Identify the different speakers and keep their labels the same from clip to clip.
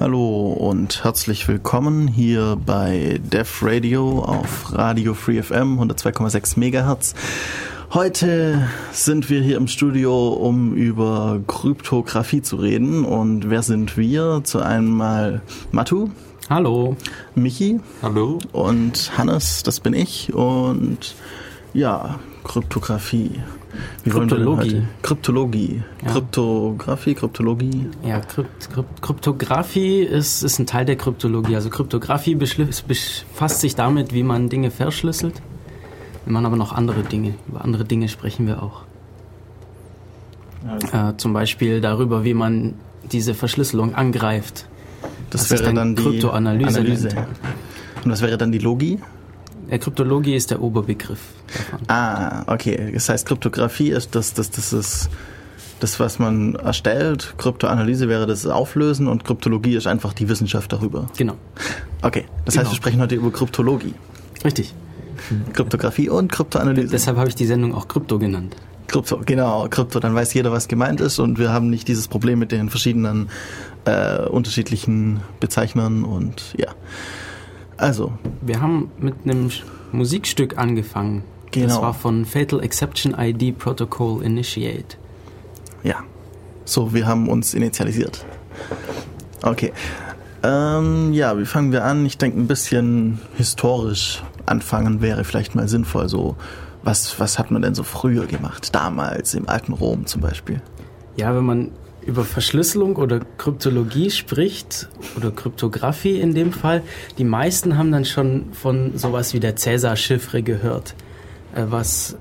Speaker 1: Hallo und herzlich willkommen hier bei Def Radio auf Radio Free FM 102,6 Megahertz. Heute sind wir hier im Studio, um über Kryptographie zu reden. Und wer sind wir? Zu einmal Matu.
Speaker 2: Hallo.
Speaker 1: Michi.
Speaker 3: Hallo.
Speaker 1: Und Hannes, das bin ich. Und ja, Kryptographie.
Speaker 2: Wie Kryptologie.
Speaker 1: Kryptologie. Ja. Kryptographie, Kryptologie.
Speaker 2: Ja, Krypt, Krypt, Kryptographie ist, ist ein Teil der Kryptologie. Also Kryptographie befasst sich damit, wie man Dinge verschlüsselt. Wir machen aber noch andere Dinge. Über andere Dinge sprechen wir auch. Also. Äh, zum Beispiel darüber, wie man diese Verschlüsselung angreift.
Speaker 1: Das, das wäre dann, dann die
Speaker 2: Kryptoanalyse. Analyse.
Speaker 1: Und was wäre dann die Logie?
Speaker 2: Ja, Kryptologie ist der Oberbegriff
Speaker 1: davon. Ah, okay. Das heißt, Kryptographie ist das, das, das ist das, was man erstellt. Kryptoanalyse wäre das Auflösen und Kryptologie ist einfach die Wissenschaft darüber.
Speaker 2: Genau.
Speaker 1: Okay, das genau. heißt, wir sprechen heute über Kryptologie.
Speaker 2: Richtig.
Speaker 1: Kryptographie und Kryptoanalyse.
Speaker 2: Deshalb habe ich die Sendung auch Krypto genannt.
Speaker 1: Krypto, genau, Krypto, dann weiß jeder, was gemeint ist und wir haben nicht dieses Problem mit den verschiedenen äh, unterschiedlichen Bezeichnern und ja. Also.
Speaker 2: Wir haben mit einem Musikstück angefangen. Genau. Das war von Fatal Exception ID Protocol Initiate.
Speaker 1: Ja. So, wir haben uns initialisiert. Okay. Ähm, ja, wie fangen wir an? Ich denke, ein bisschen historisch anfangen wäre vielleicht mal sinnvoll. So, was, was hat man denn so früher gemacht? Damals, im alten Rom zum Beispiel?
Speaker 2: Ja, wenn man über Verschlüsselung oder Kryptologie spricht, oder Kryptographie in dem Fall, die meisten haben dann schon von sowas wie der Cäsar-Chiffre gehört, äh, was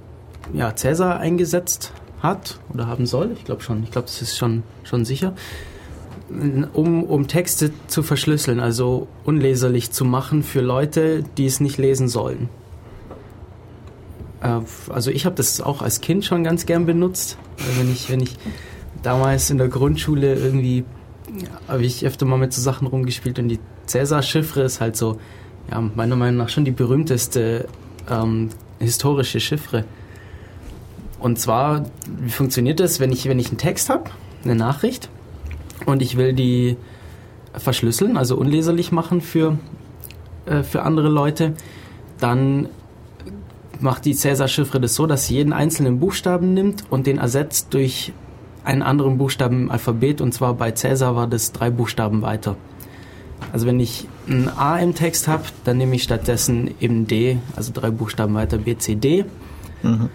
Speaker 2: ja, Cäsar eingesetzt hat oder haben soll. Ich glaube schon, ich glaube, das ist schon, schon sicher. Um, um Texte zu verschlüsseln, also unleserlich zu machen für Leute, die es nicht lesen sollen. Äh, also ich habe das auch als Kind schon ganz gern benutzt. Also wenn ich, wenn ich damals in der Grundschule irgendwie habe ich öfter mal mit so Sachen rumgespielt und die Cäsar-Chiffre ist halt so, ja, meiner Meinung nach schon die berühmteste ähm, historische Chiffre. Und zwar, wie funktioniert das, wenn ich, wenn ich einen Text habe, eine Nachricht, und ich will die verschlüsseln, also unleserlich machen für, äh, für andere Leute, dann macht die Cäsar-Chiffre das so, dass sie jeden einzelnen Buchstaben nimmt und den ersetzt durch einen anderen Buchstaben im Alphabet und zwar bei Cäsar war das drei Buchstaben weiter. Also wenn ich ein A im Text habe, dann nehme ich stattdessen eben D, also drei Buchstaben weiter, B, C, D mhm.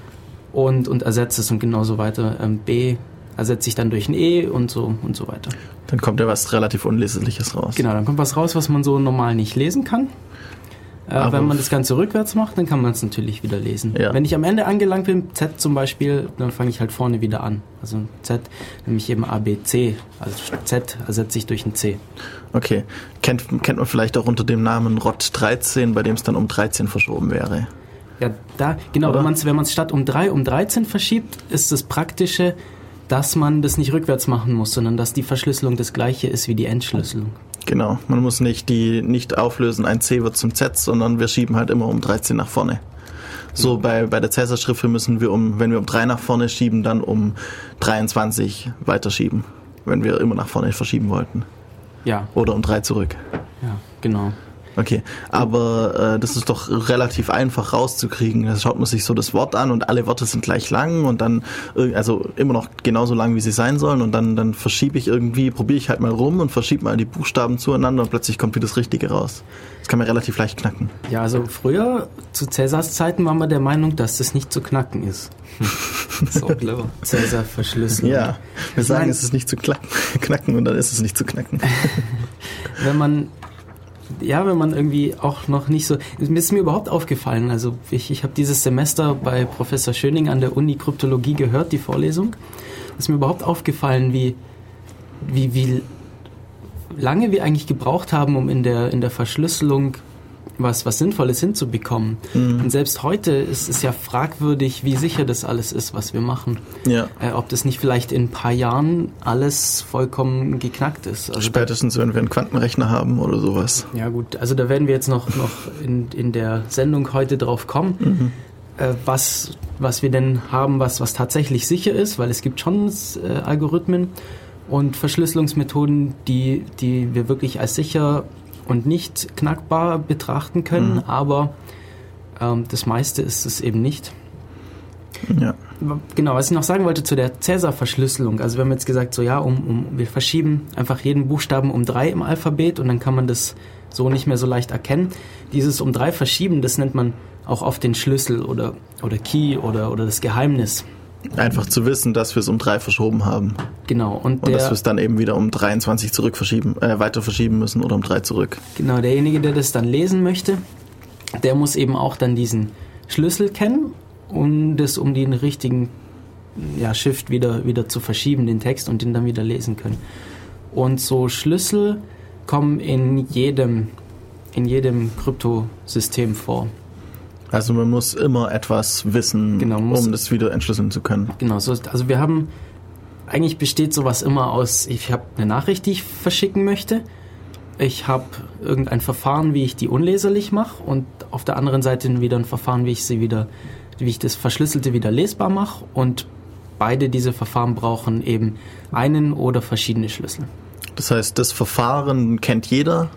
Speaker 2: und, und ersetze es und genauso weiter. Ähm, B ersetze ich dann durch ein E und so und so weiter.
Speaker 1: Dann kommt ja was relativ Unleserliches raus.
Speaker 2: Genau, dann kommt was raus, was man so normal nicht lesen kann. Äh, wenn man das Ganze rückwärts macht, dann kann man es natürlich wieder lesen. Ja. Wenn ich am Ende angelangt bin, Z zum Beispiel, dann fange ich halt vorne wieder an. Also Z, nämlich eben A, B, C. Also Z ersetze ich durch ein C.
Speaker 1: Okay. Kennt, kennt man vielleicht auch unter dem Namen ROT 13, bei dem es dann um 13 verschoben wäre?
Speaker 2: Ja, da, genau, Oder? wenn man es statt um 3 um 13 verschiebt, ist das Praktische, dass man das nicht rückwärts machen muss, sondern dass die Verschlüsselung das gleiche ist wie die Entschlüsselung.
Speaker 1: Genau, man muss nicht die nicht auflösen, ein C wird zum Z, sondern wir schieben halt immer um 13 nach vorne. So bei, bei der Cäsar-Schrift müssen wir um, wenn wir um 3 nach vorne schieben, dann um 23 weiterschieben, wenn wir immer nach vorne verschieben wollten.
Speaker 2: Ja.
Speaker 1: Oder um 3 zurück.
Speaker 2: Ja, genau.
Speaker 1: Okay, aber äh, das ist doch relativ einfach rauszukriegen. Da schaut man sich so das Wort an und alle Worte sind gleich lang und dann, also immer noch genauso lang, wie sie sein sollen und dann, dann verschiebe ich irgendwie, probiere ich halt mal rum und verschiebe mal die Buchstaben zueinander und plötzlich kommt wieder das Richtige raus. Das kann man relativ leicht knacken.
Speaker 2: Ja, also früher, zu Cäsars Zeiten, waren wir der Meinung, dass das nicht zu knacken ist. so clever. Cäsar verschlüsseln.
Speaker 1: Ja, wir ich sagen, mein, es ist nicht zu knacken und dann ist es nicht zu knacken.
Speaker 2: Wenn man ja, wenn man irgendwie auch noch nicht so. Ist mir überhaupt aufgefallen. Also ich, ich habe dieses Semester bei Professor Schöning an der Uni Kryptologie gehört, die Vorlesung. Ist mir überhaupt aufgefallen, wie, wie, wie lange wir eigentlich gebraucht haben, um in der, in der Verschlüsselung was, was Sinnvolles hinzubekommen. Mhm. Und selbst heute ist es ja fragwürdig, wie sicher das alles ist, was wir machen.
Speaker 1: Ja.
Speaker 2: Äh, ob das nicht vielleicht in ein paar Jahren alles vollkommen geknackt ist.
Speaker 1: Also Spätestens, wenn wir einen Quantenrechner haben oder sowas.
Speaker 2: Ja gut, also da werden wir jetzt noch, noch in, in der Sendung heute drauf kommen. Mhm. Äh, was, was wir denn haben, was, was tatsächlich sicher ist, weil es gibt schon äh, Algorithmen, und Verschlüsselungsmethoden, die, die wir wirklich als sicher und nicht knackbar betrachten können, mhm. aber ähm, das meiste ist es eben nicht. Ja. Genau, was ich noch sagen wollte zu der Cäsar-Verschlüsselung. Also wir haben jetzt gesagt, so ja, um, um, wir verschieben einfach jeden Buchstaben um drei im Alphabet und dann kann man das so nicht mehr so leicht erkennen. Dieses um drei verschieben, das nennt man auch oft den Schlüssel oder, oder Key oder, oder das Geheimnis.
Speaker 1: Einfach zu wissen, dass wir es um drei verschoben haben.
Speaker 2: Genau.
Speaker 1: Und, und dass wir es dann eben wieder um 23 zurück verschieben, äh, weiter verschieben müssen oder um drei zurück.
Speaker 2: Genau, derjenige, der das dann lesen möchte, der muss eben auch dann diesen Schlüssel kennen, um das um den richtigen ja, Shift wieder, wieder zu verschieben, den Text und den dann wieder lesen können. Und so Schlüssel kommen in jedem, in jedem Kryptosystem vor.
Speaker 1: Also man muss immer etwas wissen, genau, um das wieder entschlüsseln zu können.
Speaker 2: Genau, so, also wir haben, eigentlich besteht sowas immer aus, ich habe eine Nachricht, die ich verschicken möchte, ich habe irgendein Verfahren, wie ich die unleserlich mache und auf der anderen Seite wieder ein Verfahren, wie ich sie wieder, wie ich das Verschlüsselte wieder lesbar mache und beide diese Verfahren brauchen eben einen oder verschiedene Schlüssel.
Speaker 1: Das heißt, das Verfahren kennt jeder,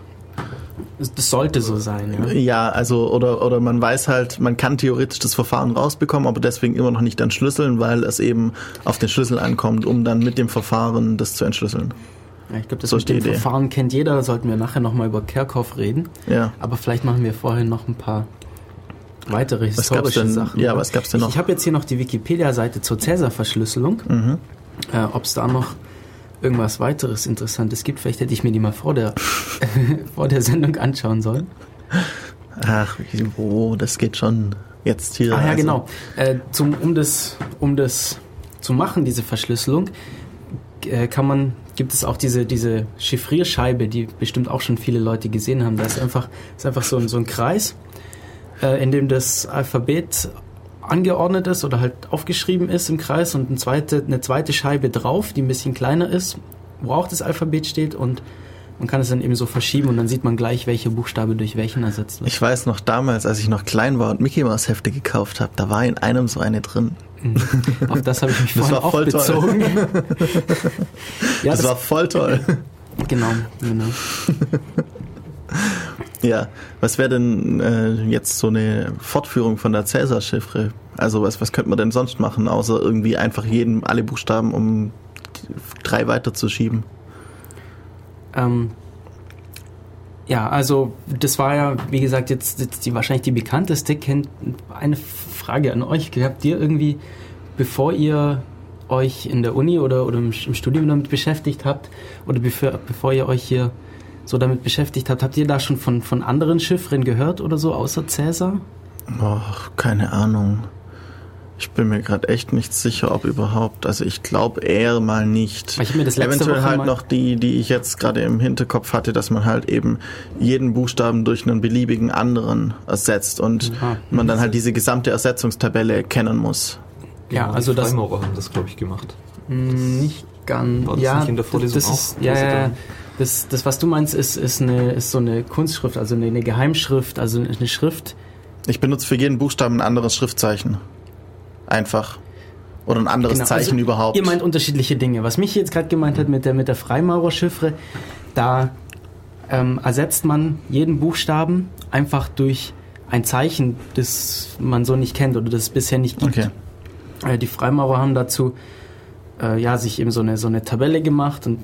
Speaker 2: das sollte so sein,
Speaker 1: ja. Ja, also oder oder man weiß halt, man kann theoretisch das Verfahren rausbekommen, aber deswegen immer noch nicht entschlüsseln, weil es eben auf den Schlüssel ankommt, um dann mit dem Verfahren das zu entschlüsseln.
Speaker 2: Ja, ich glaube, das so mit dem Idee. Verfahren kennt jeder, da sollten wir nachher nochmal über Kerkhoff reden. Ja. Aber vielleicht machen wir vorher noch ein paar weitere historische
Speaker 1: denn,
Speaker 2: Sachen.
Speaker 1: Ja, was gab's denn noch?
Speaker 2: Ich, ich habe jetzt hier noch die Wikipedia-Seite zur Cäsar-Verschlüsselung. Mhm. Äh, Ob es da noch irgendwas weiteres Interessantes gibt. Vielleicht hätte ich mir die mal vor der, vor der Sendung anschauen sollen.
Speaker 1: Ach, wo, das geht schon jetzt hier.
Speaker 2: Ah ja, also. genau. Äh, zum, um, das, um das zu machen, diese Verschlüsselung, äh, kann man, gibt es auch diese, diese Chiffrierscheibe, die bestimmt auch schon viele Leute gesehen haben. Da ist einfach, ist einfach so, ein, so ein Kreis, äh, in dem das Alphabet angeordnet ist oder halt aufgeschrieben ist im Kreis und eine zweite, eine zweite Scheibe drauf, die ein bisschen kleiner ist, wo auch das Alphabet steht und man kann es dann eben so verschieben und dann sieht man gleich, welcher Buchstabe durch welchen ersetzt wird.
Speaker 1: Ich weiß noch damals, als ich noch klein war und Mickey Mouse Hefte gekauft habe, da war in einem so eine drin.
Speaker 2: Mhm. Auf das habe ich mich vorhin auch bezogen.
Speaker 1: ja, das, das war voll toll.
Speaker 2: Genau, genau.
Speaker 1: Ja, was wäre denn äh, jetzt so eine Fortführung von der Cäsar-Chiffre? Also was, was könnte man denn sonst machen, außer irgendwie einfach jeden, alle Buchstaben um drei weiterzuschieben?
Speaker 2: Ähm, ja, also das war ja, wie gesagt, jetzt, jetzt die wahrscheinlich die bekannteste. Kennt eine Frage an euch. Habt ihr irgendwie, bevor ihr euch in der Uni oder, oder im, Studium damit beschäftigt habt, oder bevor, bevor ihr euch hier so damit beschäftigt habt. Habt ihr da schon von, von anderen Chiffren gehört oder so, außer Cäsar?
Speaker 1: Ach, keine Ahnung. Ich bin mir gerade echt nicht sicher, ob überhaupt. Also ich glaube eher mal nicht.
Speaker 2: Ich mir das letzte
Speaker 1: Eventuell
Speaker 2: Woche
Speaker 1: halt noch die, die ich jetzt gerade im Hinterkopf hatte, dass man halt eben jeden Buchstaben durch einen beliebigen anderen ersetzt und ja. man dann halt diese gesamte Ersetzungstabelle kennen muss.
Speaker 3: Ja, genau, also die das. Freimaurer haben das, glaube ich, gemacht.
Speaker 2: Nicht ganz.
Speaker 3: War das ja, nicht in der Vorlesung
Speaker 2: das
Speaker 3: ist,
Speaker 2: auch? Ja, ja, das, das, was du meinst, ist, ist, eine, ist so eine Kunstschrift, also eine, eine Geheimschrift, also eine Schrift.
Speaker 1: Ich benutze für jeden Buchstaben ein anderes Schriftzeichen. Einfach. Oder ein anderes genau, Zeichen also überhaupt.
Speaker 2: Ihr meint unterschiedliche Dinge. Was mich jetzt gerade gemeint hat mit der, mit der Freimaurer-Chiffre, da ähm, ersetzt man jeden Buchstaben einfach durch ein Zeichen, das man so nicht kennt oder das es bisher nicht gibt. Okay. Äh, die Freimaurer haben dazu äh, ja, sich eben so eine, so eine Tabelle gemacht und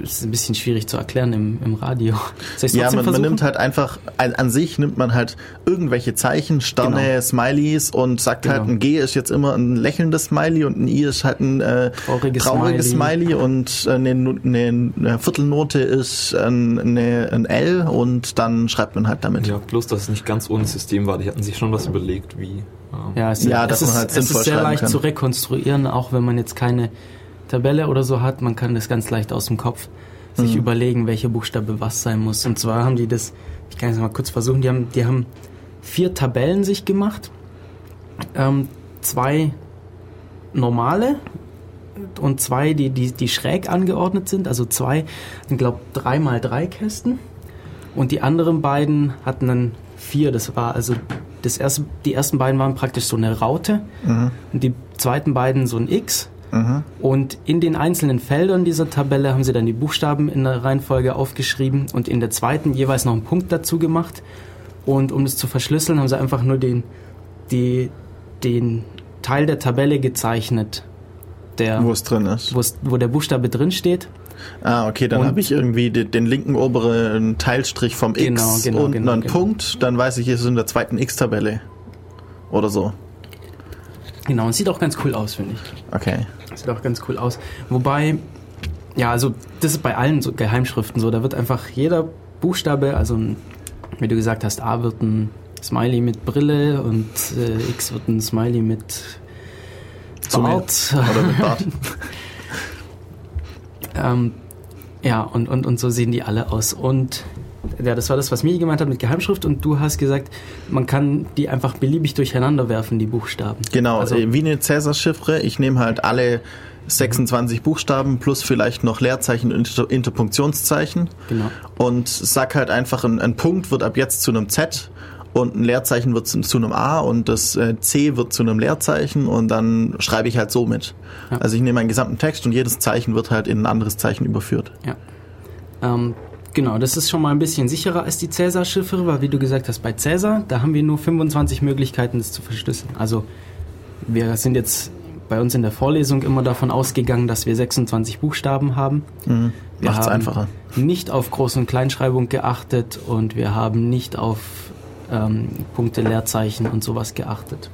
Speaker 2: ist ein bisschen schwierig zu erklären im, im Radio.
Speaker 1: ja, man, man, nimmt halt einfach, an sich nimmt man halt irgendwelche Zeichen, Sterne, genau. Smileys und sagt halt, genau. halt, ein G ist jetzt immer ein lächelndes Smiley und ein I ist halt ein äh, trauriges, trauriges Smiley. Smiley. und äh, eine, eine, eine, Viertelnote ist ein, eine, ein L und dann schreibt man halt damit.
Speaker 3: Ja, bloß, dass es nicht ganz ohne System war. Die hatten sich schon was überlegt, wie.
Speaker 2: Ja, es, ja, es man halt ist, sinnvoll es ist sehr leicht kann. zu rekonstruieren, auch wenn man jetzt keine Tabelle oder so hat, man kann das ganz leicht aus dem Kopf sich mhm. überlegen, welcher Buchstabe was sein muss. Und zwar haben die das, ich kann es mal kurz versuchen, die haben, die haben vier Tabellen sich gemacht, ähm, zwei normale und zwei, die, die, die schräg angeordnet sind, also zwei, ich glaube, drei mal drei Kästen. Und die anderen beiden hatten dann vier. Das war also das erste, die ersten beiden waren praktisch so eine Raute mhm. und die zweiten beiden so ein X Und in den einzelnen Feldern dieser Tabelle haben sie dann die Buchstaben in der Reihenfolge aufgeschrieben und in der zweiten jeweils noch einen Punkt dazu gemacht. Und um das zu verschlüsseln, haben sie einfach nur den, die, den Teil der Tabelle gezeichnet, der,
Speaker 1: Wo es drin ist.
Speaker 2: wo, der Buchstabe drin steht.
Speaker 1: Ah, okay, dann habe ich irgendwie den, den linken oberen Teilstrich vom X
Speaker 2: Genau, genau,
Speaker 1: und
Speaker 2: genau,
Speaker 1: einen
Speaker 2: genau.
Speaker 1: Punkt, dann weiß ich, es ist in der zweiten X-Tabelle. Oder so.
Speaker 2: Genau, und sieht auch ganz cool aus, finde ich.
Speaker 1: Okay.
Speaker 2: Sieht auch ganz cool aus. Wobei, ja, also das ist bei allen so Geheimschriften so. Da wird einfach jeder Buchstabe, also wie du gesagt hast, A wird ein Smiley mit Brille und äh, X wird ein Smiley mit. Bart.
Speaker 1: Oder mit Bart.
Speaker 2: Ähm, ja, und, und, und so sehen die alle aus. Und ja, das war das, was Miri gemeint hat mit Geheimschrift. Und du hast gesagt, man kann die einfach beliebig durcheinander werfen, die Buchstaben.
Speaker 1: Genau,
Speaker 2: Also,
Speaker 1: äh, wie eine Cäsar-Chiffre. Ich nehme halt alle 26 Buchstaben plus vielleicht noch Leerzeichen und Inter Interpunktionszeichen
Speaker 2: genau.
Speaker 1: und sag halt einfach, ein, ein Punkt wird ab jetzt zu einem Z und ein Leerzeichen wird zu, zu einem A und das äh, C wird zu einem Leerzeichen und dann schreibe ich halt so mit.
Speaker 2: Ja.
Speaker 1: Also ich nehme meinen gesamten Text und jedes Zeichen wird halt in ein anderes Zeichen überführt.
Speaker 2: Ja. Ähm, genau, das ist schon mal ein bisschen sicherer als die Cäsar-Chiffre, weil wie du gesagt hast, bei Cäsar, da haben wir nur 25 Möglichkeiten, das zu verschlüsseln. Also wir sind jetzt bei uns in der Vorlesung immer davon ausgegangen, dass wir 26 Buchstaben haben.
Speaker 1: Mhm.
Speaker 2: Wir
Speaker 1: Macht's
Speaker 2: haben
Speaker 1: einfacher.
Speaker 2: nicht auf Groß- und Kleinschreibung geachtet und wir haben nicht auf ähm, Punkte, Leerzeichen und sowas geachtet.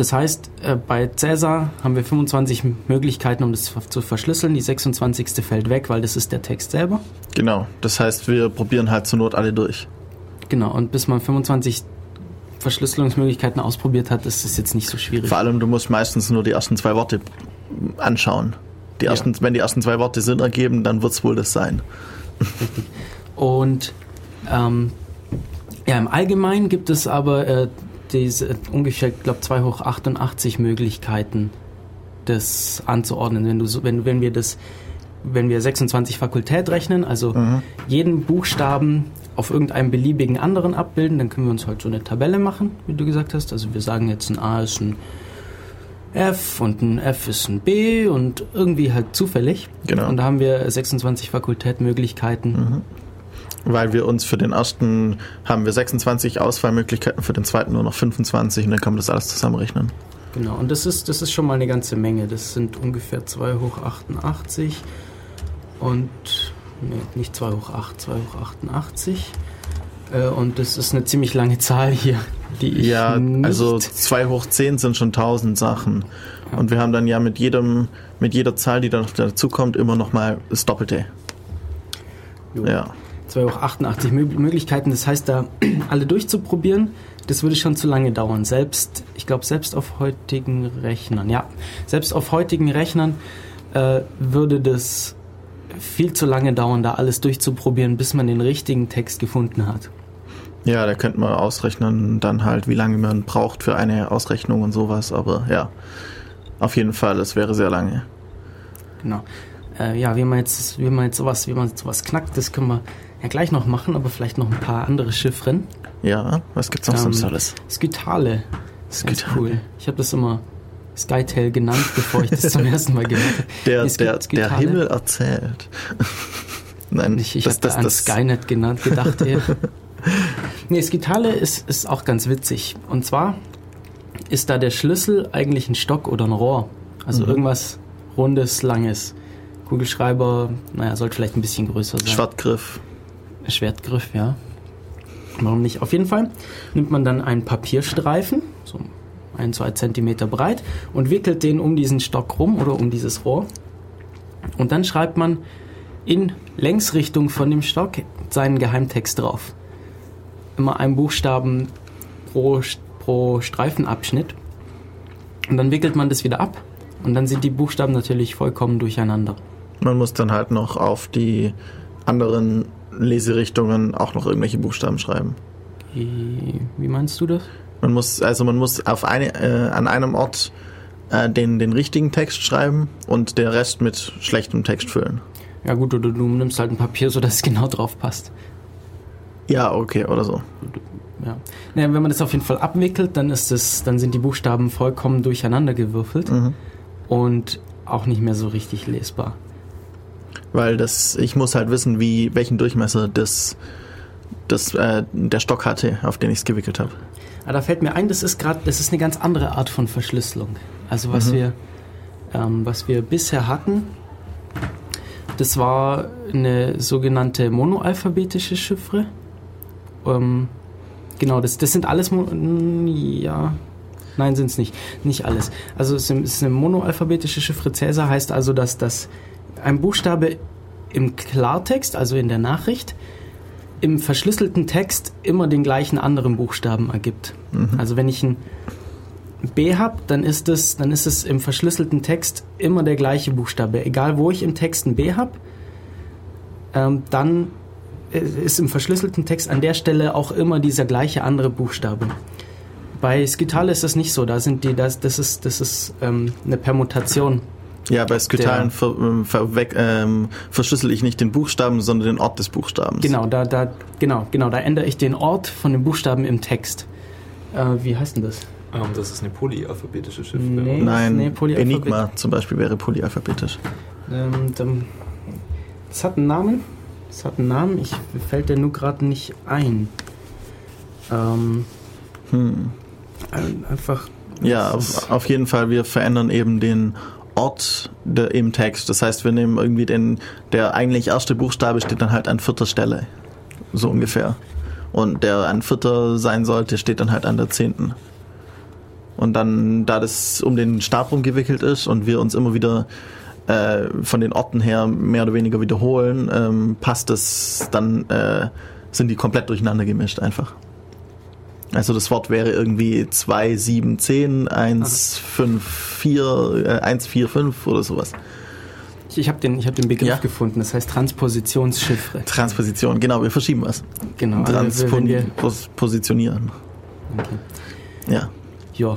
Speaker 2: Das heißt, äh, bei Cäsar haben wir 25 Möglichkeiten, um das zu verschlüsseln. Die 26. fällt weg, weil das ist der Text selber.
Speaker 1: Genau, das heißt, wir probieren halt zur Not alle durch.
Speaker 2: Genau, und bis man 25 Verschlüsselungsmöglichkeiten ausprobiert hat, ist es jetzt nicht so schwierig.
Speaker 1: Vor allem, du musst meistens nur die ersten zwei Worte anschauen. Die
Speaker 2: Ja.
Speaker 1: ersten, Wenn die ersten zwei Worte Sinn ergeben, dann wird's wohl das sein.
Speaker 2: Und ähm, ja, im Allgemeinen gibt es aber äh, diese ungefähr, ich glaube, 2 hoch 88 Möglichkeiten, das anzuordnen. Wenn, du wenn, wenn wir das, wenn wir 26 Fakultät rechnen, also jeden Buchstaben auf irgendeinem beliebigen anderen abbilden, dann können wir uns halt so eine Tabelle machen, wie du gesagt hast. Also wir sagen jetzt ein A ist ein F und ein F ist ein B und irgendwie halt zufällig.
Speaker 1: Genau.
Speaker 2: Und da haben wir 26 Fakultätmöglichkeiten.
Speaker 1: Weil wir uns für den ersten haben wir 26 Auswahlmöglichkeiten, für den zweiten nur noch 25 und dann kann man das alles zusammenrechnen.
Speaker 2: Genau, und das ist, das ist schon mal eine ganze Menge. Das sind ungefähr 2 hoch 88 und, nee, nicht 2 hoch 8, 2 hoch 88. Äh, und das ist eine ziemlich lange Zahl hier, die ich
Speaker 1: Ja, also 2 hoch 10 sind schon 1000 Sachen. Und wir haben dann ja mit jedem, mit jeder Zahl, die da noch dazukommt, immer noch mal das Doppelte.
Speaker 2: Jo.
Speaker 1: Ja.
Speaker 2: 2 hoch 88 Mö Möglichkeiten. Das heißt, da alle durchzuprobieren, das würde schon zu lange dauern. Selbst, ich glaube, selbst auf heutigen Rechnern, ja, selbst auf heutigen Rechnern äh, würde das viel zu lange dauern, da alles durchzuprobieren, bis man den richtigen Text gefunden hat.
Speaker 1: Ja, da könnte man ausrechnen, dann halt, wie lange man braucht für eine Ausrechnung und sowas. Aber ja, auf jeden Fall, das wäre sehr lange.
Speaker 2: Genau. Äh, ja, wie man jetzt, wie man jetzt sowas, wie man sowas knackt, das können wir ja gleich noch machen, aber vielleicht noch ein paar andere Chiffren.
Speaker 1: Ja, was gibt's noch
Speaker 2: Ähm,
Speaker 1: sonst alles?
Speaker 2: Skytale.
Speaker 1: Skytale.
Speaker 2: cool. Ich habe das immer Skytail genannt, bevor ich das zum ersten Mal gehört habe.
Speaker 1: Der, der, der
Speaker 2: Skytale.
Speaker 1: Himmel erzählt. Nein,
Speaker 2: Ich, ich
Speaker 1: das,
Speaker 2: habe
Speaker 1: das,
Speaker 2: an
Speaker 1: das,
Speaker 2: Skynet genannt gedacht eher. nee, Skitale ist, ist auch ganz witzig. Und zwar ist da der Schlüssel eigentlich ein Stock oder ein Rohr. Also
Speaker 1: Mhm.
Speaker 2: irgendwas rundes, langes. Kugelschreiber, naja, sollte vielleicht ein bisschen größer sein.
Speaker 1: Schwertgriff.
Speaker 2: Schwertgriff, ja. Warum nicht? Auf jeden Fall nimmt man dann einen Papierstreifen, so ein, zwei Zentimeter breit, und wickelt den um diesen Stock rum oder um dieses Rohr. Und dann schreibt man in Längsrichtung von dem Stock seinen Geheimtext drauf. Immer einen Buchstaben pro, pro Streifenabschnitt. Und dann wickelt man das wieder ab. Und dann sind die Buchstaben natürlich vollkommen durcheinander.
Speaker 1: Man muss dann halt noch auf die anderen Leserichtungen auch noch irgendwelche Buchstaben schreiben.
Speaker 2: Wie, meinst du das?
Speaker 1: Man muss, also man muss auf eine, äh, an einem Ort äh, den, den richtigen Text schreiben und der Rest mit schlechtem Text füllen.
Speaker 2: Ja gut, oder du nimmst halt ein Papier, sodass es genau drauf passt.
Speaker 1: Ja, okay, oder so.
Speaker 2: Ja. Naja, wenn man das auf jeden Fall abwickelt, dann ist es, dann sind die Buchstaben vollkommen durcheinander gewürfelt.
Speaker 1: Mhm.
Speaker 2: und auch nicht mehr so richtig lesbar.
Speaker 1: Weil das, ich muss halt wissen, wie, welchen Durchmesser das, das, äh, der Stock hatte, auf den ich es gewickelt habe.
Speaker 2: Aber da fällt mir ein, das ist gerade, das ist eine ganz andere Art von Verschlüsselung. Also was
Speaker 1: Mhm.
Speaker 2: wir, ähm, was wir bisher hatten, das war eine sogenannte monoalphabetische Chiffre. Ähm, genau, das, das sind alles, Mo ja, nein, sind es nicht, nicht alles. Also es ist es ist eine monoalphabetische Chiffre. Cäsar heißt also, dass das ein Buchstabe im Klartext, also in der Nachricht, im verschlüsselten Text immer den gleichen anderen Buchstaben ergibt. Also wenn ich ein B habe, dann ist es, dann ist es im verschlüsselten Text immer der gleiche Buchstabe. Egal wo ich im Text ein B habe, ähm, dann ist im verschlüsselten Text an der Stelle auch immer dieser gleiche andere Buchstabe. Bei Skytale ist das nicht so. Da sind die, das, das ist, das ist ähm, eine Permutation.
Speaker 1: Ja, bei Skytalen ver, ähm, ähm, verschlüssel ich nicht den Buchstaben, sondern den Ort des Buchstabens.
Speaker 2: Genau, da, da, genau, genau, da ändere ich den Ort von den Buchstaben im Text. Äh, wie heißt denn das?
Speaker 3: Ähm, das ist eine polyalphabetische Chiffre.
Speaker 2: Nee.
Speaker 1: Nein,
Speaker 2: Nee, Polyalphabet.
Speaker 1: Enigma zum Beispiel wäre polyalphabetisch.
Speaker 2: Ähm, das hat einen Namen. Das hat einen Namen. Ich fällt der nur gerade nicht ein. Ähm,
Speaker 1: Hm.
Speaker 2: ein- einfach.
Speaker 1: Ja, auf, auf jeden Fall, wir verändern eben den Ort de, im Text. Das heißt, wir nehmen irgendwie den, der eigentlich erste Buchstabe steht dann halt an vierter Stelle. So ungefähr. Und der an vierter sein sollte, steht dann halt an der zehnten. Und dann, da das um den Stab rumgewickelt ist und wir uns immer wieder äh, von den Orten her mehr oder weniger wiederholen, ähm, passt es dann, äh, sind die komplett durcheinander gemischt einfach. Also das Wort wäre irgendwie 2, 7, 10, 1, 5, 4, äh, 1, 4, 5 oder sowas.
Speaker 2: Ich, ich habe den, ich hab den Begriff
Speaker 1: Ja.
Speaker 2: gefunden. Das heißt Transpositionschiffre.
Speaker 1: Transposition, genau, wir verschieben was.
Speaker 2: Genau. Also wir,
Speaker 1: Transpositionieren.
Speaker 2: okay.
Speaker 1: Ja.
Speaker 2: Ja.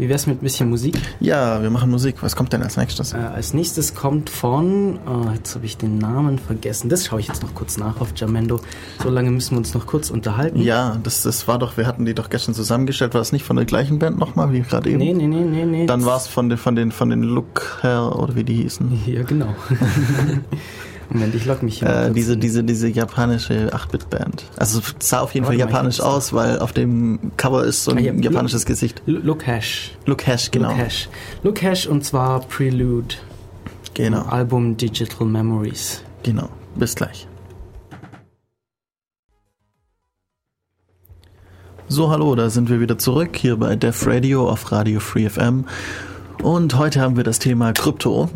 Speaker 2: Wie wär's mit ein bisschen Musik?
Speaker 1: Ja, wir machen Musik. Was kommt denn als nächstes?
Speaker 2: Äh, als nächstes kommt von, oh, jetzt habe ich den Namen vergessen. Das schaue ich jetzt noch kurz nach auf Jamendo. So lange müssen wir uns noch kurz unterhalten.
Speaker 1: Ja, das, das war doch, wir hatten die doch gestern zusammengestellt. War das nicht von der gleichen Band nochmal, wie gerade eben?
Speaker 2: Nee, nee, nee, nee, nee.
Speaker 1: Dann war es von den, von den, von den Look her oder wie die hießen.
Speaker 2: Ja, genau. Moment, ich logge mich hier.
Speaker 1: Äh, diese, diese, diese japanische 8-Bit-Band. Also sah auf jeden
Speaker 2: Warte
Speaker 1: Fall
Speaker 2: mal,
Speaker 1: japanisch aus, weil auf dem Cover ist so ein
Speaker 2: Ah, ja,
Speaker 1: japanisches Gesicht.
Speaker 2: L- Lukash.
Speaker 1: Lukash, genau.
Speaker 2: Lukash. Lukash und zwar Prelude.
Speaker 1: Genau,
Speaker 2: Album Digital Memories.
Speaker 1: genau. Bis gleich. So, hallo, da sind wir wieder zurück hier bei Def Radio auf Radio Free FM. Und heute haben wir das Thema Krypto.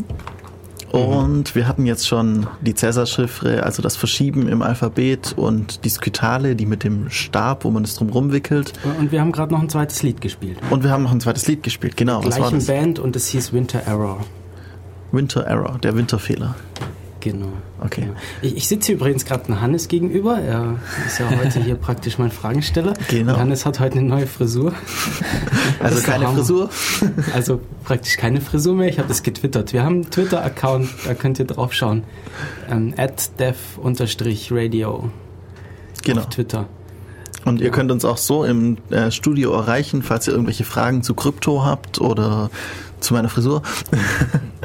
Speaker 1: Und wir hatten jetzt schon die Cäsar-Chiffre, also das Verschieben im Alphabet und die Skytale, die mit dem Stab, wo man es drum rumwickelt.
Speaker 2: Und wir haben gerade noch ein zweites Lied gespielt.
Speaker 1: Und wir haben noch ein zweites Lied gespielt, genau. War
Speaker 2: Gleichen? Band und es hieß Winter Error.
Speaker 1: Winter Error, der Winterfehler.
Speaker 2: Genau.
Speaker 1: Okay.
Speaker 2: Ja. Ich, ich sitze übrigens gerade dem Hannes gegenüber. Er ist ja heute hier praktisch mein Fragensteller.
Speaker 1: Genau.
Speaker 2: Und Hannes hat heute eine neue Frisur.
Speaker 1: Also keine. Frisur.
Speaker 2: Also praktisch keine Frisur mehr. Ich habe das getwittert. Wir haben einen Twitter-Account, da könnt ihr drauf schauen. Ähm, at dev-radio
Speaker 1: Genau.
Speaker 2: auf Twitter.
Speaker 1: Und ihr
Speaker 2: Ja.
Speaker 1: könnt uns auch so im äh, Studio erreichen, falls ihr irgendwelche Fragen zu Krypto habt oder zu meiner Frisur.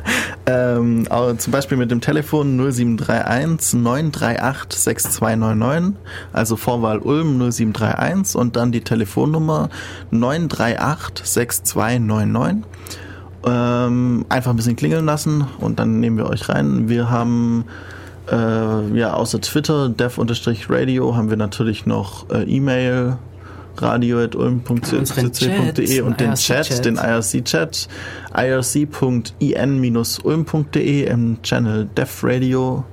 Speaker 1: ähm, zum Beispiel mit dem Telefon 0731 938 6299, also Vorwahl Ulm 0731 und dann die Telefonnummer 938 6299. Ähm, einfach ein bisschen klingeln lassen und dann nehmen wir euch rein. Wir haben äh, ja außer Twitter, dev-radio, haben wir natürlich noch äh, E-Mail radio.ulm.cc.de und den Chat, den IRC-Chat, irc.in-ulm.de im Channel Dev Radio.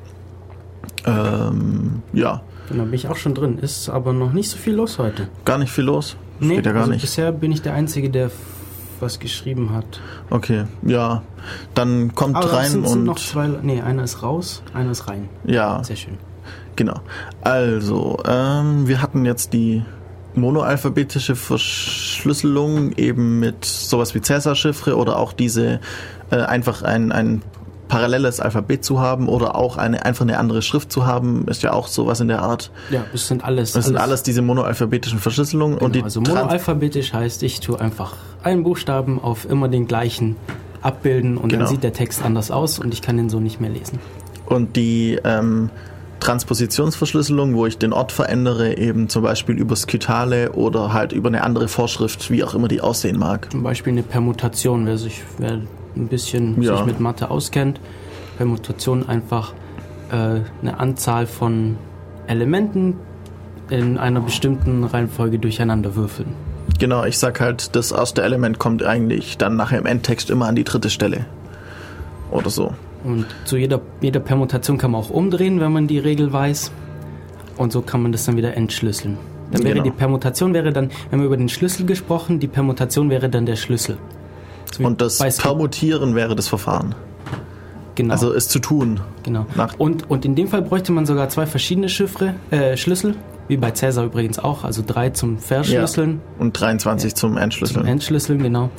Speaker 1: Ähm, ja,
Speaker 2: Genau, bin ich auch schon drin. Ist aber noch nicht so viel los heute.
Speaker 1: gar nicht viel los. Steht ja
Speaker 2: also
Speaker 1: nicht.
Speaker 2: bisher bin ich der Einzige, der was geschrieben hat.
Speaker 1: Okay, ja, dann kommt
Speaker 2: Aber
Speaker 1: rein
Speaker 2: sind, sind
Speaker 1: und
Speaker 2: noch zwei. Nee, einer ist raus, einer ist rein.
Speaker 1: ja,
Speaker 2: Sehr schön.
Speaker 1: Genau. Also, ähm, wir hatten jetzt die monoalphabetische Verschlüsselung eben mit sowas wie Cäsar-Chiffre oder auch diese äh, einfach ein, ein paralleles Alphabet zu haben oder auch eine einfach eine andere Schrift zu haben, ist ja auch sowas in der Art.
Speaker 2: Ja, das sind alles.
Speaker 1: Das sind alles diese monoalphabetischen Verschlüsselungen
Speaker 2: Genau,
Speaker 1: und die
Speaker 2: also
Speaker 1: Trans-
Speaker 2: monoalphabetisch heißt, ich tue einfach einen Buchstaben auf immer den gleichen abbilden und
Speaker 1: Genau.
Speaker 2: dann sieht der Text anders aus und ich kann den so nicht mehr lesen.
Speaker 1: Und die ähm, Transpositionsverschlüsselung, wo ich den Ort verändere, eben zum Beispiel über Skytale oder halt über eine andere Vorschrift, wie auch immer die aussehen mag.
Speaker 2: Zum Beispiel eine Permutation, wer sich wer ein bisschen
Speaker 1: Ja.
Speaker 2: sich mit Mathe auskennt. Permutation einfach äh, eine Anzahl von Elementen in einer bestimmten Reihenfolge durcheinander würfeln.
Speaker 1: Genau, ich sag halt, das erste Element kommt eigentlich dann nachher im Endtext immer an die dritte Stelle. Oder so.
Speaker 2: Und zu jeder, jeder Permutation kann man auch umdrehen, wenn man die Regel weiß. Und so kann man das dann wieder entschlüsseln. Dann wäre
Speaker 1: Genau.
Speaker 2: die Permutation wäre dann, wenn wir über den Schlüssel gesprochen, die Permutation wäre dann der Schlüssel. So
Speaker 1: Und das Permutieren wäre das Verfahren.
Speaker 2: genau,
Speaker 1: Also es zu tun.
Speaker 2: genau.
Speaker 1: nach-
Speaker 2: Und, und in dem Fall bräuchte man sogar zwei verschiedene Chiffre, äh, Schlüssel, wie bei Cäsar übrigens auch, also drei zum Verschlüsseln,
Speaker 1: Und 23 zum
Speaker 2: zum
Speaker 1: Entschlüsseln.
Speaker 2: Entschlüsseln, genau.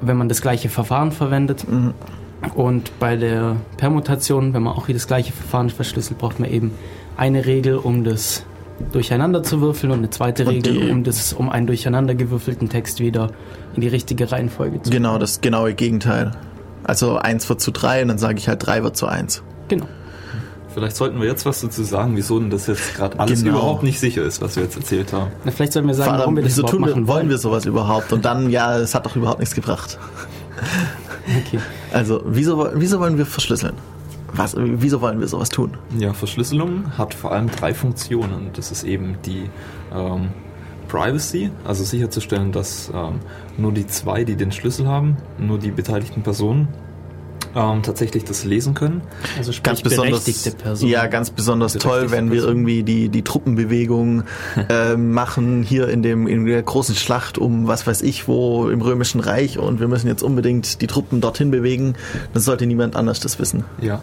Speaker 2: Wenn man das gleiche Verfahren verwendet.
Speaker 1: Mhm.
Speaker 2: Und bei der Permutation, wenn man auch hier das gleiche Verfahren verschlüsselt, braucht man eben eine Regel, um das durcheinander zu würfeln und eine zweite
Speaker 1: Und
Speaker 2: Regel,
Speaker 1: die-
Speaker 2: um das, um einen durcheinander gewürfelten Text wieder in die richtige Reihenfolge zu
Speaker 1: Genau, das genaue Gegenteil. Also 1 wird zu 3 und dann sage ich halt 3 wird zu 1.
Speaker 2: Genau.
Speaker 3: Vielleicht sollten wir jetzt was dazu sagen, wieso denn das jetzt gerade alles
Speaker 1: Genau.
Speaker 3: überhaupt nicht sicher ist, was wir jetzt erzählt haben.
Speaker 2: Na, vielleicht sollten wir sagen,
Speaker 1: Vor
Speaker 2: warum
Speaker 1: allem,
Speaker 2: wir das
Speaker 1: wieso tun wir,
Speaker 2: machen
Speaker 1: wollen wir sowas überhaupt? Und dann, ja, es hat doch überhaupt nichts gebracht.
Speaker 2: Okay.
Speaker 1: Also, wieso, wieso wollen wir verschlüsseln? Was, wieso wollen wir sowas tun?
Speaker 3: Ja, Verschlüsselung hat vor allem drei Funktionen. Das ist eben die ähm, Privacy, also sicherzustellen, dass ähm, nur die zwei, die den Schlüssel haben, nur die beteiligten Personen ähm, tatsächlich das lesen können.
Speaker 2: Also sprich
Speaker 1: Ganz besonders,
Speaker 2: berechtigte Person.
Speaker 1: ja, ganz besonders toll, wenn wir irgendwie die, die Truppenbewegung äh, machen hier in dem in der großen Schlacht um was weiß ich wo im römischen Reich und wir müssen jetzt unbedingt die Truppen dorthin bewegen. Dann sollte niemand anders das wissen.
Speaker 3: Ja.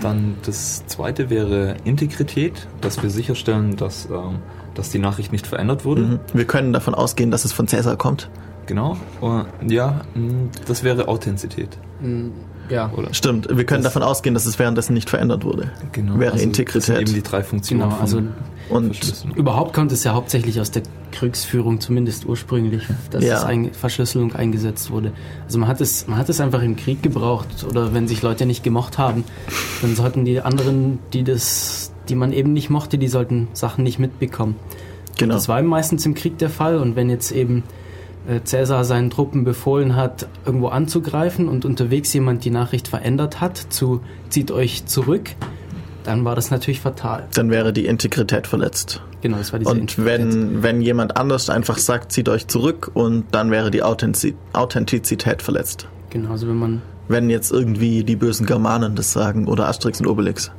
Speaker 3: Dann das zweite wäre Integrität, dass wir sicherstellen, dass, ähm, dass die Nachricht nicht verändert wurde.
Speaker 1: Mhm. Wir können davon ausgehen, dass es von Cäsar kommt.
Speaker 3: Genau. Und ja, das wäre Authentizität.
Speaker 2: Ja.
Speaker 3: Oder?
Speaker 1: Stimmt, wir können
Speaker 3: Das-
Speaker 1: davon ausgehen, dass es währenddessen nicht verändert wurde.
Speaker 3: Genau.
Speaker 1: Wäre
Speaker 3: Also, Das sind
Speaker 1: Integrität.
Speaker 3: eben die drei Funktionen.
Speaker 2: Genau, also
Speaker 1: Und.
Speaker 2: Überhaupt kommt es ja hauptsächlich aus der Kriegsführung, zumindest ursprünglich, dass
Speaker 1: Ja.
Speaker 2: es ein, Verschlüsselung eingesetzt wurde. Also man hat es, man hat es einfach im Krieg gebraucht oder wenn sich Leute nicht gemocht haben, dann sollten die anderen, die das, die man eben nicht mochte, die sollten Sachen nicht mitbekommen.
Speaker 1: genau.
Speaker 2: Das war meistens im Krieg der Fall und wenn jetzt eben Cäsar seinen Truppen befohlen hat, irgendwo anzugreifen und unterwegs jemand die Nachricht verändert hat, zu zieht euch zurück, dann war das natürlich fatal.
Speaker 1: Dann wäre die Integrität verletzt.
Speaker 2: Genau, das war diese
Speaker 1: Und
Speaker 2: Integrität.
Speaker 1: wenn, wenn jemand anders einfach sagt, zieht euch zurück und dann wäre die Authentiz Authentizität verletzt.
Speaker 2: Genau, also wenn man
Speaker 1: Wenn jetzt irgendwie die bösen Germanen das sagen oder Asterix und Obelix.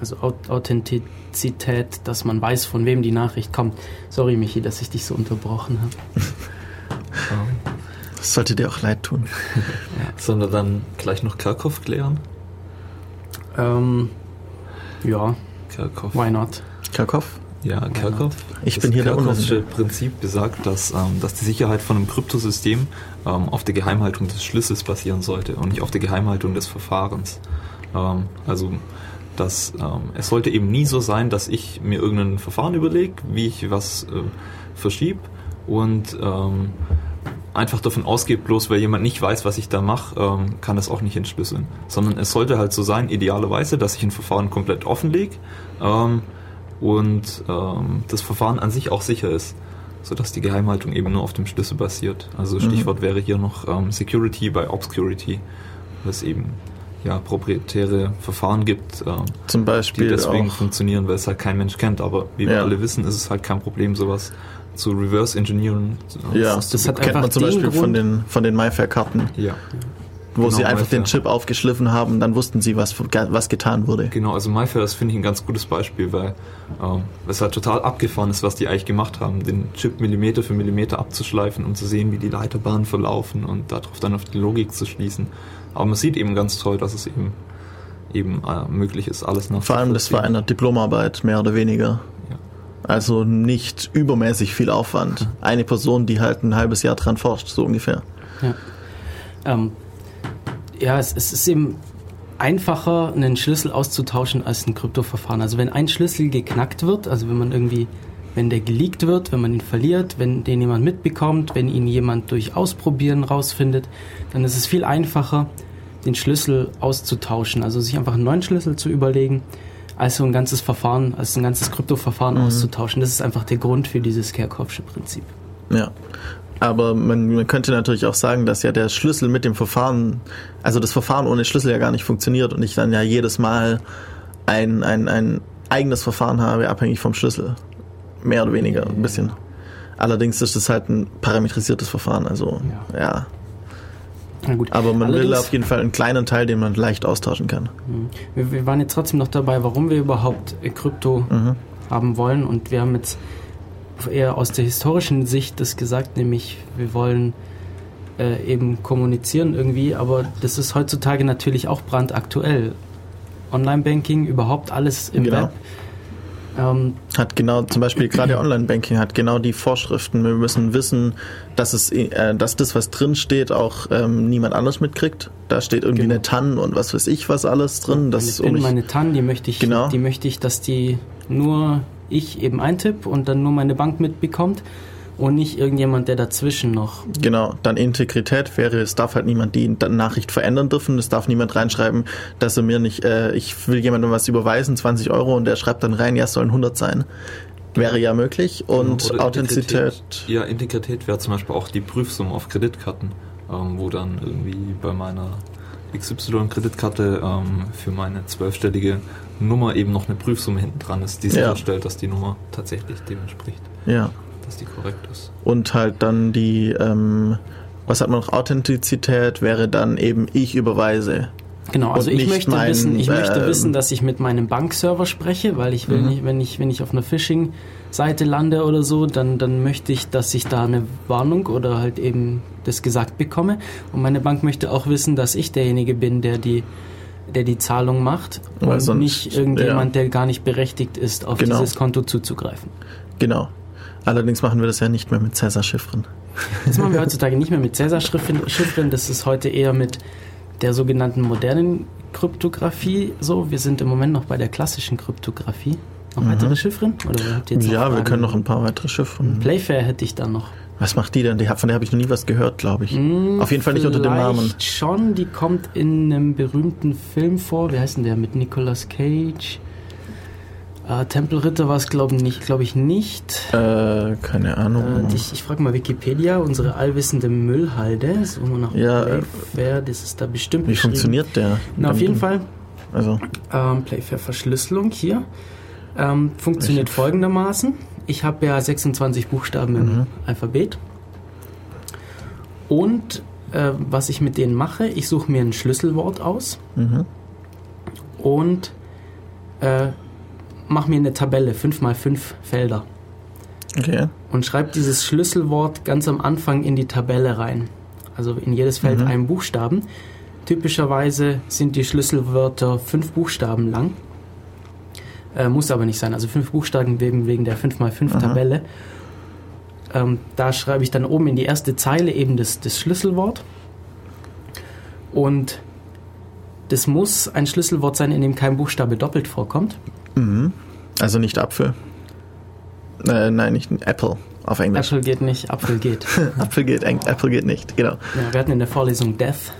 Speaker 2: Also Aut- Authentizität, dass man weiß, von wem die Nachricht kommt. Sorry, Michi, dass ich dich so unterbrochen habe.
Speaker 1: Das sollte dir auch leid tun.
Speaker 3: Sollen wir dann gleich noch Kerkhoff klären?
Speaker 2: Ähm, ja,
Speaker 3: Kerkhoff.
Speaker 2: why not?
Speaker 1: Karkow?
Speaker 3: Ja, Kerkhoff.
Speaker 1: Ich
Speaker 3: Das
Speaker 1: bin hier der
Speaker 3: Kerkhoffsche
Speaker 1: Unwissende.
Speaker 3: Prinzip besagt, dass, ähm, dass die Sicherheit von einem Kryptosystem ähm, auf der Geheimhaltung des Schlüssels basieren sollte und nicht auf der Geheimhaltung des Verfahrens. Ähm, also dass ähm, es sollte eben nie so sein, dass ich mir irgendein Verfahren überlege, wie ich was äh, verschiebe und ähm, einfach davon ausgeht, bloß weil jemand nicht weiß, was ich da mache, ähm, kann das auch nicht entschlüsseln. Sondern es sollte halt so sein, idealerweise, dass ich ein Verfahren komplett offenlege ähm, und ähm, das Verfahren an sich auch sicher ist, sodass die Geheimhaltung eben nur auf dem Schlüssel basiert. Also Stichwort wäre hier noch ähm, Security by Obscurity, was eben ja proprietäre Verfahren gibt, ähm,
Speaker 1: Zum
Speaker 3: die
Speaker 1: Beispiel
Speaker 3: deswegen
Speaker 1: auch.
Speaker 3: funktionieren, weil es halt kein Mensch kennt. Aber wie wir
Speaker 1: Ja.
Speaker 3: alle wissen, ist es halt kein Problem, sowas zu reverse engineeren.
Speaker 1: Ja,
Speaker 2: Das
Speaker 1: das
Speaker 2: hat
Speaker 1: kennt man zum
Speaker 2: den
Speaker 1: Beispiel von
Speaker 2: Grund-
Speaker 1: den, von den MyFair-Karten,
Speaker 3: Ja,
Speaker 1: wo
Speaker 3: Genau,
Speaker 1: sie einfach den
Speaker 3: MyFair.
Speaker 1: Chip aufgeschliffen haben, dann wussten sie, was, was getan wurde.
Speaker 3: genau. Also MyFair ist, finde ich, ein ganz gutes Beispiel, weil ähm, es halt total abgefahren ist, was die eigentlich gemacht haben, den Chip Millimeter für Millimeter abzuschleifen, um zu sehen, wie die Leiterbahnen verlaufen und darauf dann auf die Logik zu schließen. Aber man sieht eben ganz toll, dass es eben eben äh, möglich ist, alles nach
Speaker 1: Vor allem, das war eine Diplomarbeit, mehr oder weniger. Also nicht übermäßig viel Aufwand. Eine Person, die halt ein halbes Jahr dran forscht, so ungefähr.
Speaker 2: Ja, ähm, ja es, es ist eben einfacher, einen Schlüssel auszutauschen als ein Kryptoverfahren. Also wenn ein Schlüssel geknackt wird, also wenn man irgendwie wenn der geleakt wird, wenn man ihn verliert, wenn den jemand mitbekommt, wenn ihn jemand durch Ausprobieren rausfindet, dann ist es viel einfacher, den Schlüssel auszutauschen. Also sich einfach einen neuen Schlüssel zu überlegen, als so ein ganzes Verfahren, als ein ganzes Kryptoverfahren mhm. auszutauschen. Das ist einfach der Grund für dieses Kerkhoffsche Prinzip.
Speaker 1: Ja. Aber man, man, könnte natürlich auch sagen, dass ja der Schlüssel mit dem Verfahren, also das Verfahren ohne Schlüssel ja gar nicht funktioniert und ich dann ja jedes Mal ein, ein, ein eigenes Verfahren habe, abhängig vom Schlüssel. Mehr oder weniger, ein bisschen. Allerdings ist es halt ein parametrisiertes Verfahren, also ja. ja. Na gut. Aber man Allerdings, will auf jeden Fall einen kleinen Teil, den man leicht austauschen kann.
Speaker 2: Mhm. Wir, wir waren jetzt trotzdem noch dabei, warum wir überhaupt Krypto mhm. haben wollen und wir haben jetzt eher aus der historischen Sicht das gesagt, nämlich wir wollen äh, eben kommunizieren irgendwie, aber das ist heutzutage natürlich auch brandaktuell. Online-Banking, überhaupt alles im genau. Web.
Speaker 1: Ähm, hat genau, zum Beispiel gerade Online-Banking hat genau die Vorschriften. Wir müssen wissen, dass es, äh, dass das, was drin steht, auch ähm, niemand anders mitkriegt. Da steht irgendwie genau. eine TAN und was weiß ich was alles drin.
Speaker 2: Das meine, PIN, meine TAN, die möchte ich, genau. die möchte ich, dass die nur ich eben eintipp und dann nur meine Bank mitbekommt und nicht irgendjemand, der dazwischen noch.
Speaker 1: Genau, dann Integrität wäre, es darf halt niemand die Nachricht verändern dürfen, es darf niemand reinschreiben, dass er mir nicht, äh, ich will jemandem was überweisen, 20 Euro und der schreibt dann rein, ja, es sollen 100 sein. Wäre ja möglich und genau, Authentizität.
Speaker 3: Integrität, ja, Integrität wäre zum Beispiel auch die Prüfsumme auf Kreditkarten, ähm, wo dann irgendwie bei meiner XY-Kreditkarte ähm, für meine zwölfstellige Nummer eben noch eine Prüfsumme hinten dran ist, die sicherstellt, ja. dass die Nummer tatsächlich dem entspricht.
Speaker 1: Ja.
Speaker 3: Dass die korrekt ist.
Speaker 1: Und halt dann die, ähm, was hat man noch? Authentizität wäre dann eben ich überweise.
Speaker 2: Genau, also ich möchte mein, wissen, ich äh, möchte wissen, dass ich mit meinem Bankserver spreche, weil ich will mhm. nicht, wenn ich, wenn ich auf einer Phishing-Seite lande oder so, dann, dann möchte ich, dass ich da eine Warnung oder halt eben das gesagt bekomme. Und meine Bank möchte auch wissen, dass ich derjenige bin, der die der die Zahlung macht und sonst, nicht irgendjemand, ja. der gar nicht berechtigt ist, auf genau. dieses Konto zuzugreifen.
Speaker 1: Genau. Allerdings machen wir das ja nicht mehr mit Cäsar-Chiffren.
Speaker 2: Das machen wir heutzutage nicht mehr mit Cäsar-Chiffren. Das ist heute eher mit der sogenannten modernen Kryptographie so. Wir sind im Moment noch bei der klassischen Kryptographie. Noch mhm. weitere Chiffren?
Speaker 1: Ja, wir können noch ein paar weitere Chiffren.
Speaker 2: Playfair hätte ich dann noch.
Speaker 1: Was macht die denn? Die, von der habe ich noch nie was gehört, glaube ich. Mm, Auf jeden Fall nicht unter dem Namen.
Speaker 2: schon, die kommt in einem berühmten Film vor. Wie heißt denn der? Mit Nicolas Cage. Äh, Tempelritter war es, glaube glaub ich, nicht.
Speaker 1: Äh, keine Ahnung.
Speaker 2: Äh, ich, ich frage mal Wikipedia, unsere allwissende Müllhalde. So nach
Speaker 1: ja,
Speaker 2: Playfair, das ist da bestimmt
Speaker 1: Wie funktioniert der?
Speaker 2: Na, auf jeden Fall. Also. Ähm, Playfair-Verschlüsselung hier. Ähm, funktioniert ich folgendermaßen ich habe ja 26 Buchstaben im mhm. Alphabet. Und äh, was ich mit denen mache, ich suche mir ein Schlüsselwort aus mhm. und äh, mache mir eine Tabelle, 5 mal 5 Felder.
Speaker 1: Okay.
Speaker 2: Und schreibe dieses Schlüsselwort ganz am Anfang in die Tabelle rein. Also in jedes Feld mhm. einen Buchstaben. Typischerweise sind die Schlüsselwörter fünf Buchstaben lang. Äh, muss aber nicht sein. Also fünf Buchstaben wegen, wegen der 5x5-Tabelle. Ähm, da schreibe ich dann oben in die erste Zeile eben das, das Schlüsselwort. Und das muss ein Schlüsselwort sein, in dem kein Buchstabe doppelt vorkommt.
Speaker 1: Mhm. Also nicht Apfel. Äh, nein, nicht Apple auf Englisch.
Speaker 2: Apple geht nicht, Apfel geht.
Speaker 1: Apfel geht, Apple geht nicht, genau.
Speaker 2: Ja, wir hatten in der Vorlesung Death.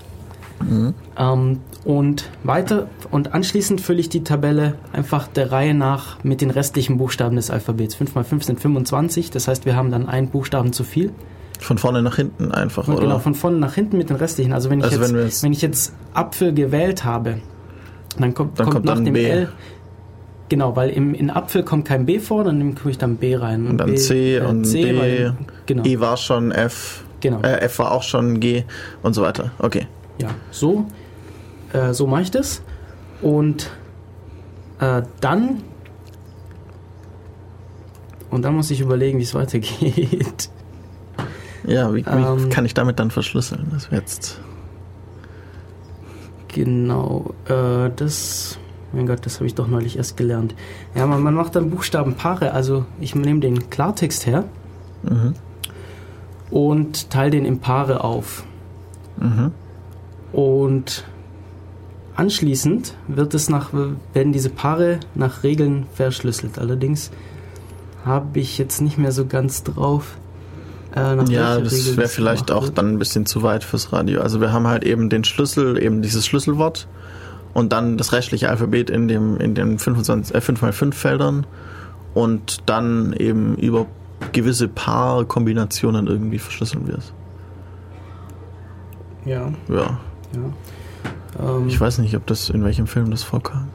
Speaker 2: Mhm. Ähm, und weiter und anschließend fülle ich die Tabelle einfach der Reihe nach mit den restlichen Buchstaben des Alphabets. 5 mal 5 sind 25, das heißt, wir haben dann einen Buchstaben zu viel.
Speaker 1: Von vorne nach hinten einfach, und
Speaker 2: oder? Genau, von vorne nach hinten mit den restlichen. Also wenn ich, also jetzt, wenn, jetzt, wenn ich jetzt Apfel gewählt habe, dann kommt, dann kommt, kommt nach dem B. L Genau, weil im, in Apfel kommt kein B vor, dann tue ich dann B rein.
Speaker 1: Und, dann
Speaker 2: B,
Speaker 1: C äh, und C, D. Weil, genau. E war schon F.
Speaker 2: Genau.
Speaker 1: Äh, F war auch schon G und so weiter. Okay.
Speaker 2: Ja, so äh, so mache ich das. Und äh, dann. Und dann muss ich überlegen, wie es weitergeht.
Speaker 1: Ja, wie, wie ähm, kann ich damit dann verschlüsseln? Das jetzt.
Speaker 2: Genau, äh, das. Mein Gott, das habe ich doch neulich erst gelernt. Ja, man, man macht dann Buchstabenpaare. Also ich nehme den Klartext her mhm. und teile den in Paare auf. Mhm. Und Anschließend wird es nach, werden diese Paare nach Regeln verschlüsselt. Allerdings habe ich jetzt nicht mehr so ganz drauf.
Speaker 1: Äh, ja, das wäre vielleicht auch dann ein bisschen zu weit fürs Radio. Also wir haben halt eben den Schlüssel, eben dieses Schlüsselwort und dann das restliche Alphabet in dem in den 25, äh, 5x5 Feldern und dann eben über gewisse Paarkombinationen irgendwie verschlüsseln wir es.
Speaker 2: Ja.
Speaker 1: Ja.
Speaker 2: ja.
Speaker 1: Ähm, ich weiß nicht, ob das in welchem Film das vorkam.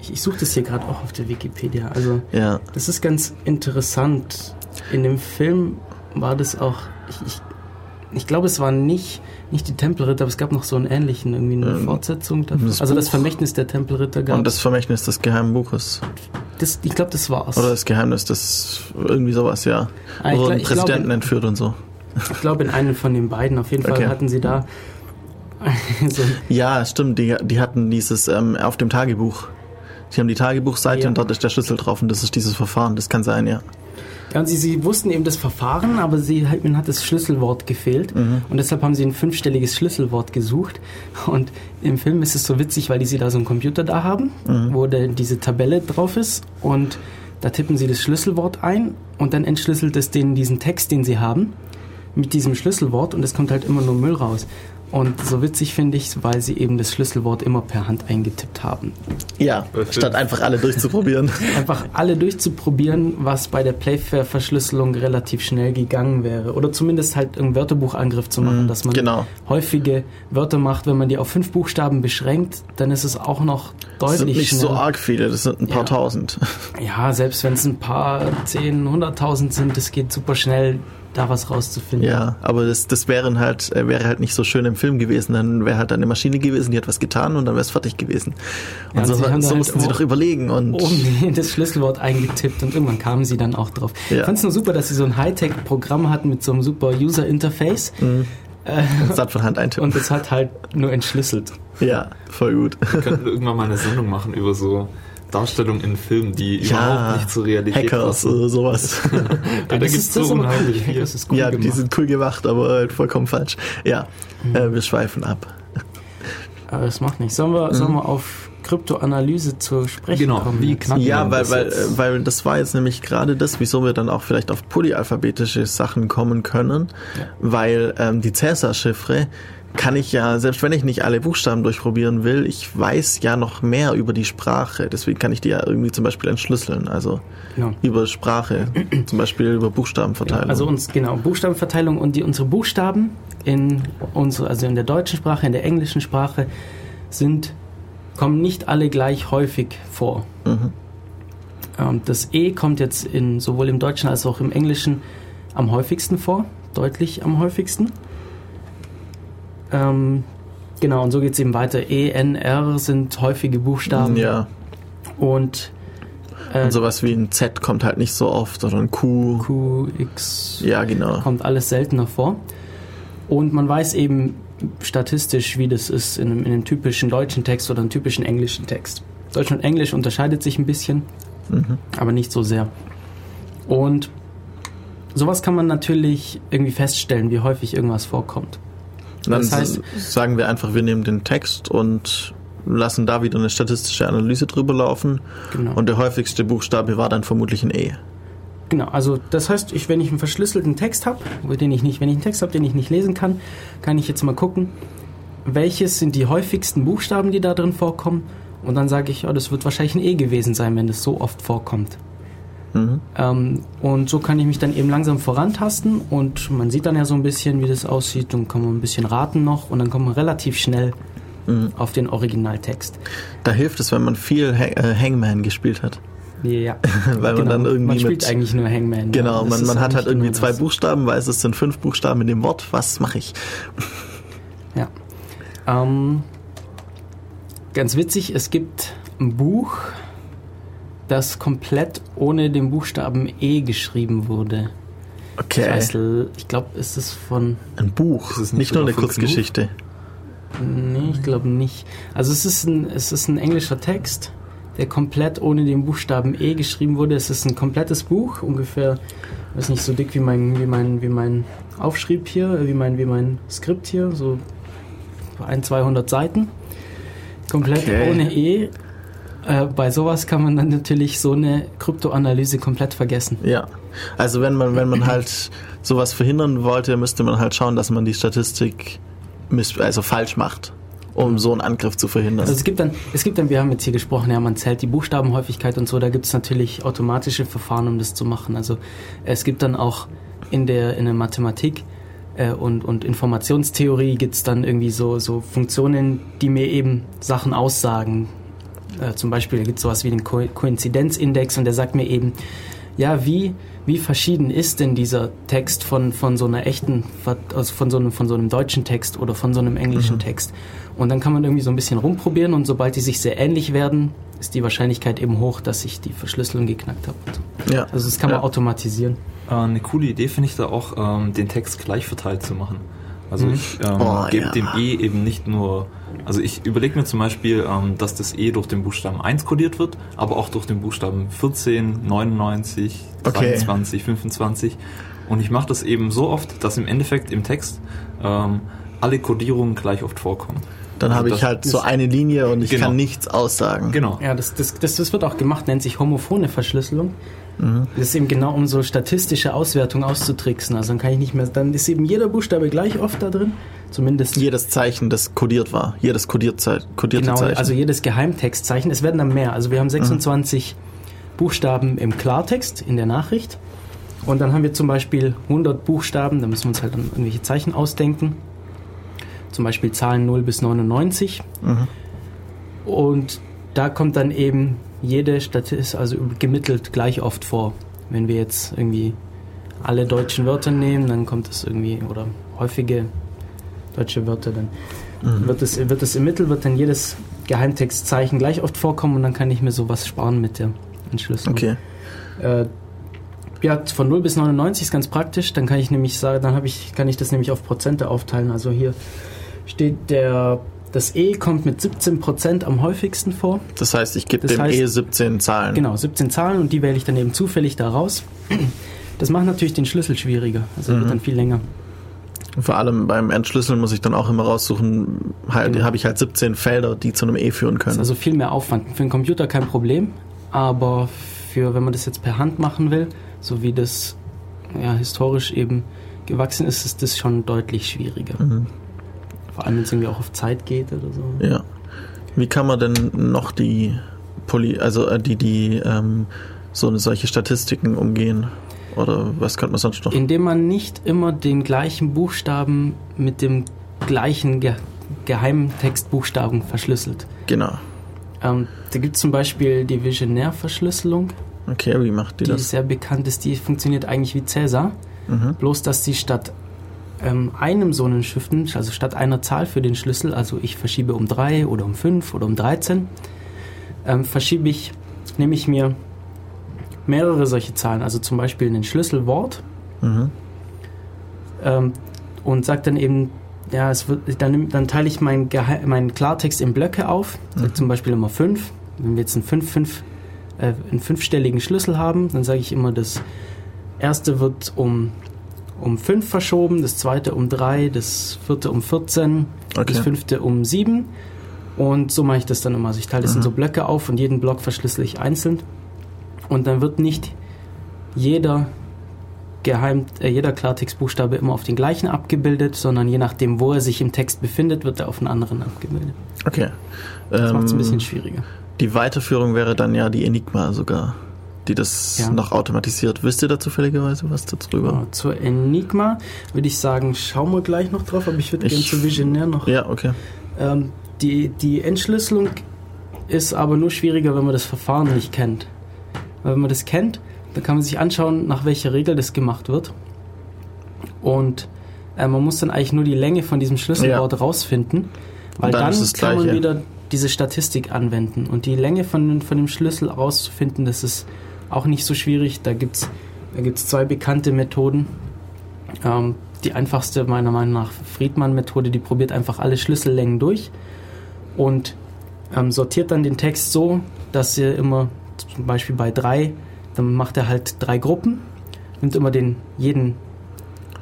Speaker 2: ich, ich suche das hier gerade auch auf der Wikipedia. Also
Speaker 1: ja.
Speaker 2: das ist ganz interessant. In dem Film war das auch. Ich, ich, ich glaube, es war nicht, nicht die Tempelritter, aber es gab noch so einen ähnlichen, irgendwie eine ähm, Fortsetzung davon. Das also Buch. das Vermächtnis der Tempelritter
Speaker 1: gab Und das Vermächtnis des geheimen Buches.
Speaker 2: Das, ich glaube, das war's.
Speaker 1: Oder das Geheimnis des irgendwie sowas, ja. Ah, Oder den Präsidenten glaube, entführt und so.
Speaker 2: Ich glaube, in einem von den beiden. Auf jeden Fall okay. hatten sie da.
Speaker 1: so ja, stimmt. Die, die hatten dieses ähm, auf dem Tagebuch. Sie haben die Tagebuchseite ja. und dort ist der Schlüssel drauf und das ist dieses Verfahren. Das kann sein, ja.
Speaker 2: Ja, und sie, sie wussten eben das Verfahren, aber sie, ihnen hat das Schlüsselwort gefehlt. Mhm. Und deshalb haben sie ein fünfstelliges Schlüsselwort gesucht. Und im Film ist es so witzig, weil die sie da so einen Computer da haben, mhm. wo der, diese Tabelle drauf ist. Und da tippen sie das Schlüsselwort ein und dann entschlüsselt es denen diesen Text, den sie haben, mit diesem Schlüsselwort und es kommt halt immer nur Müll raus. Und so witzig finde ich, weil sie eben das Schlüsselwort immer per Hand eingetippt haben.
Speaker 1: Ja, statt einfach alle durchzuprobieren.
Speaker 2: einfach alle durchzuprobieren, was bei der Playfair-Verschlüsselung relativ schnell gegangen wäre. Oder zumindest halt einen Wörterbuchangriff zu machen, mhm, dass man
Speaker 1: genau.
Speaker 2: häufige Wörter macht. Wenn man die auf fünf Buchstaben beschränkt, dann ist es auch noch deutlich Das sind
Speaker 1: nicht schnell. so arg viele, das sind ein paar ja. tausend.
Speaker 2: Ja, selbst wenn es ein paar zehn, hunderttausend sind, das geht super schnell da was rauszufinden.
Speaker 1: Ja, aber das, das wären halt, äh, wäre halt nicht so schön im Film gewesen. Dann wäre halt eine Maschine gewesen, die hat was getan und dann wäre es fertig gewesen. Und ja, so, so halt mussten sie doch überlegen. Und
Speaker 2: oben das Schlüsselwort eingetippt und irgendwann kamen sie dann auch drauf. Ja. Ich fand es nur super, dass sie so ein Hightech-Programm hatten mit so einem super User-Interface. Mhm.
Speaker 1: Äh, das von Hand eintippen.
Speaker 2: Und es hat halt nur entschlüsselt.
Speaker 1: Ja, voll gut.
Speaker 3: Wir könnten irgendwann mal eine Sendung machen über so Darstellung in Filmen, die ja, überhaupt nicht zur Realität
Speaker 1: Hackers oder sowas.
Speaker 3: ja, da gibt es so unheimlich
Speaker 1: viel. Cool ja, gemacht. die sind cool gemacht, aber halt vollkommen falsch. Ja, mhm. äh, wir schweifen ab.
Speaker 2: Aber das macht nichts. Sollen wir, mhm. sollen wir auf Kryptoanalyse zu sprechen
Speaker 1: genau.
Speaker 2: kommen?
Speaker 1: Wie knacken ja, weil, weil, weil das war jetzt nämlich gerade das, wieso wir dann auch vielleicht auf polyalphabetische Sachen kommen können, ja. weil ähm, die Cäsar-Chiffre kann ich ja, selbst wenn ich nicht alle Buchstaben durchprobieren will, ich weiß ja noch mehr über die Sprache. Deswegen kann ich die ja irgendwie zum Beispiel entschlüsseln. Also ja. über Sprache, zum Beispiel über Buchstabenverteilung. Ja,
Speaker 2: also uns, genau, Buchstabenverteilung und die, unsere Buchstaben in unsere, also in der deutschen Sprache, in der englischen Sprache sind, kommen nicht alle gleich häufig vor. Mhm. Ähm, das E kommt jetzt in, sowohl im Deutschen als auch im Englischen am häufigsten vor, deutlich am häufigsten. Ähm, genau, und so geht es eben weiter. E, N, R sind häufige Buchstaben.
Speaker 1: Ja.
Speaker 2: Und,
Speaker 1: äh, und sowas wie ein Z kommt halt nicht so oft, oder ein Q.
Speaker 2: Q, X.
Speaker 1: Ja, genau.
Speaker 2: Kommt alles seltener vor. Und man weiß eben statistisch, wie das ist in einem, in einem typischen deutschen Text oder einem typischen englischen Text. Deutsch und Englisch unterscheidet sich ein bisschen, mhm. aber nicht so sehr. Und sowas kann man natürlich irgendwie feststellen, wie häufig irgendwas vorkommt.
Speaker 1: Dann das heißt, sagen wir einfach, wir nehmen den Text und lassen da wieder eine statistische Analyse drüber laufen. Genau. Und der häufigste Buchstabe war dann vermutlich ein E.
Speaker 2: Genau, also das heißt, ich, wenn ich einen verschlüsselten Text habe, den ich nicht, wenn ich einen Text habe, den ich nicht lesen kann, kann ich jetzt mal gucken, welches sind die häufigsten Buchstaben, die da drin vorkommen. Und dann sage ich, ja, das wird wahrscheinlich ein E gewesen sein, wenn das so oft vorkommt. Mhm. Ähm, und so kann ich mich dann eben langsam vorantasten und man sieht dann ja so ein bisschen, wie das aussieht und kann man ein bisschen raten noch und dann kommt man relativ schnell mhm. auf den Originaltext.
Speaker 1: Da hilft es, wenn man viel Hang äh, Hangman gespielt hat.
Speaker 2: Ja,
Speaker 1: weil man genau. dann irgendwie
Speaker 2: man spielt mit, eigentlich nur Hangman.
Speaker 1: Genau, ja. man, man hat halt irgendwie zwei Buchstaben, weiß es sind fünf Buchstaben in dem Wort. Was mache ich?
Speaker 2: Ja. Ähm, ganz witzig, es gibt ein Buch, das komplett ohne den Buchstaben E geschrieben wurde.
Speaker 1: Okay.
Speaker 2: Ich, ich glaube, es ist von.
Speaker 1: Ein Buch, es ist nicht, nicht nur eine Kurzgeschichte.
Speaker 2: Nee, ich glaube nicht. Also es ist, ein, es ist ein englischer Text, der komplett ohne den Buchstaben E geschrieben wurde. Es ist ein komplettes Buch, ungefähr, weiß nicht, so dick wie mein, wie mein, wie mein Aufschrieb hier, wie mein, wie mein Skript hier, so ein, 200 Seiten. Komplett okay. ohne E äh, bei sowas kann man dann natürlich so eine Kryptoanalyse komplett vergessen.
Speaker 1: Ja. Also wenn man, wenn man halt sowas verhindern wollte, müsste man halt schauen, dass man die Statistik also falsch macht, um so einen Angriff zu verhindern.
Speaker 2: Also es gibt dann, es gibt dann, wir haben jetzt hier gesprochen, ja, man zählt die Buchstabenhäufigkeit und so, da gibt es natürlich automatische Verfahren, um das zu machen. Also es gibt dann auch in der, in der Mathematik äh, und, und Informationstheorie gibt es dann irgendwie so, so Funktionen, die mir eben Sachen aussagen. Äh, zum Beispiel gibt es sowas wie den Ko Koinzidenzindex und der sagt mir eben, ja, wie, wie verschieden ist denn dieser Text von, von so einer echten, also von so einem, von so einem deutschen Text oder von so einem englischen
Speaker 1: Mhm.
Speaker 2: Text. Und dann kann man irgendwie so ein bisschen rumprobieren und sobald die sich sehr ähnlich werden, ist die Wahrscheinlichkeit eben hoch, dass ich die Verschlüsselung geknackt habe.
Speaker 1: ja.
Speaker 2: Also das kann man
Speaker 1: ja.
Speaker 2: automatisieren.
Speaker 3: Äh, eine coole Idee finde ich da auch, ähm, den Text gleich verteilt zu machen. Also ich ähm,
Speaker 1: Oh,
Speaker 3: gebe
Speaker 1: ja.
Speaker 3: dem E eben nicht nur, also ich überlege mir zum Beispiel, ähm, dass das E durch den Buchstaben 1 kodiert wird, aber auch durch den Buchstaben 14, 99,
Speaker 1: Okay.
Speaker 3: 22, 25. Und ich mache das eben so oft, dass im Endeffekt im Text ähm, alle Kodierungen gleich oft vorkommen.
Speaker 1: Dann habe ich halt so eine Linie und ich
Speaker 3: Genau.
Speaker 1: kann nichts aussagen.
Speaker 3: Genau.
Speaker 2: Ja, das, das, das, das wird auch gemacht, nennt sich homophone Verschlüsselung.
Speaker 1: Mhm.
Speaker 2: Das ist eben genau, um so statistische Auswertung auszutricksen. Also dann kann ich nicht mehr, dann ist eben jeder Buchstabe gleich oft da drin. Zumindest
Speaker 1: Jedes Zeichen, das kodiert war. Jedes kodiert kodierte
Speaker 2: genau,
Speaker 1: Zeichen.
Speaker 2: also jedes Geheimtextzeichen. Es werden dann mehr. Also wir haben 26 Buchstaben im Klartext in der Nachricht. Und dann haben wir zum Beispiel 100 Buchstaben, da müssen wir uns halt dann irgendwelche Zeichen ausdenken. Zum Beispiel Zahlen 0 bis 99.
Speaker 1: Mhm.
Speaker 2: Und da kommt dann eben jede Statistik, also gemittelt gleich oft vor. Wenn wir jetzt irgendwie alle deutschen Wörter nehmen, dann kommt es irgendwie, oder häufige deutsche Wörter, dann
Speaker 1: Mhm.
Speaker 2: wird, es, wird es im Mittel, wird dann jedes Geheimtextzeichen gleich oft vorkommen und dann kann ich mir sowas sparen mit der Entschlüsselung.
Speaker 1: okay.
Speaker 2: Äh, ja, von 0 bis 99 ist ganz praktisch. Dann kann ich nämlich sagen, dann habe ich, kann ich das nämlich auf Prozente aufteilen. Also hier steht der, das E kommt mit 17 Prozent am häufigsten vor.
Speaker 1: Das heißt, ich gebe
Speaker 2: Das
Speaker 1: dem
Speaker 2: heißt-
Speaker 1: E 17 Zahlen.
Speaker 2: Genau, 17 Zahlen und die wähle ich dann eben zufällig da raus. Das macht natürlich den Schlüssel schwieriger. Also
Speaker 1: Mhm.
Speaker 2: wird dann viel länger.
Speaker 1: Vor allem beim Entschlüsseln muss ich dann auch immer raussuchen, halt,
Speaker 2: Genau.
Speaker 1: habe ich halt 17 Felder, die zu einem E führen
Speaker 2: Das
Speaker 1: können.
Speaker 2: ist also viel mehr Aufwand. Für einen Computer kein Problem, aber für, wenn man das jetzt per Hand machen will, so wie das ja, historisch eben gewachsen ist, ist das schon deutlich schwieriger.
Speaker 1: Mhm.
Speaker 2: Vor allem, wenn es irgendwie auch auf Zeit geht oder so.
Speaker 1: Ja. Wie kann man denn noch die Poly, also äh, die, die ähm, so eine solche Statistiken umgehen? Oder was könnte man sonst noch?
Speaker 2: Indem man nicht immer den gleichen Buchstaben mit dem gleichen Ge Geheimtextbuchstaben verschlüsselt.
Speaker 1: Genau.
Speaker 2: Ähm, da gibt es zum Beispiel die Visionärverschlüsselung,
Speaker 1: Okay, wie macht die,
Speaker 2: die
Speaker 1: das?
Speaker 2: sehr bekannt ist. Die funktioniert eigentlich wie Cäsar,
Speaker 1: Mhm.
Speaker 2: bloß dass sie statt ähm, einem so einen Schriften, also statt einer Zahl für den Schlüssel, also ich verschiebe um 3 oder um 5 oder um 13, ähm, verschiebe ich, nehme ich mir mehrere solche Zahlen, also zum Beispiel ein Schlüsselwort
Speaker 1: Mhm.
Speaker 2: ähm, und sage dann eben, ja, wird, dann, dann teile ich meinen meinen Klartext in Blöcke auf, sag
Speaker 1: Mhm.
Speaker 2: zum Beispiel immer 5. Wenn wir jetzt einen, fünf, fünf, äh, einen fünfstelligen Schlüssel haben, dann sage ich immer, das erste wird um, um 5 verschoben, das zweite um 3, das vierte um 14, das
Speaker 1: Okay.
Speaker 2: fünfte um 7 und so mache ich das dann immer. Also ich teile das in
Speaker 1: Mhm.
Speaker 2: so Blöcke auf und jeden Block verschlüssel ich einzeln und dann wird nicht jeder Geheim, äh, jeder Klartextbuchstabe immer auf den gleichen abgebildet, sondern je nachdem, wo er sich im Text befindet, wird er auf einen anderen abgebildet.
Speaker 1: Okay.
Speaker 2: Das macht es ein
Speaker 1: Ähm,
Speaker 2: bisschen schwieriger.
Speaker 1: die Weiterführung wäre dann ja die Enigma sogar, die das
Speaker 2: Ja.
Speaker 1: noch automatisiert. Wisst ihr da zufälligerweise was darüber?
Speaker 2: Ja, zur Enigma würde ich sagen, schauen wir gleich noch drauf, aber ich würde gerne zu Visionär noch.
Speaker 1: Ja, okay.
Speaker 2: Ähm, die, die Entschlüsselung ist aber nur schwieriger, wenn man das Verfahren nicht kennt. Weil wenn man das kennt, dann kann man sich anschauen, nach welcher Regel das gemacht wird. Und äh, man muss dann eigentlich nur die Länge von diesem Schlüsselwort rausfinden, weil
Speaker 1: dann
Speaker 2: dann, kann man
Speaker 1: gleich, ja.
Speaker 2: wieder diese Statistik anwenden. Und die Länge von, von dem Schlüssel rauszufinden, das ist auch nicht so schwierig. Da gibt es da gibt's zwei bekannte Methoden. Ähm, die einfachste meiner Meinung nach Friedmann-Methode, die probiert einfach alle Schlüssellängen durch und ähm, sortiert dann den Text so, dass er immer zum Beispiel bei drei, dann macht er halt drei Gruppen, nimmt immer den jeden,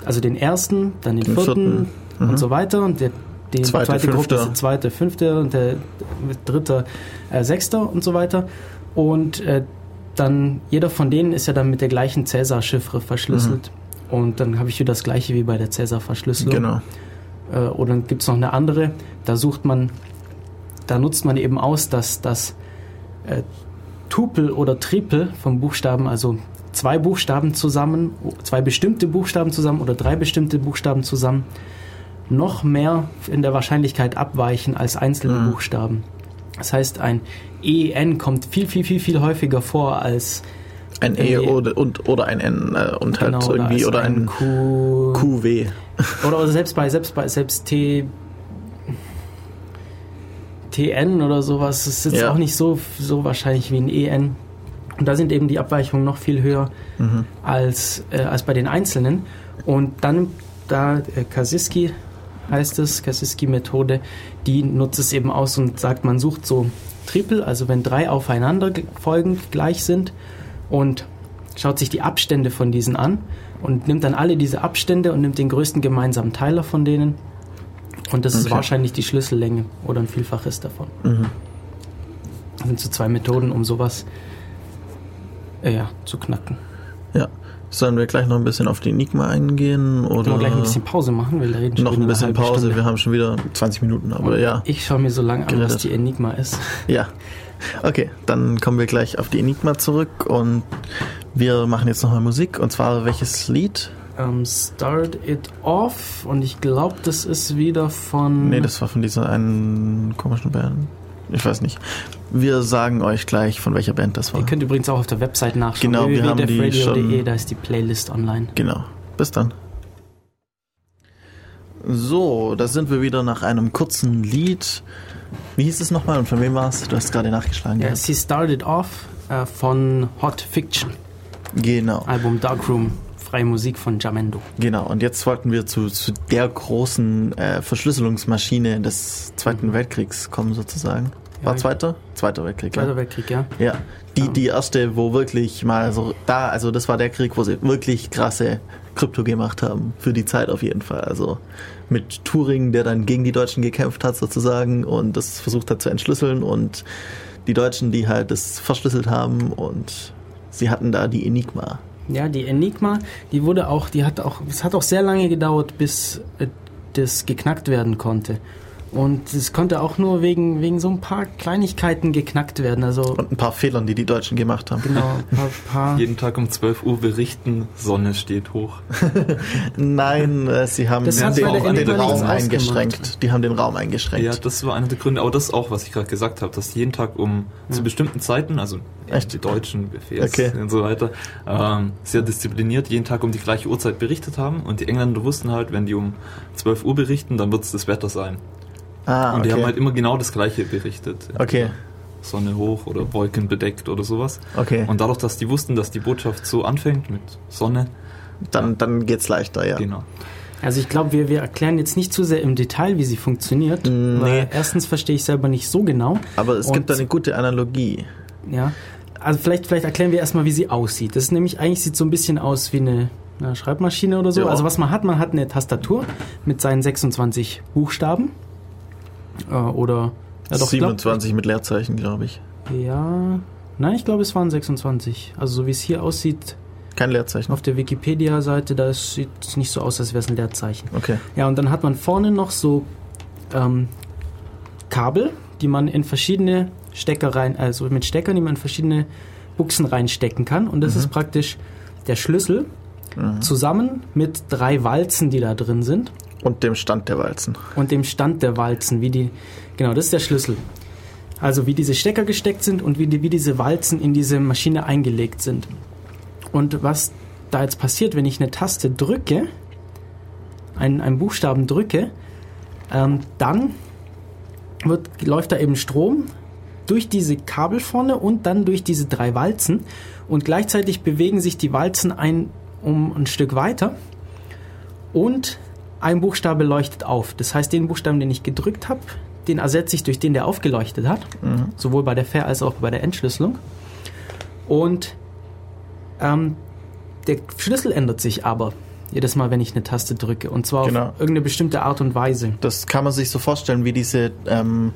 Speaker 2: also den ersten, dann den,
Speaker 1: Den
Speaker 2: vierten,
Speaker 1: vierten. Mhm.
Speaker 2: und so weiter und der die
Speaker 1: Zweite,
Speaker 2: zweite Gruppe ist der zweite, fünfte und der dritte, äh, sechste und so weiter. Und äh, dann jeder von denen ist ja dann mit der gleichen Cäsar-Chiffre verschlüsselt. Und dann habe ich wieder das gleiche wie bei der Cäsar-Verschlüsselung.
Speaker 1: Genau.
Speaker 2: Äh, oder dann gibt es noch eine andere, da sucht man, da nutzt man eben aus, dass das äh, Tupel oder Tripel vom Buchstaben, also zwei Buchstaben zusammen, zwei bestimmte Buchstaben zusammen oder drei bestimmte Buchstaben zusammen, noch mehr in der Wahrscheinlichkeit abweichen als einzelne
Speaker 1: Mhm.
Speaker 2: Buchstaben. Das heißt, ein EN kommt viel, viel, viel, viel häufiger vor als
Speaker 1: Ein E oder, und, oder ein N äh, und halt
Speaker 2: genau,
Speaker 1: irgendwie oder ein
Speaker 2: Q,
Speaker 1: QW.
Speaker 2: Oder, oder selbst bei selbst bei selbst T TN oder sowas ist jetzt
Speaker 1: Ja.
Speaker 2: auch nicht so so wahrscheinlich wie ein EN. Und da sind eben die Abweichungen noch viel höher
Speaker 1: Mhm.
Speaker 2: als äh, als bei den einzelnen. Und dann da äh, Kasiski heißt es Kasiski Methode, die nutzt es eben aus und sagt, man sucht so Triple, also wenn drei aufeinander ge- folgend gleich sind und schaut sich die Abstände von diesen an und nimmt dann alle diese Abstände und nimmt den größten gemeinsamen Teiler von denen. Und das ist
Speaker 1: Okay.
Speaker 2: wahrscheinlich die Schlüssellänge oder ein Vielfaches davon.
Speaker 1: Mhm.
Speaker 2: Das sind so zwei Methoden, um sowas äh, ja, zu knacken.
Speaker 1: Ja. Sollen wir gleich noch ein bisschen auf die Enigma eingehen? Oder
Speaker 2: Können wir gleich ein bisschen Pause machen, weil wir reden schon
Speaker 1: noch ein bisschen Pause?
Speaker 2: Stunde.
Speaker 1: Wir haben schon wieder 20 Minuten, aber
Speaker 2: Und
Speaker 1: ja.
Speaker 2: Ich schaue mir so lange an, was die Enigma ist.
Speaker 1: Ja. Okay, dann kommen wir gleich auf die Enigma zurück und wir machen jetzt nochmal Musik. Und zwar welches Lied?
Speaker 2: Ähm, Start It Off und ich glaube, das ist wieder von.
Speaker 1: Nee, das war von dieser einen komischen Band. Ich weiß nicht. Wir sagen euch gleich, von welcher Band das war.
Speaker 2: Ihr könnt übrigens auch auf der Website nachschauen.
Speaker 1: Genau, wir haben die schon-
Speaker 2: da ist die Playlist online.
Speaker 1: Genau. Bis dann. So, da sind wir wieder nach einem kurzen Lied. Wie hieß es nochmal und von wem war es? Du hast gerade nachgeschlagen.
Speaker 2: Ja,
Speaker 1: Ja,
Speaker 2: sie started off äh, von Hot Fiction,
Speaker 1: Genau,
Speaker 2: Album Darkroom, freie Musik von Jamendo.
Speaker 1: genau. Und jetzt wollten wir zu, zu der großen äh, Verschlüsselungsmaschine des Zweiten Weltkriegs kommen, sozusagen. War
Speaker 2: Ja,
Speaker 1: zweiter? Zweiter Weltkrieg,
Speaker 2: Zweiter
Speaker 1: ja.
Speaker 2: Weltkrieg, ja.
Speaker 1: Ja, die,
Speaker 2: Ja.
Speaker 1: die erste, wo wirklich mal so da, also das war der Krieg, wo sie wirklich krasse Krypto gemacht haben. Für die Zeit auf jeden Fall. Also mit Turing, der dann gegen die Deutschen gekämpft hat sozusagen und das versucht hat zu entschlüsseln und die Deutschen, die halt das verschlüsselt haben und sie hatten da die Enigma.
Speaker 2: Ja, die Enigma, die wurde auch, die hat auch, es hat auch sehr lange gedauert, bis äh, das geknackt werden konnte. Und es konnte auch nur wegen, wegen so ein paar Kleinigkeiten geknackt werden. Also,
Speaker 1: Und ein paar Fehlern, die die Deutschen gemacht haben.
Speaker 2: genau, ein paar, paar
Speaker 3: Jeden Tag um 12 Uhr berichten, Sonne steht hoch.
Speaker 1: Nein, äh, sie haben
Speaker 2: Das
Speaker 1: den, den
Speaker 2: Enigma
Speaker 1: Raum eingeschränkt.
Speaker 2: ausgemacht.
Speaker 1: Die haben den Raum eingeschränkt.
Speaker 3: Ja, das war einer der Gründe, aber das ist auch, was ich gerade gesagt habe, dass jeden Tag um zu bestimmten Zeiten, also
Speaker 1: Echt?
Speaker 3: die Deutschen, Befehls
Speaker 1: Okay.
Speaker 3: und so weiter, ähm, sehr diszipliniert jeden Tag um die gleiche Uhrzeit berichtet haben und die Engländer wussten halt, wenn die um 12 Uhr berichten, dann wird es das Wetter sein.
Speaker 1: Ah,
Speaker 3: Und die haben
Speaker 1: okay.
Speaker 3: halt immer genau das gleiche berichtet.
Speaker 1: Okay,
Speaker 3: Sonne hoch oder Wolken bedeckt oder sowas.
Speaker 1: okay.
Speaker 3: Und dadurch, dass die wussten, dass die Botschaft so anfängt mit Sonne,
Speaker 1: Dann, dann geht's leichter, ja.
Speaker 3: genau.
Speaker 2: Also ich glaube, wir, wir erklären jetzt nicht zu sehr im Detail, wie sie funktioniert.
Speaker 1: Mm,
Speaker 2: Weil
Speaker 1: nee.
Speaker 2: erstens verstehe ich selber nicht so genau.
Speaker 1: Aber es gibt da eine gute Analogie.
Speaker 2: Ja. Also vielleicht, vielleicht erklären wir erstmal, wie sie aussieht. Das ist nämlich, eigentlich sieht so ein bisschen aus wie eine, eine Schreibmaschine oder so.
Speaker 1: Ja.
Speaker 2: Also was man hat, man hat eine Tastatur mit seinen 26 Buchstaben. Äh, oder ja, doch, glaub-
Speaker 1: 27 mit Leerzeichen, glaube ich.
Speaker 2: ja. Nein, ich glaube, es waren 26. Also so wie es hier aussieht
Speaker 1: Kein Leerzeichen.
Speaker 2: auf der Wikipedia-Seite, da sieht es nicht so aus, als wäre es ein Leerzeichen.
Speaker 1: Okay.
Speaker 2: Ja, und dann hat man vorne noch so ähm, Kabel, die man in verschiedene Stecker rein, also mit Steckern, die man in verschiedene Buchsen reinstecken kann. Und das ist praktisch der Schlüssel
Speaker 1: Mhm.
Speaker 2: zusammen mit drei Walzen, die da drin sind
Speaker 1: Und dem Stand der Walzen.
Speaker 2: und dem Stand der Walzen, wie die, genau, das ist der Schlüssel. Also wie diese Stecker gesteckt sind und wie, die, wie diese Walzen in diese Maschine eingelegt sind. Und was da jetzt passiert, wenn ich eine Taste drücke, einen, einen Buchstaben drücke, ähm, dann wird, läuft da eben Strom durch diese Kabel vorne und dann durch diese drei Walzen und gleichzeitig bewegen sich die Walzen ein um ein Stück weiter und ein Buchstabe leuchtet auf. Das heißt, den Buchstaben, den ich gedrückt habe, den ersetze ich durch den, der aufgeleuchtet hat,
Speaker 1: Mhm.
Speaker 2: sowohl bei der Ver- als auch bei der Entschlüsselung. Und ähm, der Schlüssel ändert sich aber. Jedes Mal, wenn ich eine Taste drücke. Und zwar
Speaker 1: Genau.
Speaker 2: auf irgendeine bestimmte Art und Weise.
Speaker 1: Das kann man sich so vorstellen wie diese ähm,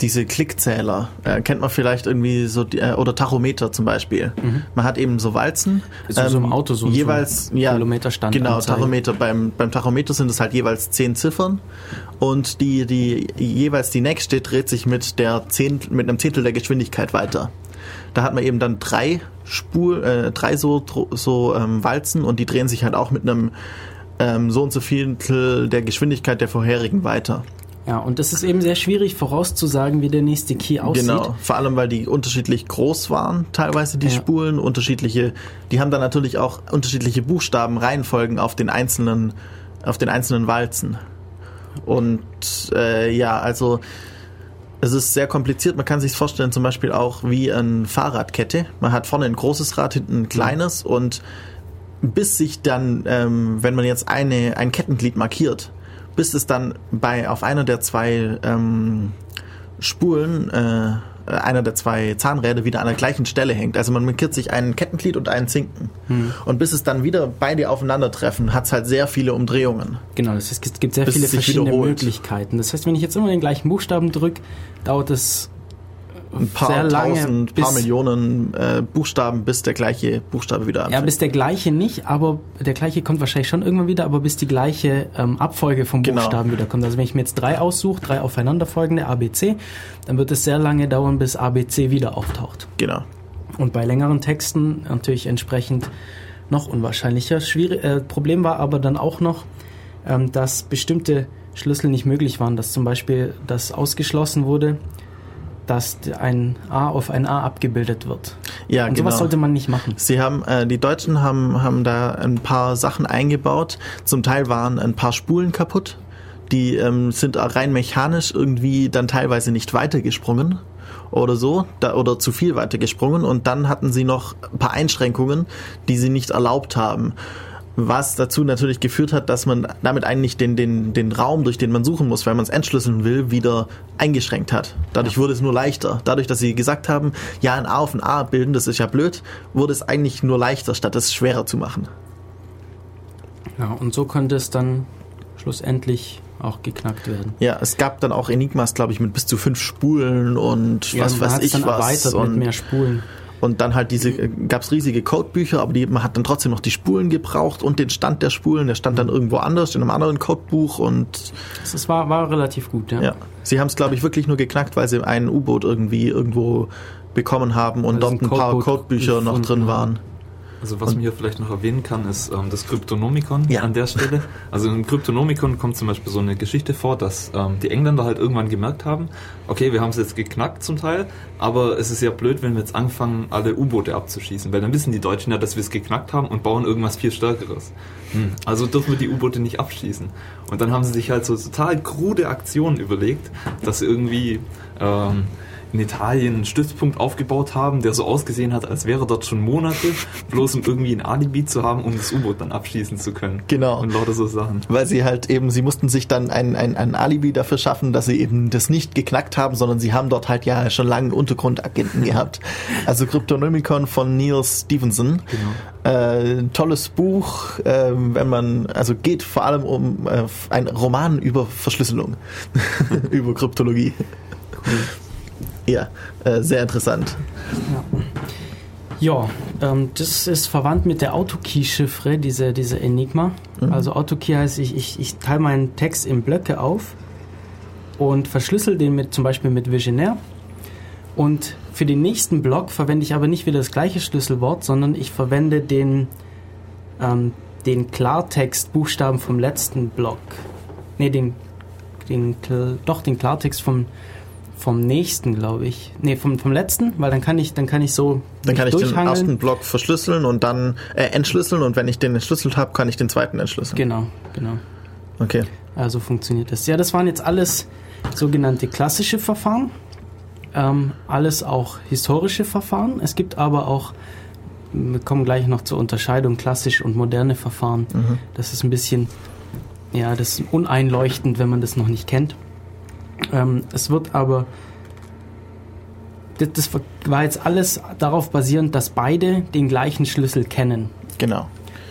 Speaker 1: diese Klickzähler. Äh, kennt man vielleicht irgendwie so die, äh, oder Tachometer zum Beispiel. Man hat eben so Walzen.
Speaker 2: So- so im Auto so-
Speaker 1: jeweils
Speaker 2: so
Speaker 1: ja,
Speaker 2: Kilometerstand
Speaker 1: Genau. Tachometer. Beim, beim Tachometer sind es halt jeweils zehn Ziffern und die, die jeweils die nächste dreht sich mit der Zehnt, mit einem Zehntel der Geschwindigkeit weiter. Da hat man eben dann drei Spur, äh, drei so, so ähm, Walzen und die drehen sich halt auch mit einem ähm, so und so Vieltel der Geschwindigkeit der vorherigen weiter.
Speaker 2: Ja, und das ist eben sehr schwierig vorauszusagen, wie der nächste Key aussieht.
Speaker 1: Genau, vor allem weil die unterschiedlich groß waren, teilweise die
Speaker 2: Ja.
Speaker 1: Spulen, unterschiedliche, die haben dann natürlich auch unterschiedliche Buchstabenreihenfolgen auf den einzelnen, auf den einzelnen Walzen. Und äh, ja, also es ist sehr kompliziert. Man kann sich vorstellen, zum Beispiel auch wie eine Fahrradkette. Man hat vorne ein großes Rad, hinten ein kleines und bis sich dann, ähm, wenn man jetzt eine, ein Kettenglied markiert, bis es dann bei auf einer der zwei ähm, Spulen, äh, einer der zwei Zahnräder wieder an der gleichen Stelle hängt. Also man markiert sich einen Kettenglied und einen Zinken. Und bis es dann wieder beide aufeinandertreffen, hat es halt sehr viele Umdrehungen.
Speaker 2: Genau, das heißt, es gibt sehr
Speaker 1: Bis
Speaker 2: viele verschiedene
Speaker 1: wiederholt.
Speaker 2: Möglichkeiten. Das heißt, wenn ich jetzt immer den gleichen Buchstaben drücke, dauert es
Speaker 1: Ein paar
Speaker 2: sehr lange,
Speaker 1: tausend, paar Millionen äh, Buchstaben, bis der gleiche Buchstabe wieder
Speaker 2: Ja,
Speaker 1: anfängt.
Speaker 2: bis der gleiche nicht, aber der gleiche kommt wahrscheinlich schon irgendwann wieder, aber bis die gleiche ähm, Abfolge von
Speaker 1: Genau.
Speaker 2: Buchstaben wieder kommt. Also wenn ich mir jetzt drei aussuche, drei aufeinanderfolgende ABC, dann wird es sehr lange dauern, bis ABC wieder auftaucht.
Speaker 1: Genau.
Speaker 2: Und bei längeren Texten natürlich entsprechend noch unwahrscheinlicher. Schwierig, äh, Problem war aber dann auch noch, ähm, dass bestimmte Schlüssel nicht möglich waren, dass zum Beispiel das ausgeschlossen wurde, dass ein A auf ein A abgebildet wird.
Speaker 1: Ja,
Speaker 2: Und
Speaker 1: genau.
Speaker 2: sowas sollte man nicht machen.
Speaker 1: Sie haben, äh, die Deutschen haben, haben da ein paar Sachen eingebaut. Zum Teil waren ein paar Spulen kaputt. Die ähm, sind rein mechanisch irgendwie dann teilweise nicht weitergesprungen oder so, da, oder zu viel weitergesprungen. Und dann hatten sie noch ein paar Einschränkungen, die sie nicht erlaubt haben. Was dazu natürlich geführt hat, dass man damit eigentlich den, den, den Raum, durch den man suchen muss, wenn man es entschlüsseln will, wieder eingeschränkt hat. Dadurch wurde es nur leichter. Dadurch, dass sie gesagt haben, ja, ein A auf ein A bilden, das ist ja blöd, wurde es eigentlich nur leichter, statt es schwerer zu machen.
Speaker 2: Ja, und so konnte es dann schlussendlich auch geknackt werden.
Speaker 1: Ja, es gab dann auch Enigmas, glaube ich, mit bis zu fünf Spulen und was
Speaker 2: man
Speaker 1: weiß ich
Speaker 2: dann
Speaker 1: was.
Speaker 2: erweitert
Speaker 1: Und,
Speaker 2: mit mehr Spulen.
Speaker 1: Und dann halt diese, gab es riesige Codebücher, aber die, man hat dann trotzdem noch die Spulen gebraucht und den Stand der Spulen, der stand dann irgendwo anders in einem anderen Codebuch und
Speaker 2: Das war, war relativ gut, ja.
Speaker 1: Ja. Sie haben es, glaube ich, wirklich nur geknackt, weil sie ein U-Boot irgendwie irgendwo bekommen haben und
Speaker 2: Weil
Speaker 1: dort ein
Speaker 2: ein
Speaker 1: paar Codebücher noch drin
Speaker 2: haben.
Speaker 3: Also was man hier vielleicht noch erwähnen kann, ist ähm, das Kryptonomikon
Speaker 1: Ja.
Speaker 3: an der Stelle. Also im Kryptonomikon kommt zum Beispiel so eine Geschichte vor, dass ähm, die Engländer halt irgendwann gemerkt haben, okay, wir haben es jetzt geknackt zum Teil, aber es ist ja blöd, wenn wir jetzt anfangen, alle U-Boote abzuschießen, weil dann wissen die Deutschen ja, dass wir es geknackt haben und bauen irgendwas viel Stärkeres. Hm. Also dürfen wir die U-Boote nicht abschießen. Und dann haben sie sich halt so total krude Aktionen überlegt, dass sie irgendwie ähm, in Italien einen Stützpunkt aufgebaut haben, der so ausgesehen hat, als wäre dort schon Monate, bloß um irgendwie ein Alibi zu haben, um das U-Boot dann abschießen zu können.
Speaker 1: Genau.
Speaker 3: Und lauter so Sachen.
Speaker 1: Weil sie halt eben, sie mussten sich dann ein, ein, ein Alibi dafür schaffen, dass sie eben das nicht geknackt haben, sondern sie haben dort halt ja schon lange Untergrundagenten gehabt. Also Cryptonomicon von Neil Stevenson.
Speaker 3: Genau.
Speaker 1: Äh, tolles Buch, äh, wenn man, also geht vor allem um äh, ein Roman über Verschlüsselung, über Kryptologie. Ja, äh, sehr interessant.
Speaker 2: Ja, ähm, das ist verwandt mit der Autokey-Chiffre, diese, diese Enigma.
Speaker 1: Mhm.
Speaker 2: Also Autokey heißt, ich, ich, ich teile meinen Text in Blöcke auf und verschlüssel den mit, zum Beispiel mit Visionär. Und für den nächsten Block verwende ich aber nicht wieder das gleiche Schlüsselwort, sondern ich verwende den, ähm, den Klartext-Buchstaben vom letzten Block. Nee, den, den, doch, den Klartext vom, vom nächsten, glaube ich. Nee, vom, vom letzten, weil dann kann ich, dann kann ich so
Speaker 1: Dann kann ich den ersten Block verschlüsseln und dann äh, entschlüsseln und wenn ich den entschlüsselt habe, kann ich den zweiten entschlüsseln.
Speaker 2: Genau, genau.
Speaker 1: Okay.
Speaker 2: Also funktioniert das. Ja, das waren jetzt alles sogenannte klassische Verfahren. Ähm, alles auch historische Verfahren. Es gibt aber auch, wir kommen gleich noch zur Unterscheidung klassisch und moderne Verfahren.
Speaker 1: Mhm.
Speaker 2: Das ist ein bisschen, ja, das ist uneinleuchtend, wenn man das noch nicht kennt. Ähm, es wird aber, das, das war jetzt alles darauf basierend, dass beide den gleichen Schlüssel kennen.
Speaker 1: Genau.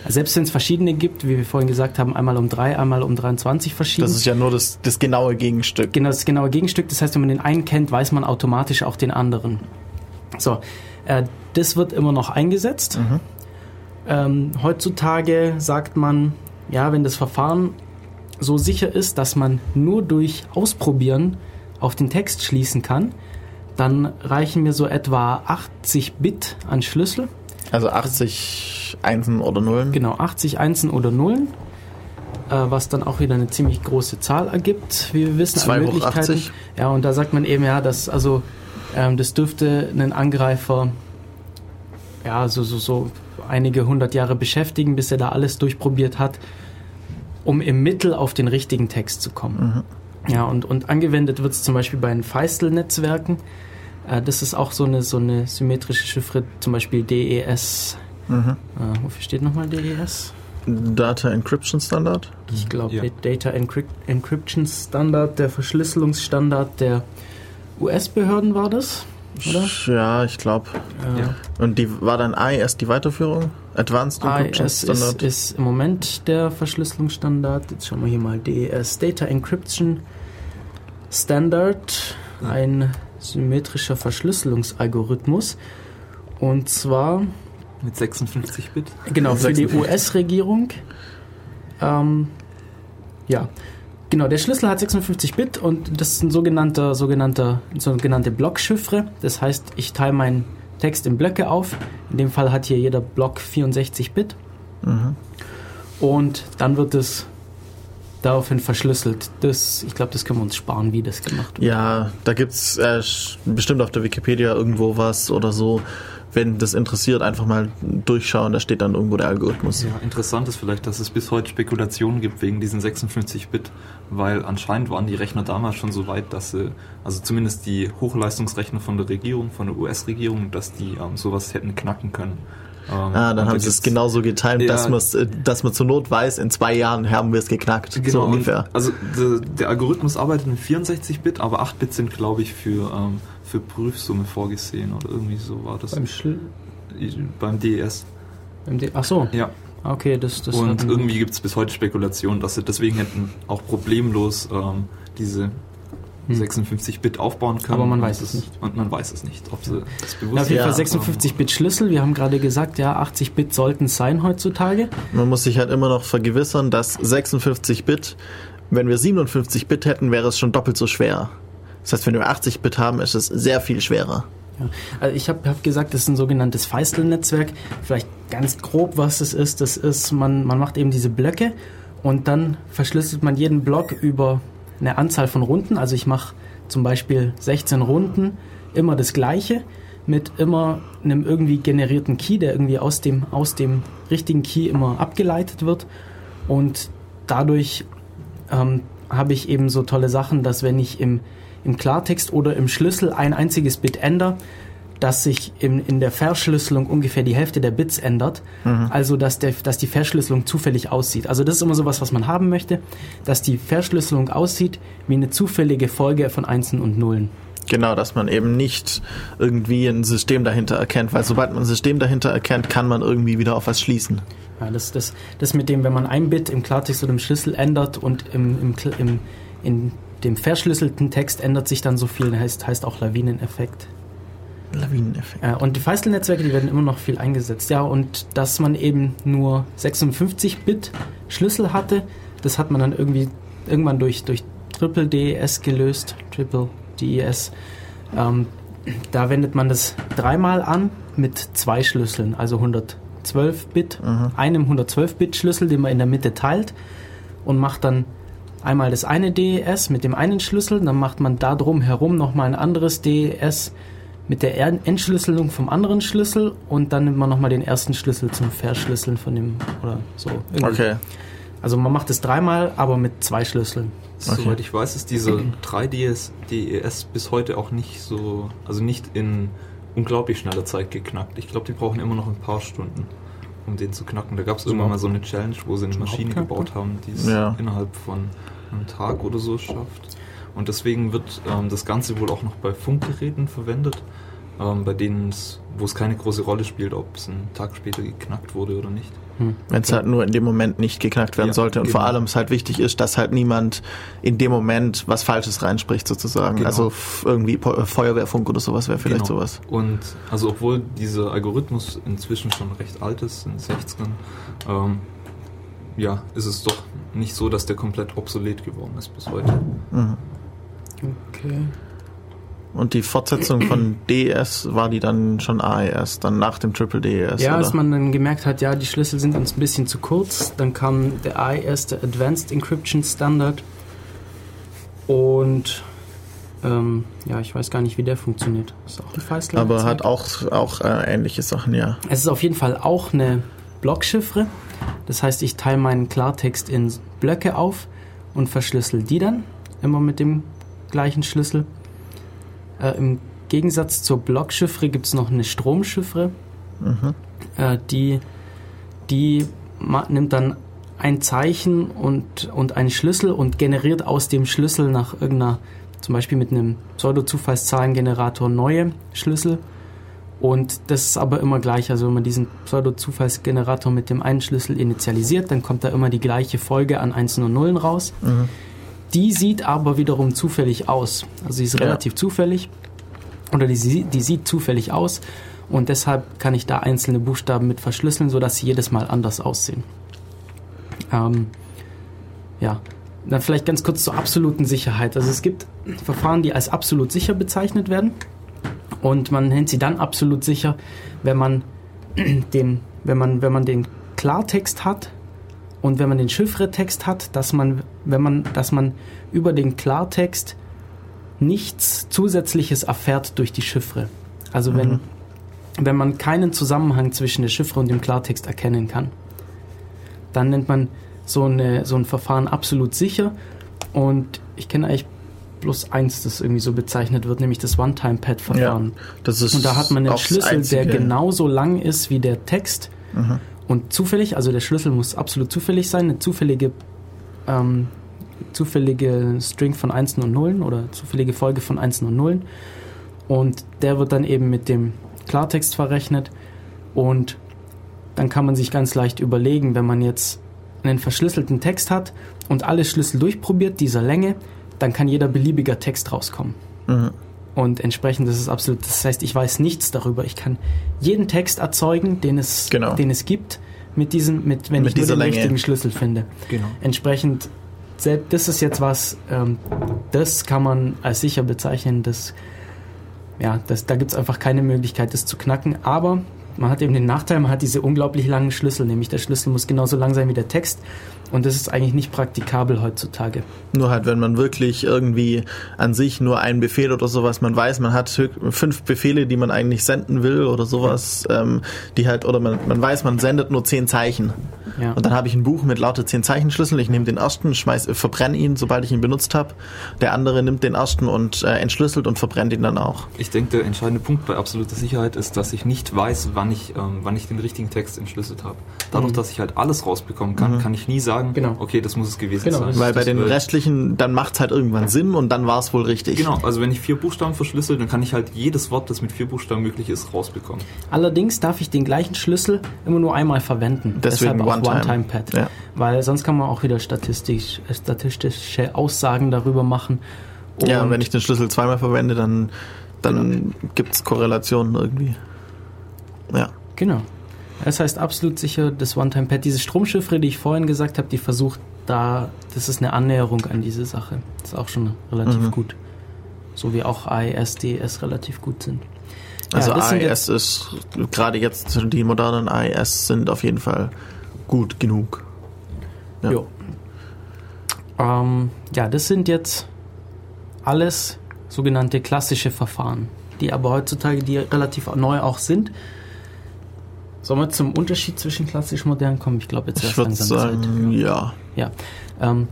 Speaker 2: Selbst wenn es verschiedene gibt, wie wir vorhin gesagt haben, einmal um 3, einmal um 23 verschieden.
Speaker 1: Das ist ja nur das, das genaue Gegenstück.
Speaker 2: Genau, das genaue Gegenstück. Das heißt, wenn man den einen kennt, weiß man automatisch auch den anderen. So, äh, das wird immer noch eingesetzt.
Speaker 1: Mhm.
Speaker 2: Ähm, heutzutage sagt man, ja, wenn das Verfahren so sicher ist, dass man nur durch Ausprobieren auf den Text schließen kann, dann reichen mir so etwa 80 Bit an Schlüssel.
Speaker 1: Also 80 Einsen oder Nullen.
Speaker 2: Genau, 80 Einsen oder Nullen, äh, was dann auch wieder eine ziemlich große Zahl ergibt, wie wir wissen. an
Speaker 1: Zwei hoch
Speaker 2: Möglichkeiten.
Speaker 1: 80.
Speaker 2: Ja, und da sagt man eben, ja, dass also ähm, das dürfte einen Angreifer ja so, so, so einige hundert Jahre beschäftigen, bis er da alles durchprobiert hat, um im Mittel auf den richtigen Text zu kommen. Ja, und, und angewendet wird es zum Beispiel bei den Feistel-Netzwerken. Äh, das ist auch so eine, so eine symmetrische Chiffre, zum Beispiel DES.
Speaker 1: Mhm.
Speaker 2: Äh, wofür steht nochmal DES?
Speaker 1: Data Encryption Standard.
Speaker 2: Ich glaube,
Speaker 3: Ja.
Speaker 2: Data Encrypt Encryption Standard, der Verschlüsselungsstandard der US-Behörden war das, oder?
Speaker 1: Ja, ich glaube.
Speaker 3: Ja.
Speaker 1: Und die war dann AES die Weiterführung? Advanced Encryption
Speaker 2: AES
Speaker 1: Standard.
Speaker 2: ist, ist im Moment der Verschlüsselungsstandard. Jetzt schauen wir hier mal DES Data Encryption Standard, ein symmetrischer Verschlüsselungsalgorithmus. Und zwar
Speaker 3: Mit 56 Bit.
Speaker 2: Genau, für die
Speaker 1: 56.
Speaker 2: US-Regierung. Ähm, ja, genau, der Schlüssel hat 56 Bit und das ist ein sogenannter, sogenannter, sogenannte Blockchiffre. Das heißt, ich teile meinen Text in Blöcke auf. In dem Fall hat hier jeder Block 64 Bit.
Speaker 1: Mhm.
Speaker 2: Und dann wird es daraufhin verschlüsselt. Das, ich glaube, das können wir uns sparen, wie das gemacht wird.
Speaker 1: Ja, da gibt's äh, sch- bestimmt auf der Wikipedia irgendwo was oder so. Wenn das interessiert, einfach mal durchschauen, da steht dann irgendwo der Algorithmus.
Speaker 3: Ja, interessant ist vielleicht, dass es bis heute Spekulationen gibt wegen diesen 56 Bit, weil anscheinend waren die Rechner damals schon so weit, dass sie, also zumindest die Hochleistungsrechner von der Regierung, von der US-Regierung, dass die ähm, sowas hätten knacken können. Ähm,
Speaker 1: Ah, dann haben sie es genauso getimt,
Speaker 3: Ja.
Speaker 1: dass, man's, äh, dass man zur Not weiß, in zwei Jahren haben wir es geknackt.
Speaker 3: Genau,
Speaker 1: so ungefähr.
Speaker 3: Also der, der Algorithmus arbeitet mit 64 Bit, aber 8 Bit sind, glaube ich, für, ähm, für Prüfsumme vorgesehen oder irgendwie so war das
Speaker 2: Beim Schl
Speaker 3: beim DES.
Speaker 2: beim D Ach so,
Speaker 3: Ja.
Speaker 2: okay, das, das
Speaker 3: und irgendwie gibt es bis heute Spekulationen, dass sie deswegen hätten auch problemlos ähm, diese
Speaker 2: Hm.
Speaker 3: 56 Bit aufbauen können.
Speaker 2: Aber man weiß es nicht.
Speaker 3: Und man weiß es nicht, ob sie das bewusst
Speaker 2: Ja, auf jeden. Fall 56-Bit Schlüssel. Wir haben gerade gesagt, ja, 80-Bit sollten es sein heutzutage.
Speaker 1: Man muss sich halt immer noch vergewissern, dass 56 Bit, wenn wir 57 Bit hätten, wäre es schon doppelt so schwer. Das heißt, wenn wir 80 Bit haben, ist es sehr viel schwerer.
Speaker 2: Ja. Also ich habe hab gesagt, das ist ein sogenanntes Feistel-Netzwerk. Vielleicht ganz grob, was es ist. Das ist, man, man macht eben diese Blöcke und dann verschlüsselt man jeden Block über eine Anzahl von Runden. Also ich mache zum Beispiel 16 Runden, immer das gleiche, mit immer einem irgendwie generierten Key, der irgendwie aus dem, aus dem richtigen Key immer abgeleitet wird. Und dadurch ähm, habe ich eben so tolle Sachen, dass wenn ich im, im Klartext oder im Schlüssel ein einziges Bit ändere, dass sich in, in der Verschlüsselung ungefähr die Hälfte der Bits ändert. Also dass, der, dass die Verschlüsselung zufällig aussieht. Also das ist immer sowas, was man haben möchte, dass die Verschlüsselung aussieht wie eine zufällige Folge von Einsen und Nullen.
Speaker 1: Genau, dass man eben nicht irgendwie ein System dahinter erkennt, weil sobald man ein System dahinter erkennt, kann man irgendwie wieder auf was schließen.
Speaker 2: Ja, das, das, das mit dem, wenn man ein Bit im Klartext oder im Schlüssel ändert und im, im, im, in dem verschlüsselten Text ändert sich dann so viel, heißt, heißt auch Lawineneffekt.
Speaker 1: Lawineneffekt.
Speaker 2: Äh, und die Feistel-Netzwerke, die werden immer noch viel eingesetzt. Ja, und dass man eben nur 56-Bit Schlüssel hatte, das hat man dann irgendwie irgendwann durch, durch Triple DES gelöst, Triple DES. Ähm, da wendet man das dreimal an mit zwei Schlüsseln, also 112 Bit,
Speaker 1: Mhm.
Speaker 2: einem 112-Bit Schlüssel, den man in der Mitte teilt und macht dann einmal das eine DES mit dem einen Schlüssel, dann macht man da drum herum nochmal ein anderes DES mit der Er- Entschlüsselung vom anderen Schlüssel und dann nimmt man nochmal den ersten Schlüssel zum Verschlüsseln von dem oder so. Irgendwie.
Speaker 1: Okay.
Speaker 2: Also man macht es dreimal, aber mit zwei Schlüsseln.
Speaker 1: Okay.
Speaker 3: Soweit ich weiß, ist diese 3DS DES bis heute auch nicht so, also nicht in unglaublich schneller Zeit geknackt. Ich glaube, die brauchen immer noch ein paar Stunden, um den zu knacken. Da gab es irgendwann mal so eine Challenge, wo sie eine Maschine gebaut haben, die es
Speaker 1: Ja.
Speaker 3: innerhalb von einem Tag oder so schafft. Und deswegen wird ähm, das Ganze wohl auch noch bei Funkgeräten verwendet. ähm, bei denen es, wo es keine große Rolle spielt, ob es einen Tag später geknackt wurde oder nicht.
Speaker 1: Wenn es halt nur in dem Moment nicht geknackt werden
Speaker 3: Ja,
Speaker 1: sollte und
Speaker 3: genau.
Speaker 1: vor allem es halt wichtig ist, dass halt niemand in dem Moment was Falsches reinspricht sozusagen.
Speaker 3: Genau.
Speaker 1: Also irgendwie Po- Feuerwehrfunk oder sowas wäre vielleicht
Speaker 3: Genau.
Speaker 1: sowas.
Speaker 3: Und also obwohl dieser Algorithmus inzwischen schon recht alt ist, in den 60ern, ähm, ja, ist es doch nicht so, dass der komplett obsolet geworden ist bis heute.
Speaker 1: Mhm.
Speaker 2: Okay.
Speaker 1: Und die Fortsetzung von DES war die dann schon AES, dann nach dem Triple DES.
Speaker 2: Ja,
Speaker 1: oder?
Speaker 2: als man dann gemerkt hat, ja, die Schlüssel sind uns ein bisschen zu kurz, dann kam der AES, der Advanced Encryption Standard. Und ähm, ja, ich weiß gar nicht, wie der funktioniert. Ist auch ein Feistel.
Speaker 1: aber hat auch, auch äh, ähnliche Sachen, ja.
Speaker 2: Es ist auf jeden Fall auch eine Blockchiffre. Das heißt, ich teile meinen Klartext in Blöcke auf und verschlüssel die dann immer mit dem gleichen Schlüssel. Äh, Im Gegensatz zur Blockchiffre gibt es noch eine Stromchiffre.
Speaker 1: Mhm.
Speaker 2: Äh, die die nimmt dann ein Zeichen und, und einen Schlüssel und generiert aus dem Schlüssel nach irgendeiner, zum Beispiel mit einem Pseudo-Zufallszahlengenerator neue Schlüssel. Und das ist aber immer gleich. Also wenn man diesen Pseudo-Zufallsgenerator mit dem einen Schlüssel initialisiert, dann kommt da immer die gleiche Folge an Einsen und Nullen raus.
Speaker 1: Mhm.
Speaker 2: Die sieht aber wiederum zufällig aus. Also sie ist
Speaker 1: Ja.
Speaker 2: relativ zufällig. Oder die, die sieht zufällig aus. Und deshalb kann ich da einzelne Buchstaben mit verschlüsseln, sodass sie jedes Mal anders aussehen. Ähm, ja, dann vielleicht ganz kurz zur absoluten Sicherheit. Also es gibt Verfahren, die als absolut sicher bezeichnet werden. Und man nennt sie dann absolut sicher, wenn man den, wenn man, wenn man den Klartext hat und wenn man den Chiffretext hat, dass man, wenn man, dass man über den Klartext nichts Zusätzliches erfährt durch die Chiffre. Also wenn, wenn man keinen Zusammenhang zwischen der Chiffre und dem Klartext erkennen kann, dann nennt man so, eine, so ein Verfahren absolut sicher. Und ich kenne eigentlich bloß eins, das irgendwie so bezeichnet wird, nämlich das One-Time-Pad-Verfahren.
Speaker 1: Das ist
Speaker 2: Und da hat man einen Schlüssel, der
Speaker 1: Einzige.
Speaker 2: genauso lang ist wie der Text
Speaker 1: Mhm.
Speaker 2: und zufällig, also der Schlüssel muss absolut zufällig sein, eine zufällige, ähm, zufällige String von Einsen und Nullen oder zufällige Folge von Einsen und Nullen. Und der wird dann eben mit dem Klartext verrechnet und dann kann man sich ganz leicht überlegen, wenn man jetzt einen verschlüsselten Text hat und alle Schlüssel durchprobiert dieser Länge, dann kann jeder beliebiger Text rauskommen.
Speaker 1: Mhm.
Speaker 2: Und entsprechend ist es absolut, das heißt, ich weiß nichts darüber. Ich kann jeden Text erzeugen, den es,
Speaker 1: Genau.
Speaker 2: den es gibt, mit diesem, mit, wenn
Speaker 1: Mit
Speaker 2: ich nur den
Speaker 1: Länge.
Speaker 2: richtigen Schlüssel finde.
Speaker 3: Genau.
Speaker 2: Entsprechend, das ist jetzt was, ähm, das kann man als sicher bezeichnen, das, ja, das, da gibt es einfach keine Möglichkeit, das zu knacken. Aber man hat eben den Nachteil, man hat diese unglaublich langen Schlüssel, nämlich der Schlüssel muss genauso lang sein wie der Text. Und das ist eigentlich nicht praktikabel heutzutage.
Speaker 1: Nur halt, wenn man wirklich irgendwie an sich nur einen Befehl oder sowas, man weiß, man hat fünf Befehle, die man eigentlich senden will oder sowas, ähm, die halt, oder man, man weiß, man sendet nur zehn Zeichen.
Speaker 2: Ja.
Speaker 1: Und dann habe ich ein Buch mit lauter zehn Zeichenschlüsseln. Ich nehme den ersten, schmeiß, verbrenne ihn, sobald ich ihn benutzt habe. Der andere nimmt den ersten und äh, entschlüsselt und verbrennt ihn dann auch.
Speaker 3: Ich denke, der entscheidende Punkt bei absoluter Sicherheit ist, dass ich nicht weiß, wann ich, ähm, wann ich den richtigen Text entschlüsselt habe. Dadurch,
Speaker 2: Mhm.
Speaker 3: dass ich halt alles rausbekommen kann,
Speaker 1: Mhm.
Speaker 3: kann ich nie sagen,
Speaker 2: Genau.
Speaker 3: okay, das muss es gewesen
Speaker 2: Genau,
Speaker 3: sein.
Speaker 1: Weil bei den
Speaker 3: wird-
Speaker 1: restlichen, dann macht's halt irgendwann Sinn und dann war es wohl richtig.
Speaker 3: Genau, also wenn ich vier Buchstaben verschlüssel, dann kann ich halt jedes Wort, das mit vier Buchstaben möglich ist, rausbekommen.
Speaker 2: Allerdings darf ich den gleichen Schlüssel immer nur einmal verwenden.
Speaker 1: Deswegen
Speaker 2: Deshalb auch
Speaker 1: One-Time.
Speaker 2: One-Time-Pad.
Speaker 1: Ja.
Speaker 2: Weil sonst kann man auch wieder statistisch, äh, statistische Aussagen darüber machen.
Speaker 1: Ja,
Speaker 2: Und-
Speaker 1: wenn ich den Schlüssel zweimal verwende, dann, dann gibt's Korrelationen irgendwie. Ja.
Speaker 2: Genau. Das heißt absolut sicher, das One-Time-Pad, diese Stromchiffre, die ich vorhin gesagt habe, die versucht da, das ist eine Annäherung an diese Sache. Das ist auch schon relativ
Speaker 1: Mhm.
Speaker 2: gut. So wie auch AES, DES relativ gut sind.
Speaker 1: Also
Speaker 2: sind
Speaker 1: AES ist, gerade jetzt die modernen AES sind auf jeden Fall gut genug. Ja.
Speaker 2: Jo. Ähm, ja, das sind jetzt alles sogenannte klassische Verfahren, die aber heutzutage, die relativ neu auch sind. Sollen wir zum Unterschied zwischen klassisch und modern kommen? Ich glaube, jetzt
Speaker 1: Ich würde sagen, ja.
Speaker 2: Ja, ähm,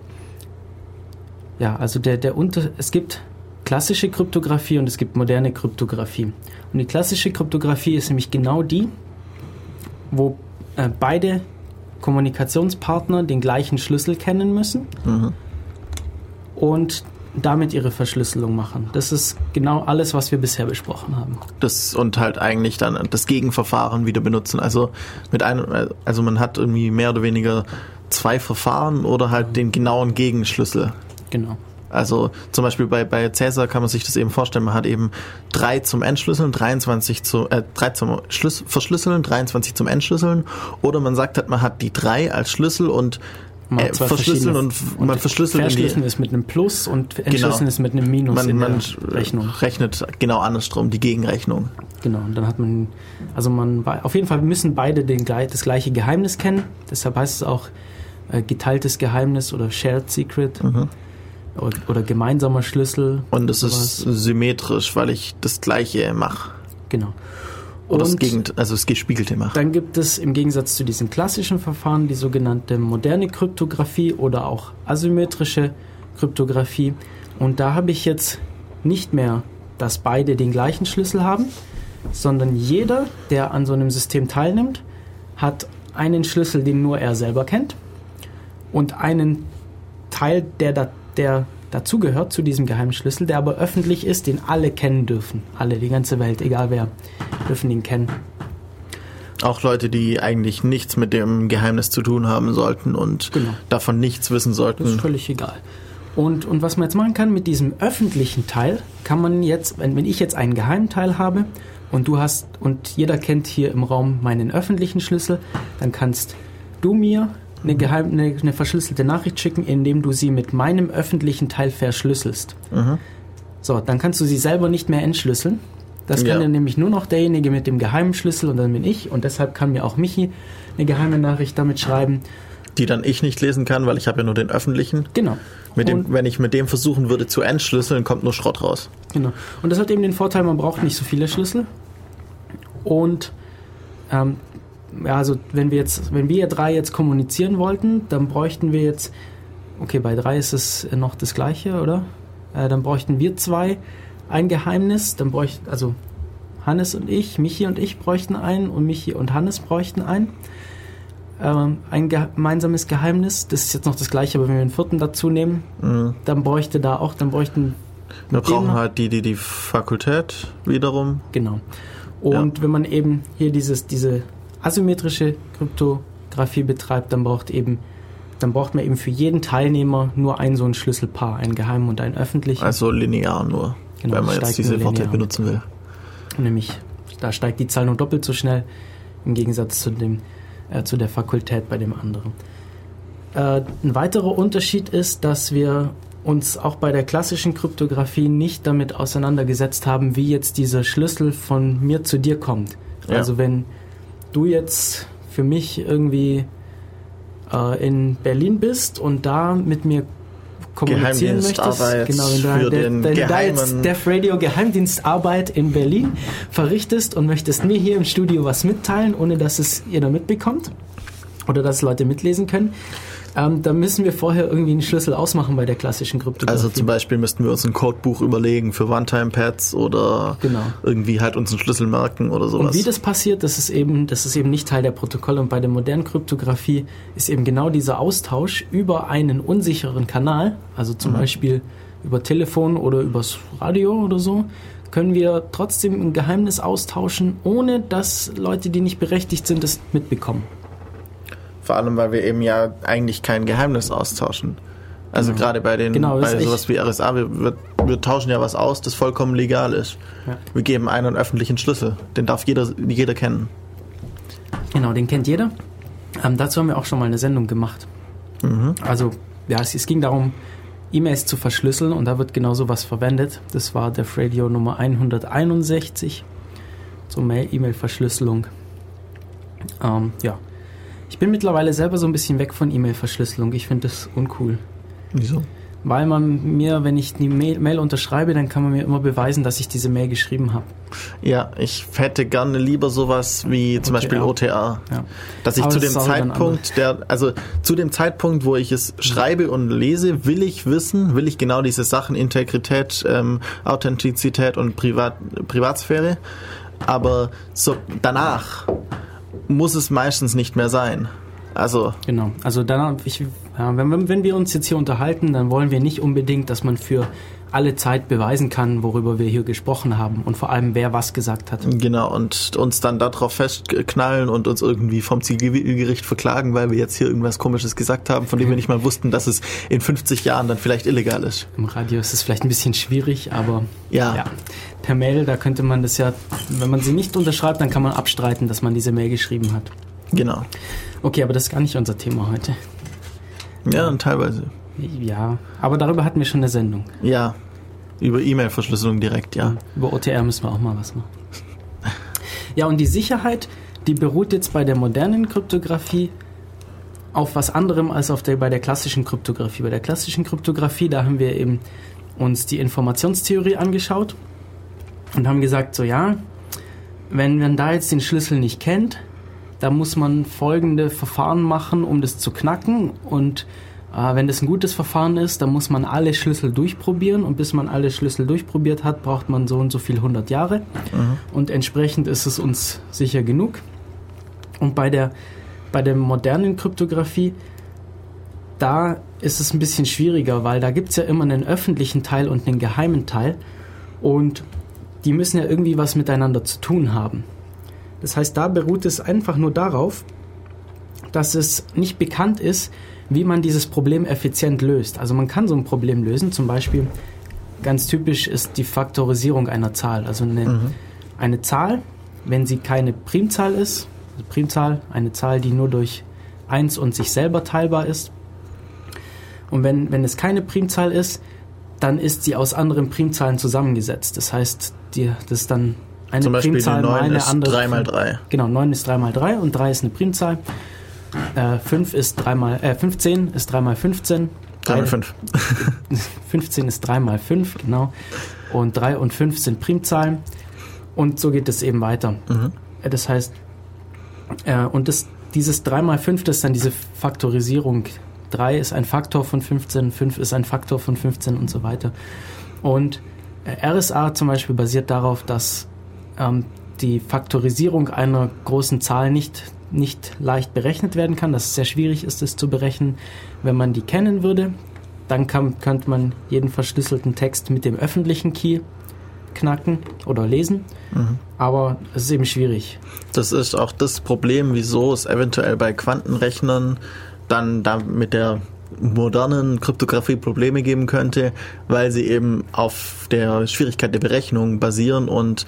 Speaker 2: ja also der, der Unter es gibt klassische Kryptographie und es gibt moderne Kryptographie. Und die klassische Kryptographie ist nämlich genau die, wo äh, beide Kommunikationspartner den gleichen Schlüssel kennen müssen
Speaker 1: Mhm.
Speaker 2: und damit ihre Verschlüsselung machen. Das ist genau alles, was wir bisher besprochen haben.
Speaker 1: Das und halt eigentlich dann das Gegenverfahren wieder benutzen. Also mit einem, also man hat irgendwie mehr oder weniger zwei Verfahren oder halt den genauen Gegenschlüssel.
Speaker 2: Genau.
Speaker 1: Also zum Beispiel bei, bei Cäsar kann man sich das eben vorstellen, man hat eben drei zum Entschlüsseln, 23 zu, äh, drei zum Schlüs Verschlüsseln, 23 zum Entschlüsseln. Oder man sagt halt, man hat die drei als Schlüssel und äh, verschlüsseln
Speaker 2: verschiedene-
Speaker 1: und, man verschlüsselt
Speaker 2: Verschlüsseln
Speaker 1: die,
Speaker 2: ist mit einem Plus und Entschlüsseln
Speaker 1: Genau.
Speaker 2: ist mit einem Minus
Speaker 1: man,
Speaker 2: in
Speaker 1: man
Speaker 2: der Rechnung.
Speaker 1: rechnet genau andersrum, die Gegenrechnung.
Speaker 2: Genau, und dann hat man, also man, auf jeden Fall müssen beide den, das gleiche Geheimnis kennen. Deshalb heißt es auch äh, geteiltes Geheimnis oder Shared Secret
Speaker 1: Mhm.
Speaker 2: oder, oder gemeinsamer Schlüssel.
Speaker 1: Und es ist symmetrisch, weil ich das gleiche mache.
Speaker 2: Genau.
Speaker 1: Oder das Gegend, also das Gespiegelte mache.
Speaker 2: Dann gibt es im Gegensatz zu diesen klassischen Verfahren die sogenannte moderne Kryptographie oder auch asymmetrische Kryptographie. Und da habe ich jetzt nicht mehr, dass beide den gleichen Schlüssel haben, sondern jeder, der an so einem System teilnimmt, hat einen Schlüssel, den nur er selber kennt und einen Teil, der, da, der dazugehört zu diesem geheimen Schlüssel, der aber öffentlich ist, den alle kennen dürfen. Alle, die ganze Welt, egal wer, dürfen ihn kennen.
Speaker 1: Auch Leute, die eigentlich nichts mit dem Geheimnis zu tun haben sollten und
Speaker 2: Genau.
Speaker 1: davon nichts wissen
Speaker 2: Das ist
Speaker 1: sollten.
Speaker 2: völlig egal. Und, und was man jetzt machen kann mit diesem öffentlichen Teil, kann man jetzt, wenn, wenn ich jetzt einen geheimen Teil habe und du hast, und jeder kennt hier im Raum meinen öffentlichen Schlüssel, dann kannst du mir eine, geheim, eine, eine verschlüsselte Nachricht schicken, indem du sie mit meinem öffentlichen Teil verschlüsselst.
Speaker 1: Mhm.
Speaker 2: So, dann kannst du sie selber nicht mehr entschlüsseln. Das kann
Speaker 1: Ja.
Speaker 2: dann nämlich nur noch derjenige mit dem geheimen Schlüssel und dann bin ich. Und deshalb kann mir auch Michi eine geheime Nachricht damit schreiben.
Speaker 1: Die dann ich nicht lesen kann, weil ich habe ja nur den öffentlichen.
Speaker 2: Genau.
Speaker 1: Mit dem,
Speaker 2: Und-
Speaker 1: wenn ich mit dem versuchen würde zu entschlüsseln, kommt nur Schrott raus.
Speaker 2: Genau. Und das hat eben den Vorteil, man braucht nicht so viele Schlüssel. Und ähm, ja, also wenn wir jetzt, wenn wir drei jetzt kommunizieren wollten, dann bräuchten wir jetzt, okay, bei drei ist es noch das gleiche, oder? Äh, dann bräuchten wir zwei ein Geheimnis, dann bräuchten, also Hannes und ich, Michi und ich bräuchten einen und Michi und Hannes bräuchten einen. Ähm, ein gemeinsames Geheimnis, das ist jetzt noch das gleiche, aber wenn wir einen vierten dazu nehmen,
Speaker 1: Mhm.
Speaker 2: dann bräuchte da auch, dann bräuchten
Speaker 1: Wir brauchen halt die, die die Fakultät wiederum.
Speaker 2: Genau. Und wenn man eben hier dieses, diese asymmetrische Kryptographie betreibt, dann braucht eben, dann braucht man eben für jeden Teilnehmer nur ein so ein Schlüsselpaar, einen geheimen und einen öffentlichen.
Speaker 1: Also linear nur,
Speaker 2: Genau,
Speaker 1: wenn man jetzt diese Worte benutzen will.
Speaker 2: Nämlich, da steigt die Zahl nur doppelt so schnell im Gegensatz zu, dem, äh, zu der Fakultät bei dem anderen. Äh, ein weiterer Unterschied ist, dass wir uns auch bei der klassischen Kryptographie nicht damit auseinandergesetzt haben, wie jetzt dieser Schlüssel von mir zu dir kommt.
Speaker 1: Ja.
Speaker 2: Also wenn du jetzt für mich irgendwie äh, in Berlin bist und da mit mir kommunizieren möchtest, genau, wenn du, da jetzt Def Radio Geheimdienstarbeit in Berlin verrichtest und möchtest mir hier im Studio was mitteilen, ohne dass es jeder mitbekommt oder dass Leute mitlesen können, ähm, dann müssen wir vorher irgendwie einen Schlüssel ausmachen bei der klassischen Kryptographie.
Speaker 1: Also zum Beispiel müssten wir uns ein Codebuch überlegen für One-Time-Pads oder
Speaker 2: Genau.
Speaker 1: irgendwie halt uns einen Schlüssel merken oder sowas.
Speaker 2: Und wie das passiert, das ist eben, das ist eben nicht Teil der Protokolle. Und bei der modernen Kryptographie ist eben genau dieser Austausch über einen unsicheren Kanal, also zum Beispiel über Telefon oder übers Radio oder so, können wir trotzdem ein Geheimnis austauschen, ohne dass Leute, die nicht berechtigt sind, das mitbekommen.
Speaker 1: Vor allem, weil wir eben ja eigentlich kein Geheimnis austauschen. Also
Speaker 2: Genau.
Speaker 1: gerade bei den
Speaker 2: Genau,
Speaker 1: bei sowas wie RSA, wir, wir, wir tauschen ja was aus, das vollkommen legal ist.
Speaker 2: Ja.
Speaker 1: Wir geben einen öffentlichen Schlüssel. Den darf jeder, jeder kennen.
Speaker 2: Genau, den kennt jeder. Ähm, dazu haben wir auch schon mal eine Sendung gemacht.
Speaker 1: Mhm.
Speaker 2: Also, ja, es, es ging darum, E-Mails zu verschlüsseln und da wird genau sowas verwendet. Das war der Radio Nummer 161 zur Mail- E-Mail-Verschlüsselung. Ähm, ja. Ich bin mittlerweile selber so ein bisschen weg von E-Mail-Verschlüsselung. Ich finde das uncool.
Speaker 1: Wieso?
Speaker 2: Weil man mir, wenn ich die Mail, Mail unterschreibe, dann kann man mir immer beweisen, dass ich diese Mail geschrieben habe.
Speaker 1: Ja, ich hätte gerne lieber sowas wie zum
Speaker 2: OTR.
Speaker 1: Beispiel OTR.
Speaker 2: Ja.
Speaker 1: Dass ich
Speaker 2: Aber
Speaker 1: zu dem Zeitpunkt, der, also zu dem Zeitpunkt, wo ich es schreibe und lese, will ich wissen, will ich genau diese Sachen, Integrität, ähm, Authentizität und Privat, Privatsphäre. Aber so danach muss es meistens nicht mehr sein. Also
Speaker 2: Genau. Also dann, ich, ja, wenn, wenn wir uns jetzt hier unterhalten, dann wollen wir nicht unbedingt, dass man für alle Zeit beweisen kann, worüber wir hier gesprochen haben und vor allem, wer was gesagt hat.
Speaker 1: Genau, und uns dann darauf festknallen und uns irgendwie vom Zivilgericht verklagen, weil wir jetzt hier irgendwas Komisches gesagt haben, von dem wir nicht mal wussten, dass es in 50 Jahren dann vielleicht illegal ist.
Speaker 2: Im Radio ist es vielleicht ein bisschen schwierig, aber
Speaker 1: Ja.
Speaker 2: ja, per Mail, da könnte man das ja, wenn man sie nicht unterschreibt, dann kann man abstreiten, dass man diese Mail geschrieben hat.
Speaker 1: Genau.
Speaker 2: Okay, aber das ist gar nicht unser Thema heute.
Speaker 1: Ja, und teilweise.
Speaker 2: Ja, aber darüber hatten wir schon eine Sendung.
Speaker 1: Ja. Über E-Mail-Verschlüsselung direkt, ja.
Speaker 2: Über OTR müssen wir auch mal was machen. Ja, und die Sicherheit, die beruht jetzt bei der modernen Kryptographie auf was anderem als auf der, bei der klassischen Kryptographie. Bei der klassischen Kryptographie, da haben wir eben uns die Informationstheorie angeschaut und haben gesagt, so ja, wenn man da jetzt den Schlüssel nicht kennt, da muss man folgende Verfahren machen, um das zu knacken. Und äh, wenn das ein gutes Verfahren ist, dann muss man alle Schlüssel durchprobieren. Und bis man alle Schlüssel durchprobiert hat, braucht man so und so viel 100 Jahre. Und entsprechend ist es uns sicher genug. Und bei der, bei der modernen Kryptographie, da ist es ein bisschen schwieriger, weil da gibt es ja immer einen öffentlichen Teil und einen geheimen Teil. Und die müssen ja irgendwie was miteinander zu tun haben. Das heißt, da beruht es einfach nur darauf, dass es nicht bekannt ist, wie man dieses Problem effizient löst. Also man kann so ein Problem lösen, zum Beispiel ganz typisch ist die Faktorisierung einer Zahl. Also eine, eine Zahl, wenn sie keine Primzahl ist, also Primzahl, eine Zahl, die nur durch 1 und sich selber teilbar ist. Und wenn, wenn es keine Primzahl ist, dann ist sie aus anderen Primzahlen zusammengesetzt. Das heißt, die, das ist dann eine
Speaker 1: Zum Beispiel die
Speaker 2: Primzahl mal
Speaker 1: 9
Speaker 2: eine
Speaker 1: ist
Speaker 2: andere.
Speaker 1: 3 mal 3.
Speaker 2: Genau, 9 ist 3 mal 3 und 3 ist eine Primzahl. Äh, 5 ist 3 mal, äh, 15 ist 3 mal 15.
Speaker 1: 3 mal
Speaker 2: Drei-
Speaker 1: 5.
Speaker 2: 15 ist 3 mal 5, genau. Und 3 und 5 sind Primzahlen. Und so geht es eben weiter. Äh, Das heißt, äh, und das, dieses 3 mal 5, das ist dann diese Faktorisierung. 3 ist ein Faktor von 15, 5 ist ein Faktor von 15 und so weiter. Und äh, RSA zum Beispiel basiert darauf, dass ähm, die Faktorisierung einer großen Zahl nicht, nicht leicht berechnet werden kann, dass es sehr schwierig ist, es zu berechnen. Wenn man die kennen würde, dann kann, könnte man jeden verschlüsselten Text mit dem öffentlichen Key knacken oder lesen. Aber es ist eben schwierig.
Speaker 1: Das ist auch das Problem, wieso es eventuell bei Quantenrechnern dann da mit der modernen Kryptographie Probleme geben könnte, weil sie eben auf der Schwierigkeit der Berechnung basieren und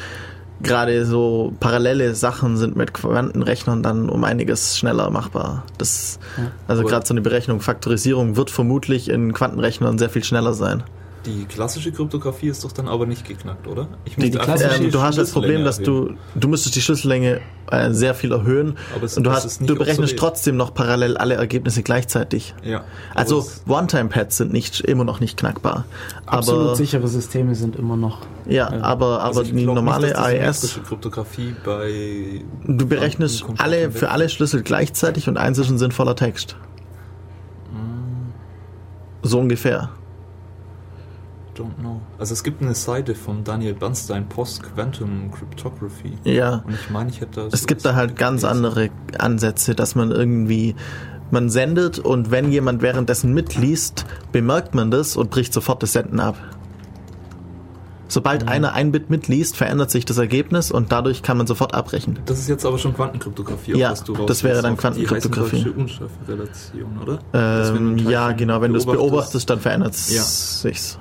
Speaker 1: gerade so parallele Sachen sind mit Quantenrechnern dann um einiges schneller machbar. Das, also gerade so eine Berechnung, Faktorisierung wird vermutlich in Quantenrechnern sehr viel schneller sein.
Speaker 3: Die klassische Kryptographie ist doch dann aber nicht geknackt, oder? Ich
Speaker 2: Die klassische-
Speaker 3: die
Speaker 1: Ähm, du hast das Problem, dass du, du müsstest die Schlüssellänge äh, sehr viel erhöhen
Speaker 3: Aber es-
Speaker 1: und du, hast, du berechnest
Speaker 3: obsolet.
Speaker 1: trotzdem noch parallel alle Ergebnisse gleichzeitig.
Speaker 3: Ja.
Speaker 1: Also One-Time-Pads sind nicht, immer noch nicht knackbar.
Speaker 2: Absolut
Speaker 1: Aber,
Speaker 2: sichere Systeme sind immer noch.
Speaker 1: ja,
Speaker 2: Ja.
Speaker 1: aber, aber
Speaker 3: also
Speaker 1: die normale
Speaker 3: nicht,
Speaker 1: AES,
Speaker 3: Kryptographie bei
Speaker 1: du berechnest alle, für alle Schlüssel gleichzeitig und eins ist ein sinnvoller Text. So ungefähr.
Speaker 3: Don't know. Also es gibt eine Seite von Daniel Bernstein Post Quantum Cryptography.
Speaker 1: Ja.
Speaker 3: Und ich meine, ich hätte das.
Speaker 1: Es gibt da halt ganz
Speaker 3: gelesen.
Speaker 1: andere Ansätze, dass man irgendwie, man sendet und wenn jemand währenddessen mitliest, bemerkt man das und bricht sofort das Senden ab. Sobald
Speaker 3: Mhm.
Speaker 1: einer ein Bit mitliest, verändert sich das Ergebnis und dadurch kann man sofort abbrechen.
Speaker 3: Das ist jetzt aber schon Quantenkryptografie. auf
Speaker 1: Ja,
Speaker 3: was du raus
Speaker 1: das wäre dann Quantenkryptographie.
Speaker 3: Die Unschärferelation, oder?
Speaker 1: Ähm, ja, genau, wenn du es beobachtest, dann verändert
Speaker 3: Ja.
Speaker 1: es sich's.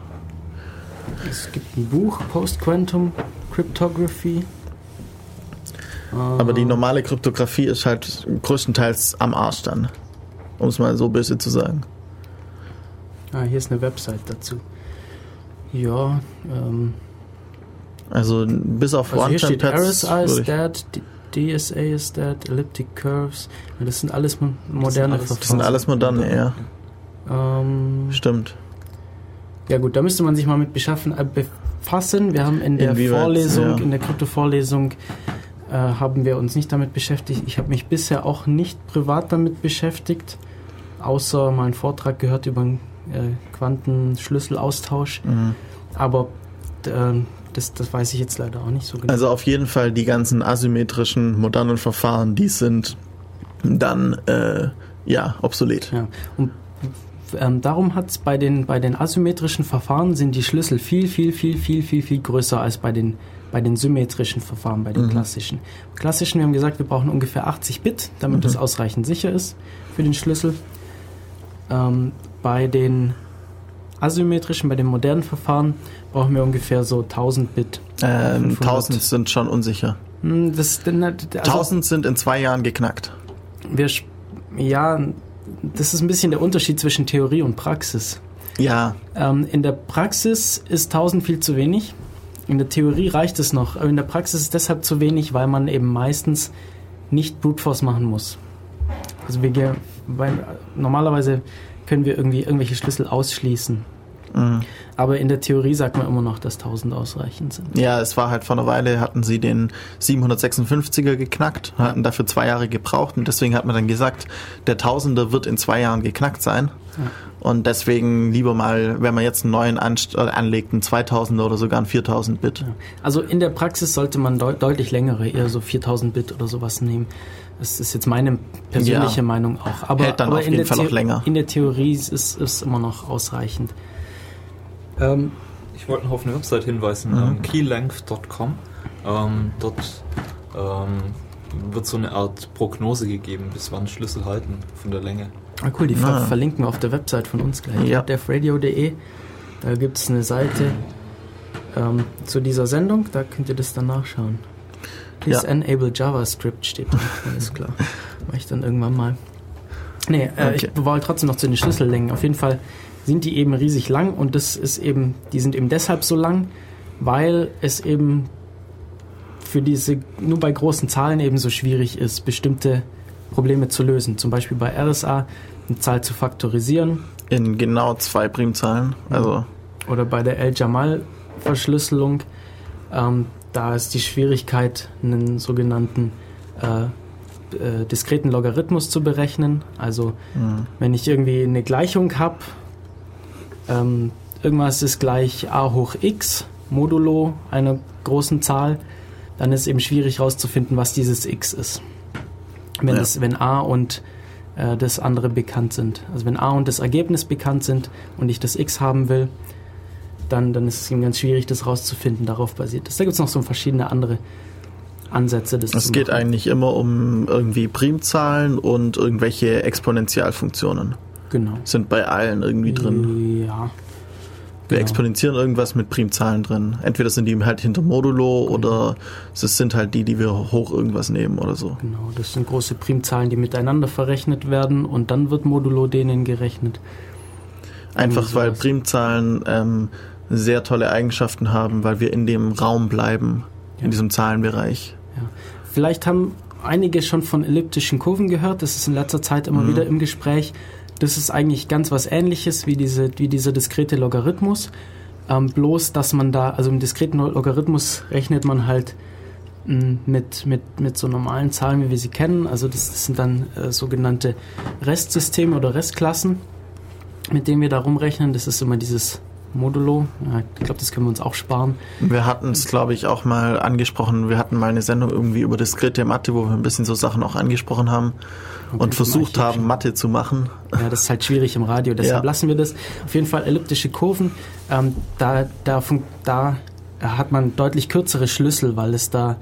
Speaker 2: Es gibt ein Buch, Post-Quantum Cryptography.
Speaker 1: Aber die normale Kryptographie ist halt größtenteils am Arsch dann. Um es mal so böse zu sagen.
Speaker 2: Ah, hier ist eine Website dazu. Ja, ähm,
Speaker 1: Also bis auf
Speaker 2: also hier steht
Speaker 1: One-Time-Pads
Speaker 2: RSI is dead, DSA is dead, Elliptic Curves. Das sind alles mo- moderne
Speaker 3: alles-
Speaker 1: Das sind alles moderne, ja.
Speaker 2: Ähm,
Speaker 1: Stimmt.
Speaker 2: Ja gut, da müsste man sich mal mit beschaffen, äh, befassen. Wir haben in der
Speaker 1: Inwieweit,
Speaker 2: Vorlesung,
Speaker 1: ja.
Speaker 2: in der Krypto-Vorlesung, äh, haben wir uns nicht damit beschäftigt. Ich habe mich bisher auch nicht privat damit beschäftigt, außer mal einen Vortrag gehört über einen äh, Quantenschlüsselaustausch.
Speaker 1: Mhm.
Speaker 2: Aber äh, das, das weiß ich jetzt leider auch nicht so genau.
Speaker 1: Also auf jeden Fall die ganzen asymmetrischen modernen Verfahren, die sind dann äh, Ja, obsolet.
Speaker 2: Ja. Und ähm, darum hat es bei den, bei den asymmetrischen Verfahren sind die Schlüssel viel, viel, viel, viel, viel, viel größer als bei den, bei den symmetrischen Verfahren, bei den
Speaker 1: Mhm.
Speaker 2: klassischen. Klassischen, wir haben gesagt, wir brauchen ungefähr 80 Bit, damit
Speaker 1: Mhm.
Speaker 2: es ausreichend sicher ist für den Schlüssel. Ähm, bei den asymmetrischen, bei den modernen Verfahren brauchen wir ungefähr so 1000 Bit.
Speaker 1: Ähm,
Speaker 2: 500.
Speaker 1: 1000 sind schon unsicher.
Speaker 2: Hm, Das, also,
Speaker 1: 1000 sind in zwei Jahren geknackt.
Speaker 2: wir, ja, das ist ein bisschen der Unterschied zwischen Theorie und Praxis.
Speaker 1: Ja,
Speaker 2: Ähm, in der Praxis ist 1000 viel zu wenig. In der Theorie reicht es noch. Aber in der Praxis ist es deshalb zu wenig, weil man eben meistens nicht Brute Force machen muss. Also wir, weil, normalerweise können wir irgendwie irgendwelche Schlüssel ausschließen.
Speaker 1: Mhm.
Speaker 2: Aber in der Theorie sagt man immer noch, dass 1000 ausreichend sind.
Speaker 1: ja, es war halt vor einer Weile, hatten sie den 756er geknackt, hatten dafür zwei Jahre gebraucht und deswegen hat man dann gesagt, der Tausender wird in zwei Jahren geknackt sein.
Speaker 2: Ja.
Speaker 1: Und deswegen lieber mal, wenn man jetzt einen neuen anst- äh, anlegt, einen 2000er oder sogar einen 4000 Bit.
Speaker 2: Ja. Also in der Praxis sollte man deut deutlich längere, eher so 4000 Bit oder sowas nehmen. Das ist jetzt meine persönliche
Speaker 1: Ja.
Speaker 2: Meinung auch. Aber,
Speaker 1: Hält dann
Speaker 2: aber
Speaker 1: auf jeden Fall auch
Speaker 2: The-
Speaker 1: länger.
Speaker 2: In der Theorie ist es immer noch ausreichend. Ähm,
Speaker 3: Ich wollte noch auf eine Website hinweisen,
Speaker 1: Mhm.
Speaker 3: ähm, keylength.com. Ähm, dort ähm, wird so eine Art Prognose gegeben, bis wann Schlüssel halten von der Länge.
Speaker 2: ah cool, die ver
Speaker 1: Ah.
Speaker 2: verlinken wir auf der Website von uns gleich.
Speaker 1: Ja.
Speaker 2: defradio.de. Da gibt es eine Seite ähm, zu dieser Sendung, da könnt ihr das dann nachschauen. Please
Speaker 1: Ja.
Speaker 2: enable JavaScript steht da, alles klar. Mach ich dann irgendwann mal. Nee, äh,
Speaker 1: Okay.
Speaker 2: ich wollte trotzdem noch zu den Schlüssellängen. Auf jeden Fall sind die eben riesig lang und das ist eben, die sind eben deshalb so lang, weil es eben für diese, nur bei großen Zahlen eben so schwierig ist, bestimmte Probleme zu lösen. Zum Beispiel bei RSA eine Zahl zu faktorisieren
Speaker 1: In genau zwei Primzahlen. Also,
Speaker 2: oder bei der El-Jamal-Verschlüsselung. Ähm, da ist die Schwierigkeit, einen sogenannten äh, äh, diskreten Logarithmus zu berechnen. Also
Speaker 1: mh.
Speaker 2: wenn ich irgendwie eine Gleichung habe, ähm, irgendwas ist gleich a hoch x modulo einer großen Zahl, dann ist es eben schwierig herauszufinden, was dieses x ist. Wenn,
Speaker 1: Ja.
Speaker 2: das, wenn a und äh, das andere bekannt sind. Also wenn a und das Ergebnis bekannt sind und ich das x haben will, dann, dann ist es eben ganz schwierig, das rauszufinden. Darauf basiert das. Da gibt es noch so verschiedene andere Ansätze. Das
Speaker 1: es geht eigentlich immer um irgendwie Primzahlen und irgendwelche Exponentialfunktionen.
Speaker 2: Genau.
Speaker 1: Sind bei allen irgendwie drin.
Speaker 2: Ja.
Speaker 1: Wir
Speaker 2: genau.
Speaker 1: exponentieren irgendwas mit Primzahlen drin. Entweder sind die halt hinter Modulo oder es sind halt die, die wir hoch irgendwas nehmen oder so.
Speaker 2: Genau, das sind große Primzahlen, die miteinander verrechnet werden und dann wird modulo denen gerechnet.
Speaker 1: Einfach
Speaker 2: Irgendwie
Speaker 1: weil. Primzahlen ähm, sehr tolle Eigenschaften haben, weil wir in dem Raum bleiben,
Speaker 2: Ja.
Speaker 1: in diesem Zahlenbereich.
Speaker 2: Vielleicht haben einige schon von elliptischen Kurven gehört, das ist in letzter Zeit immer
Speaker 1: Mhm.
Speaker 2: wieder im Gespräch. Das ist eigentlich ganz was ähnliches wie, diese, wie dieser diskrete Logarithmus. Ähm, bloß, dass man da, also im diskreten Logarithmus rechnet man halt mh, mit, mit, mit so normalen Zahlen, wie wir sie kennen. Also das, das sind dann äh, sogenannte Restsysteme oder Restklassen, mit denen wir da rumrechnen. Das ist immer dieses Modulo. Ja, ich glaube, das können wir uns auch sparen.
Speaker 1: Wir hatten es, glaube ich, auch mal angesprochen. Wir hatten mal eine Sendung irgendwie über diskrete Mathe, wo wir ein bisschen so Sachen auch angesprochen haben
Speaker 2: Okay,
Speaker 1: und versucht haben, Mathe zu machen.
Speaker 2: Ja, das ist halt schwierig im Radio, deshalb
Speaker 1: Ja.
Speaker 2: lassen wir das. Auf jeden Fall elliptische Kurven, ähm, da, da, da hat man deutlich kürzere Schlüssel, weil es da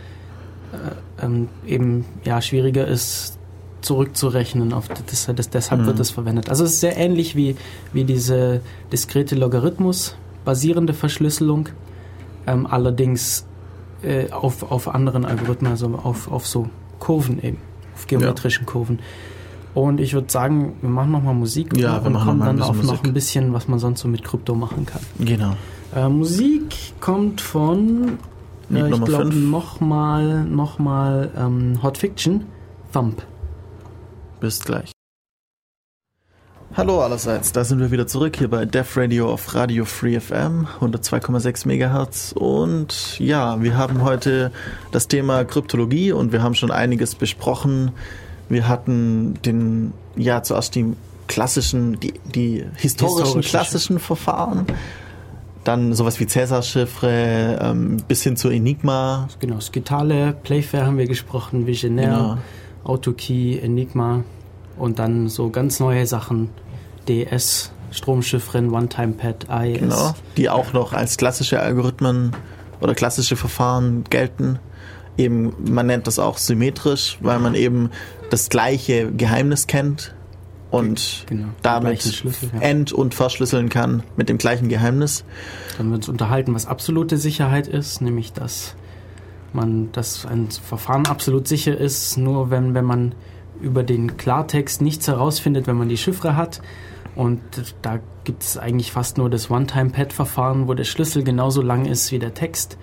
Speaker 2: äh, ähm, eben ja, schwieriger ist, zurückzurechnen. Auf das, das, deshalb
Speaker 1: Mhm.
Speaker 2: wird das verwendet. Also es ist sehr ähnlich wie, wie diese diskrete Logarithmus basierende Verschlüsselung, ähm, allerdings äh, auf, auf anderen Algorithmen, also auf, auf so Kurven eben, auf geometrischen Kurven. Und ich würde sagen, wir machen nochmal Musik
Speaker 1: Ja, wir
Speaker 2: und
Speaker 1: machen
Speaker 2: kommen dann auf
Speaker 1: bisschen
Speaker 2: noch
Speaker 1: Musik.
Speaker 2: ein bisschen, was man sonst so mit Krypto machen kann.
Speaker 1: Genau.
Speaker 2: Äh, Musik kommt von, äh, ich glaube, nochmal noch mal, ähm, Hot Fiction, Thump.
Speaker 1: Bis gleich. Hallo allerseits, da sind wir wieder zurück hier bei Def Radio auf Radio Free FM 102,6 Megahertz und ja, wir haben heute das Thema Kryptologie und wir haben schon einiges besprochen. Wir hatten den, ja, zuerst die klassischen, die, die historischen,
Speaker 2: Historische
Speaker 1: klassischen Verfahren, dann sowas wie Cäsar-Chiffre ähm, bis hin zu Enigma.
Speaker 2: Genau, Skitale, Playfair haben wir gesprochen, Visionaire,
Speaker 1: Genau.
Speaker 2: Autokey, Enigma. Und dann so ganz neue Sachen, DS, Stromchiffren, One-Time-Pad, AES.
Speaker 1: Genau. Die auch noch als klassische Algorithmen oder klassische Verfahren gelten. Eben, man nennt das auch symmetrisch, weil man eben das gleiche Geheimnis kennt und
Speaker 2: Genau,
Speaker 1: damit
Speaker 2: ja.
Speaker 1: end- und verschlüsseln kann mit dem gleichen Geheimnis.
Speaker 2: Dann wird uns unterhalten, was absolute Sicherheit ist, nämlich dass man, dass ein Verfahren absolut sicher ist, nur wenn, wenn man über den Klartext nichts herausfindet, wenn man die Chiffre hat. Und da gibt es eigentlich fast nur das One-Time-Pad-Verfahren, wo der Schlüssel genauso lang ist wie der Text,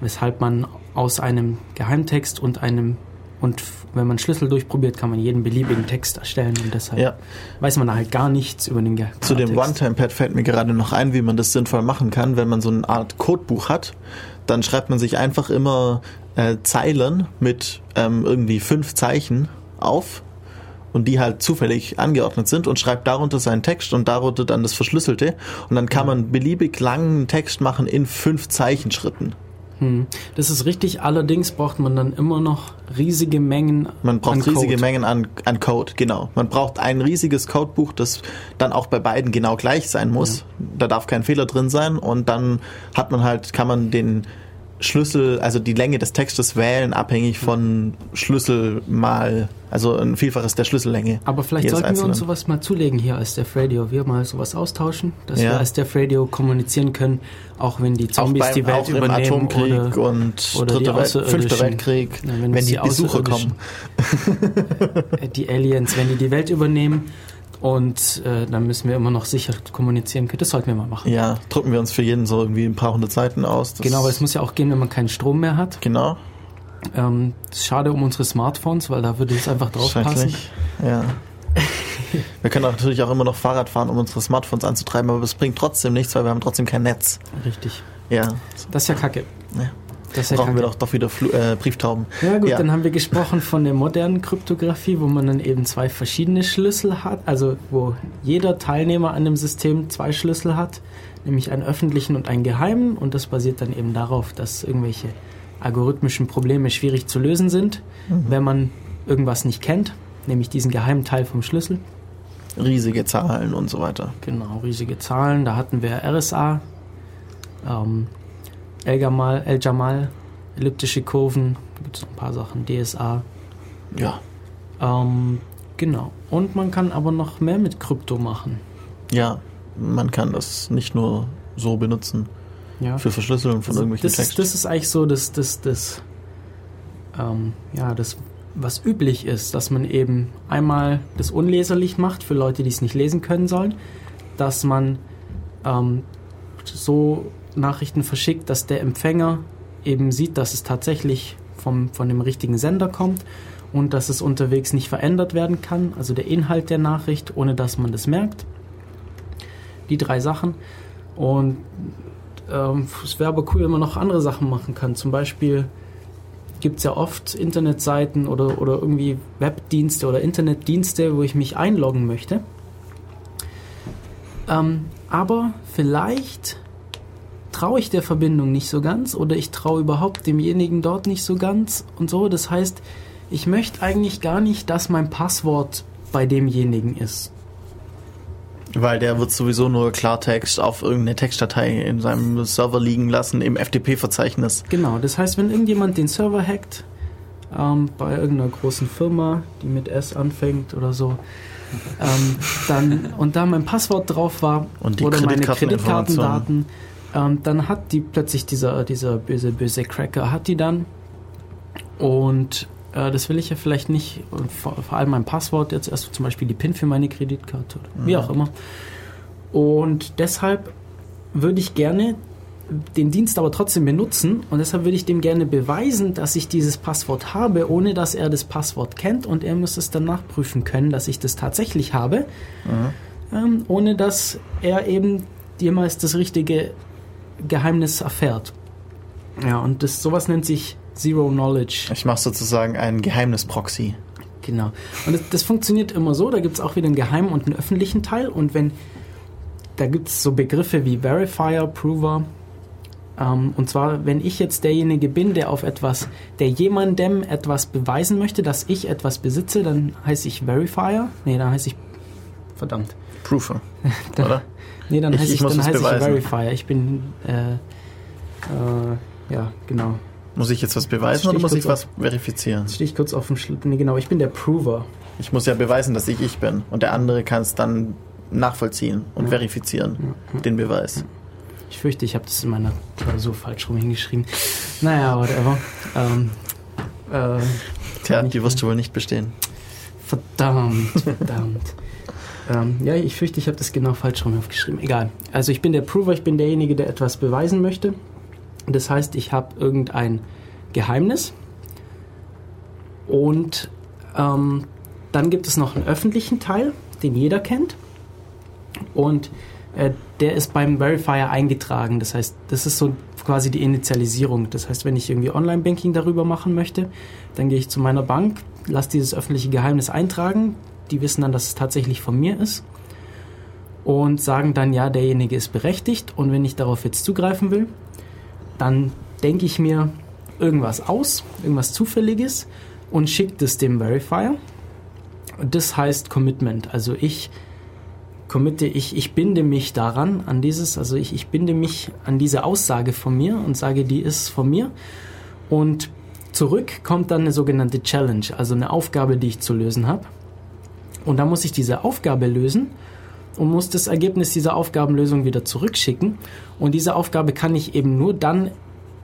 Speaker 2: weshalb man aus einem Geheimtext und einem und wenn man Schlüssel durchprobiert, kann man jeden beliebigen Text erstellen und deshalb
Speaker 1: Ja.
Speaker 2: weiß man da halt gar nichts über den Ge
Speaker 1: Zu dem. One-Time-Pad fällt mir gerade noch ein, wie man das sinnvoll machen kann. Wenn man so eine Art Codebuch hat, dann schreibt man sich einfach immer äh, Zeilen mit ähm, irgendwie fünf Zeichen auf und die halt zufällig angeordnet sind und schreibt darunter seinen Text und darunter dann das Verschlüsselte und dann kann man beliebig langen Text machen in fünf Zeichenschritten.
Speaker 2: Hm. Das ist richtig, allerdings braucht man dann immer noch riesige Mengen
Speaker 1: Man braucht
Speaker 2: an
Speaker 1: riesige
Speaker 2: Code.
Speaker 1: Mengen an, an Code, genau. Man braucht ein riesiges Codebuch, das dann auch bei beiden genau gleich sein muss. Da darf kein Fehler drin sein und dann hat man halt, kann man den Schlüssel, also die Länge des Textes wählen, abhängig von Schlüssel mal, also ein Vielfaches der Schlüssellänge.
Speaker 2: Aber vielleicht sollten wir uns
Speaker 1: einzelnen.
Speaker 2: sowas mal zulegen hier als Def Radio. Wir mal sowas austauschen, dass
Speaker 1: Ja.
Speaker 2: wir als Def Radio kommunizieren können, auch wenn die Zombies
Speaker 1: beim,
Speaker 2: die Welt
Speaker 1: auch im
Speaker 2: übernehmen
Speaker 1: Atomkrieg
Speaker 2: oder,
Speaker 1: und
Speaker 2: oder die
Speaker 1: dritter Welt,
Speaker 2: Außerirdischen.
Speaker 1: Weltkrieg,
Speaker 2: Ja, wenn
Speaker 1: wenn, die,
Speaker 2: die
Speaker 1: Besucher kommen.
Speaker 2: äh, die Aliens, wenn die die Welt übernehmen. Und äh, dann müssen wir immer noch sicher kommunizieren können. Das sollten wir mal machen.
Speaker 1: Ja, drucken wir uns für jeden so irgendwie ein paar hundert Seiten aus.
Speaker 2: Genau, aber es muss ja auch gehen, wenn man keinen Strom mehr hat.
Speaker 1: Genau.
Speaker 2: Ähm, schade um unsere Smartphones, weil da würde es einfach drauf passen.
Speaker 1: Ja. Wir können natürlich auch immer noch Fahrrad fahren, um unsere Smartphones anzutreiben, aber das bringt trotzdem nichts, weil wir haben trotzdem kein Netz.
Speaker 2: Richtig.
Speaker 1: Ja,
Speaker 2: Das ist ja kacke.
Speaker 1: Ja.
Speaker 2: Das ja
Speaker 1: brauchen wir doch, doch wieder Flu äh, Brieftauben.
Speaker 2: Ja gut,
Speaker 1: Ja.
Speaker 2: dann haben wir gesprochen von der modernen Kryptographie, wo man dann eben zwei verschiedene Schlüssel hat, also wo jeder Teilnehmer an dem System zwei Schlüssel hat, nämlich einen öffentlichen und einen geheimen und das basiert dann eben darauf, dass irgendwelche algorithmischen Probleme schwierig zu lösen sind, wenn man irgendwas nicht kennt, nämlich diesen geheimen Teil vom Schlüssel.
Speaker 1: Riesige Zahlen und so weiter.
Speaker 2: Genau, riesige Zahlen, da hatten wir RSA, ähm, El-Gamal, El-Jamal, elliptische Kurven, gibt es noch ein paar Sachen, DSA,
Speaker 1: Ja.
Speaker 2: Ähm, genau. Und man kann aber noch mehr mit Krypto machen.
Speaker 1: Ja, man kann das nicht nur so benutzen
Speaker 2: Ja.
Speaker 1: für Verschlüsselung von
Speaker 2: Also
Speaker 1: irgendwelchen
Speaker 2: das,
Speaker 1: Texten.
Speaker 2: das ist eigentlich so das, das, das, ähm, ja, das, was üblich ist, dass man eben einmal das unleserlich macht für Leute, die es nicht lesen können sollen, dass man ähm, so Nachrichten verschickt, dass der Empfänger eben sieht, dass es tatsächlich vom, von dem richtigen Sender kommt und dass es unterwegs nicht verändert werden kann, also der Inhalt der Nachricht, ohne dass man das merkt. Die drei Sachen. Und ähm, es wäre aber cool, wenn man noch andere Sachen machen kann. Zum Beispiel gibt es ja oft Internetseiten oder, oder irgendwie Webdienste oder Internetdienste, wo ich mich einloggen möchte. Ähm, aber vielleicht traue ich der Verbindung nicht so ganz oder ich traue überhaupt demjenigen dort nicht so ganz und so. Das heißt, ich möchte eigentlich gar nicht, dass mein Passwort bei demjenigen ist.
Speaker 1: Weil der wird sowieso nur Klartext auf irgendeine Textdatei in seinem Server liegen lassen im FTP-Verzeichnis.
Speaker 2: Genau, das heißt, wenn irgendjemand den Server hackt, ähm, bei irgendeiner großen Firma, die mit S anfängt oder so, ähm, dann und da mein Passwort drauf war
Speaker 1: Und die
Speaker 2: oder meine. Kreditkartendaten, ähm, dann hat die plötzlich dieser, dieser böse, böse Cracker, hat die dann. Und äh, das will ich ja vielleicht nicht, und vor, vor allem mein Passwort jetzt erst zum Beispiel die PIN für meine Kreditkarte oder wie auch immer. Und deshalb würde ich gerne den Dienst aber trotzdem benutzen und deshalb würde ich dem gerne beweisen, dass ich dieses Passwort habe, ohne dass er das Passwort kennt und er muss es dann nachprüfen können, dass ich das tatsächlich habe, ähm, ohne dass er eben jemals das richtige Geheimnis erfährt. Ja, und das, sowas nennt sich Zero Knowledge.
Speaker 1: Ich mache sozusagen einen Geheimnisproxy.
Speaker 2: Genau. Und das, das funktioniert immer so, da gibt es auch wieder einen geheimen und einen öffentlichen Teil und wenn, da gibt es so Begriffe wie Verifier, Prover Ähm, und zwar, wenn ich jetzt derjenige bin, der auf etwas, der jemandem etwas beweisen möchte, dass ich etwas besitze, dann heiße ich Verifier. Nee, dann heiße ich. Verdammt.
Speaker 1: Proofer,
Speaker 2: Dann,
Speaker 1: oder?
Speaker 2: Nee, dann heiße
Speaker 1: ich
Speaker 2: ich, dann heiße ich. Verifier. Ich bin. Äh, äh, ja, genau.
Speaker 1: Muss ich jetzt was beweisen oder muss ich was verifizieren?
Speaker 2: Jetzt stehe ich kurz auf dem Schluss. Nee, genau, ich bin der Prover.
Speaker 1: Ich muss ja beweisen, dass ich ich bin. Und der andere kann es dann nachvollziehen und
Speaker 2: Ja.
Speaker 1: verifizieren, den Beweis.
Speaker 2: Ich fürchte, ich habe das in meiner Klausur falsch rum hingeschrieben. Naja, whatever. Ähm, äh,
Speaker 1: Tja, die wirst du wohl nicht bestehen.
Speaker 2: verdammt, verdammt. Ähm, ja, ich fürchte, ich habe das genau falsch rum aufgeschrieben. Egal. Also ich bin der Prover, ich bin derjenige, der etwas beweisen möchte. Das heißt, ich habe irgendein Geheimnis. Und ähm, dann gibt es noch einen öffentlichen Teil, den jeder kennt. Und äh, der ist beim Verifier eingetragen. Das heißt, das ist so quasi die Initialisierung. Das heißt, wenn ich irgendwie Online-Banking darüber machen möchte, dann gehe ich zu meiner Bank, lasse dieses öffentliche Geheimnis eintragen. Die wissen dann, dass es tatsächlich von mir ist. Und sagen dann, ja, derjenige ist berechtigt. Und wenn ich darauf jetzt zugreifen will, dann denke ich mir irgendwas aus, irgendwas Zufälliges und schicke das dem Verifier. Das heißt Commitment. Also ich committe, ich, ich binde mich daran, an dieses, also ich, ich binde mich an diese Aussage von mir und sage, die ist von mir. Und zurück kommt dann eine sogenannte Challenge, also eine Aufgabe, die ich zu lösen habe. Und dann muss ich diese Aufgabe lösen und muss das Ergebnis dieser Aufgabenlösung wieder zurückschicken. Und diese Aufgabe kann ich eben nur dann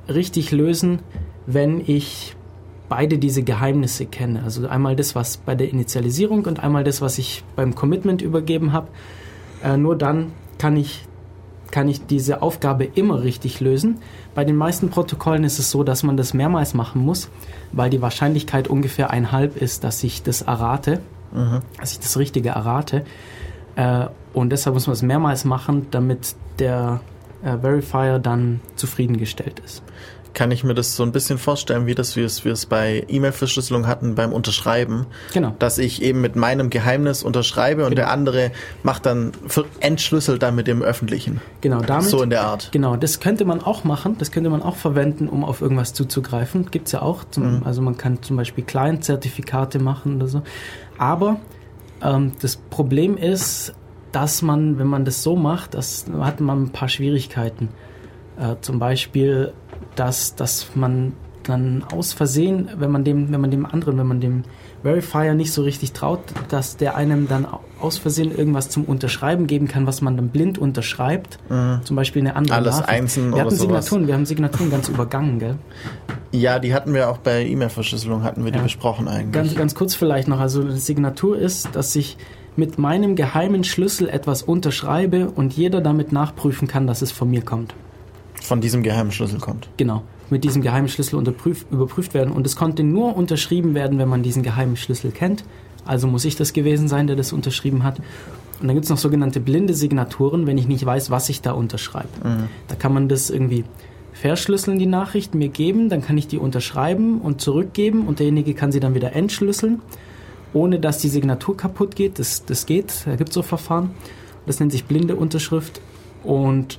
Speaker 2: richtig lösen, wenn ich beide diese Geheimnisse kenne. Also einmal das, was bei der Initialisierung und einmal das, was ich beim Commitment übergeben habe. Äh, nur dann kann ich, kann ich diese Aufgabe immer richtig lösen. Bei den meisten Protokollen ist es so, dass man das mehrmals machen muss, weil die Wahrscheinlichkeit ungefähr ein halb ist, dass ich das errate, dass ich das Richtige errate. Äh, und deshalb muss man es mehrmals machen, damit der äh, Verifier dann zufriedengestellt ist.
Speaker 1: Kann ich mir das so ein bisschen vorstellen, wie das wir es, wir es bei E-Mail-Verschlüsselung hatten beim Unterschreiben,
Speaker 2: Genau.
Speaker 1: dass ich eben mit meinem Geheimnis unterschreibe und
Speaker 2: Genau.
Speaker 1: der andere macht dann entschlüsselt dann mit dem öffentlichen.
Speaker 2: Genau, damit.
Speaker 1: So in der Art.
Speaker 2: Genau, das könnte man auch machen, das könnte man auch verwenden, um auf irgendwas zuzugreifen. Gibt's ja auch. Zum, Also man kann zum Beispiel Client-Zertifikate machen oder so. Aber ähm, das Problem ist, dass man, wenn man das so macht, das hat man ein paar Schwierigkeiten. Äh, zum Beispiel, dass, dass man dann aus Versehen, wenn man dem, wenn man dem anderen, wenn man dem Verifier nicht so richtig traut, dass der einem dann aus Versehen irgendwas zum Unterschreiben geben kann, was man dann blind unterschreibt. Zum Beispiel eine andere
Speaker 1: Alles
Speaker 2: Nachricht.
Speaker 1: einzeln
Speaker 2: wir hatten. Signaturen, wir haben Signaturen ganz übergangen, gell?
Speaker 1: Ja, die hatten wir auch bei E-Mail-Verschlüsselung, hatten wir die
Speaker 2: Ja.
Speaker 1: besprochen eigentlich.
Speaker 2: Ganz, ganz kurz vielleicht noch. Also eine Signatur ist, dass ich mit meinem geheimen Schlüssel etwas unterschreibe und jeder damit nachprüfen kann, dass es von mir kommt.
Speaker 1: Von diesem geheimen Schlüssel kommt.
Speaker 2: Genau. Mit diesem geheimen Schlüssel überprüft werden. Und es konnte nur unterschrieben werden, wenn man diesen geheimen Schlüssel kennt. Also muss ich das gewesen sein, der das unterschrieben hat. Und dann gibt es noch sogenannte blinde Signaturen, wenn ich nicht weiß, was ich da unterschreibe. Da kann man das irgendwie verschlüsseln, die Nachricht, mir geben, dann kann ich die unterschreiben und zurückgeben und derjenige kann sie dann wieder entschlüsseln, ohne dass die Signatur kaputt geht. Das, das geht, da gibt es so Verfahren. Das nennt sich blinde Unterschrift und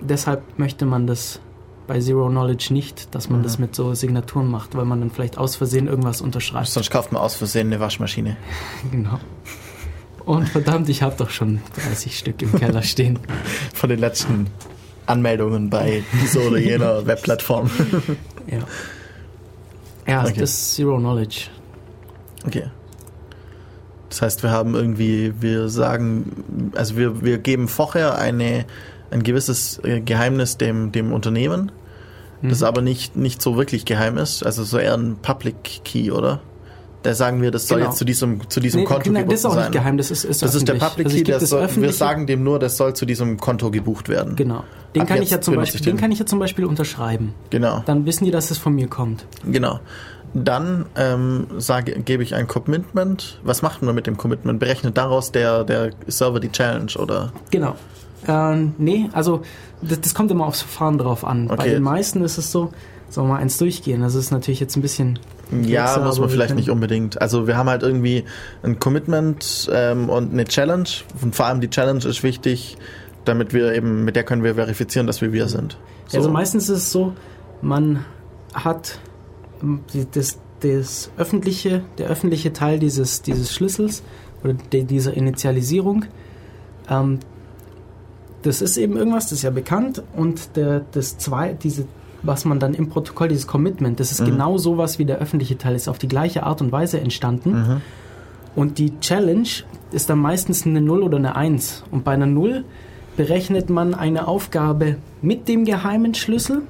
Speaker 2: deshalb möchte man das bei Zero Knowledge nicht, dass man das mit so Signaturen macht, weil man dann vielleicht aus Versehen irgendwas unterschreibt.
Speaker 1: Sonst kauft man aus Versehen eine Waschmaschine.
Speaker 2: Genau. Und verdammt, ich habe doch schon 30 Stück im Keller stehen.
Speaker 1: Von den letzten Anmeldungen bei dieser oder jener Webplattform.
Speaker 2: Ja. Ja,
Speaker 1: Okay.
Speaker 2: das ist Zero Knowledge.
Speaker 1: Okay. Das heißt, wir haben irgendwie, wir sagen, also wir, wir geben vorher eine, ein gewisses äh, Geheimnis dem, dem Unternehmen, das
Speaker 2: Mhm.
Speaker 1: aber nicht, nicht so wirklich geheim ist, also so eher ein Public Key, oder? Da sagen wir, das soll
Speaker 2: Genau.
Speaker 1: jetzt zu diesem, zu diesem
Speaker 2: Nee,
Speaker 1: Konto
Speaker 2: genau,
Speaker 1: gebucht
Speaker 2: das ist auch
Speaker 1: sein.
Speaker 2: nicht geheim, das ist, ist
Speaker 1: Das ist der
Speaker 2: öffentlich.
Speaker 1: Public
Speaker 2: Also
Speaker 1: Key, der
Speaker 2: das
Speaker 1: soll, wir sagen dem nur, das soll zu diesem Konto gebucht werden.
Speaker 2: Genau. Den
Speaker 1: Ab
Speaker 2: kann ich ja zum Beispiel, den
Speaker 1: den.
Speaker 2: kann ich ja zum Beispiel unterschreiben.
Speaker 1: Genau.
Speaker 2: Dann wissen die, dass es von mir kommt.
Speaker 1: Genau. Dann ähm, sage, gebe ich ein Commitment. Was macht man mit dem Commitment? Berechnet daraus der, der Server die Challenge oder?
Speaker 2: Genau. Ähm, nee, also das, das kommt immer aufs Verfahren drauf an. Bei
Speaker 1: Okay.
Speaker 2: den meisten ist es so, sollen wir mal eins durchgehen. Das ist natürlich jetzt ein bisschen.
Speaker 1: Ja, muss man vielleicht
Speaker 2: können-
Speaker 1: nicht unbedingt. Also wir haben halt irgendwie ein Commitment ähm, und eine Challenge. Und vor allem die Challenge ist wichtig, damit wir eben, mit der können wir verifizieren, dass wir wir sind. So.
Speaker 2: Also meistens ist es so, man hat ähm, das, das öffentliche, der öffentliche Teil dieses, dieses Schlüssels oder de, dieser Initialisierung. Ähm, das ist eben irgendwas, das ist ja bekannt und der, das zwei, diese, was man dann im Protokoll, dieses Commitment, das ist
Speaker 1: Mhm.
Speaker 2: genau sowas wie der öffentliche Teil, ist auf die gleiche Art und Weise entstanden.
Speaker 1: Mhm.
Speaker 2: Und die Challenge ist dann meistens eine 0 oder eine 1. Und bei einer 0 berechnet man eine Aufgabe mit dem geheimen Schlüssel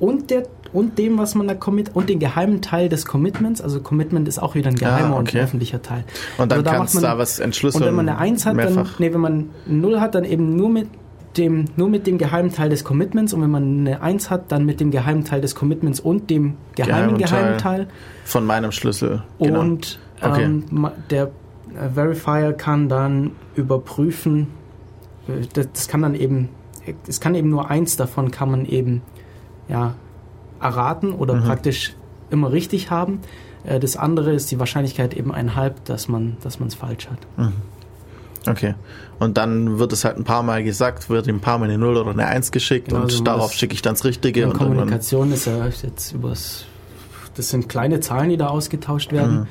Speaker 2: und, der, und dem, was man da commit und den geheimen Teil des Commitments. Also Commitment ist auch wieder ein geheimer
Speaker 1: Ah,
Speaker 2: und
Speaker 1: okay.
Speaker 2: ein öffentlicher Teil.
Speaker 1: Und dann
Speaker 2: Also da
Speaker 1: kannst du
Speaker 2: macht man-
Speaker 1: da was entschlüsseln.
Speaker 2: Und wenn man eine 1 hat, dann,
Speaker 1: mehrfach.
Speaker 2: nee, wenn man eine 0 hat, dann eben nur mit dem, nur mit dem geheimen Teil des Commitments und wenn man eine 1 hat, dann mit dem geheimen Teil des Commitments und dem geheimen
Speaker 1: Geheimen Teil. Von meinem Schlüssel. Genau.
Speaker 2: Und
Speaker 1: Okay.
Speaker 2: ähm, ma- der äh, Verifier kann dann überprüfen, äh, das, kann dann eben, es kann eben nur eins davon kann man eben ja, erraten oder
Speaker 1: Mhm.
Speaker 2: praktisch immer richtig haben. Äh, Das andere ist die Wahrscheinlichkeit eben ein halb, dass man dass man es falsch hat.
Speaker 1: Okay. Und dann wird es halt ein paar Mal gesagt, wird ihm ein paar Mal eine 0 oder eine 1 geschickt
Speaker 2: Genau,
Speaker 1: und
Speaker 2: also
Speaker 1: darauf schicke ich dann das Richtige.
Speaker 2: Und Kommunikation ist ja jetzt übers, das sind kleine Zahlen, die da ausgetauscht werden.
Speaker 1: Mhm.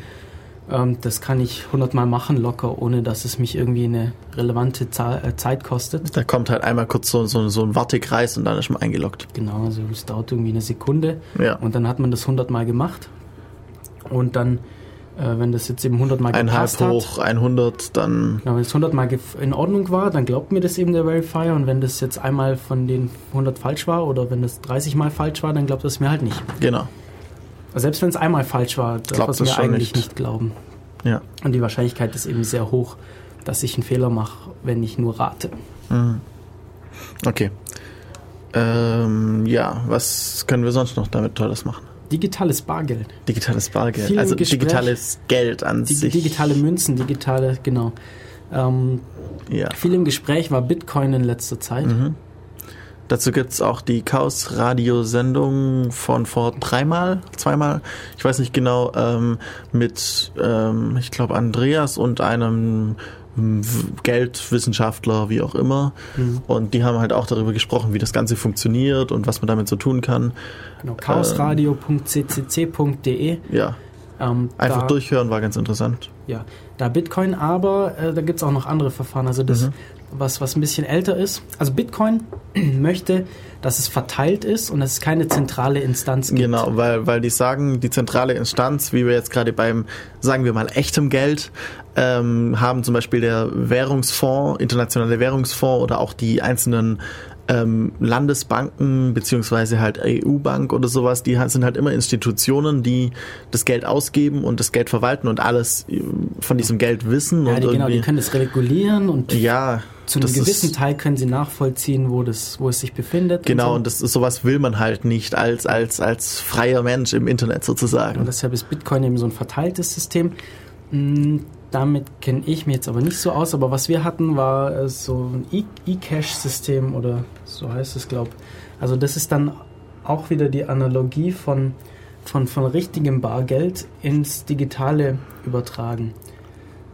Speaker 2: Ähm, das kann ich hundertmal machen locker, ohne dass es mich irgendwie eine relevante Zahl, äh, Zeit kostet.
Speaker 1: da kommt halt einmal kurz so, so, so ein Wartekreis und dann ist man eingeloggt.
Speaker 2: Genau, also es dauert irgendwie eine Sekunde
Speaker 1: Ja.
Speaker 2: und dann hat man das hundertmal gemacht. Und dann, wenn das jetzt eben hundertmal
Speaker 1: Einhalb
Speaker 2: gepasst hat,
Speaker 1: hoch 100, dann
Speaker 2: Ja, wenn es 100 Mal in Ordnung war, dann glaubt mir das eben der Verifier. Und wenn das jetzt einmal von den 100 falsch war oder wenn das 30 Mal falsch war, dann glaubt das mir halt nicht.
Speaker 1: genau.
Speaker 2: Also selbst wenn es einmal falsch war, darf es mir eigentlich
Speaker 1: nicht.
Speaker 2: nicht. glauben.
Speaker 1: Ja.
Speaker 2: Und die Wahrscheinlichkeit ist eben sehr hoch, dass ich einen Fehler mache, wenn ich nur rate.
Speaker 1: Mhm. Okay. Ähm, ja, was können wir sonst noch damit Tolles machen?
Speaker 2: Digitales Bargeld.
Speaker 1: Digitales Bargeld,
Speaker 2: Viel
Speaker 1: also
Speaker 2: Gespräch.
Speaker 1: digitales Geld an
Speaker 2: Di
Speaker 1: sich.
Speaker 2: digitale Münzen, digitale, genau. Ähm,
Speaker 1: Ja.
Speaker 2: viel im Gespräch war Bitcoin in letzter Zeit.
Speaker 1: Mhm. Dazu gibt's auch die Chaos-Radio-Sendung von vor dreimal, zweimal, ich weiß nicht genau, ähm, mit, ähm, ich glaube, Andreas und einem Geldwissenschaftler, wie auch immer.
Speaker 2: Mhm.
Speaker 1: Und die haben halt auch darüber gesprochen, wie das Ganze funktioniert und was man damit so tun kann.
Speaker 2: Genau, chaosradio.ccc.de.
Speaker 1: Ja,
Speaker 2: Ähm,
Speaker 1: einfach
Speaker 2: da-
Speaker 1: durchhören war ganz interessant.
Speaker 2: Ja, da Bitcoin, aber äh, da gibt es auch noch andere Verfahren. Also das,
Speaker 1: Mhm.
Speaker 2: Was, was ein bisschen älter ist. Also Bitcoin möchte, dass es verteilt ist und dass es keine zentrale Instanz gibt.
Speaker 1: Genau, weil, weil die sagen, die zentrale Instanz, wie wir jetzt gerade beim, sagen wir mal, echtem Geld, ähm, haben zum Beispiel der Währungsfonds, internationale Währungsfonds oder auch die einzelnen ähm, Landesbanken beziehungsweise halt EU-Bank oder sowas, die sind halt immer Institutionen, die das Geld ausgeben und das Geld verwalten und alles äh, von diesem Geld wissen
Speaker 2: Ja,
Speaker 1: und
Speaker 2: die, genau, die können das regulieren und
Speaker 1: ja,
Speaker 2: zu einem
Speaker 1: das
Speaker 2: gewissen
Speaker 1: ist,
Speaker 2: Teil können sie nachvollziehen, wo, das, wo es sich befindet.
Speaker 1: Genau,
Speaker 2: und,
Speaker 1: und das ist sowas will man halt nicht als als als freier Mensch im Internet
Speaker 2: so.
Speaker 1: sozusagen.
Speaker 2: und deshalb ist Bitcoin eben so ein verteiltes System. Mm, Damit kenne ich mich jetzt aber nicht so aus, aber was wir hatten, war äh, so ein E- E-Cash-System oder so heißt es, glaube Also das ist dann auch wieder die Analogie von, von, von richtigem Bargeld ins Digitale übertragen.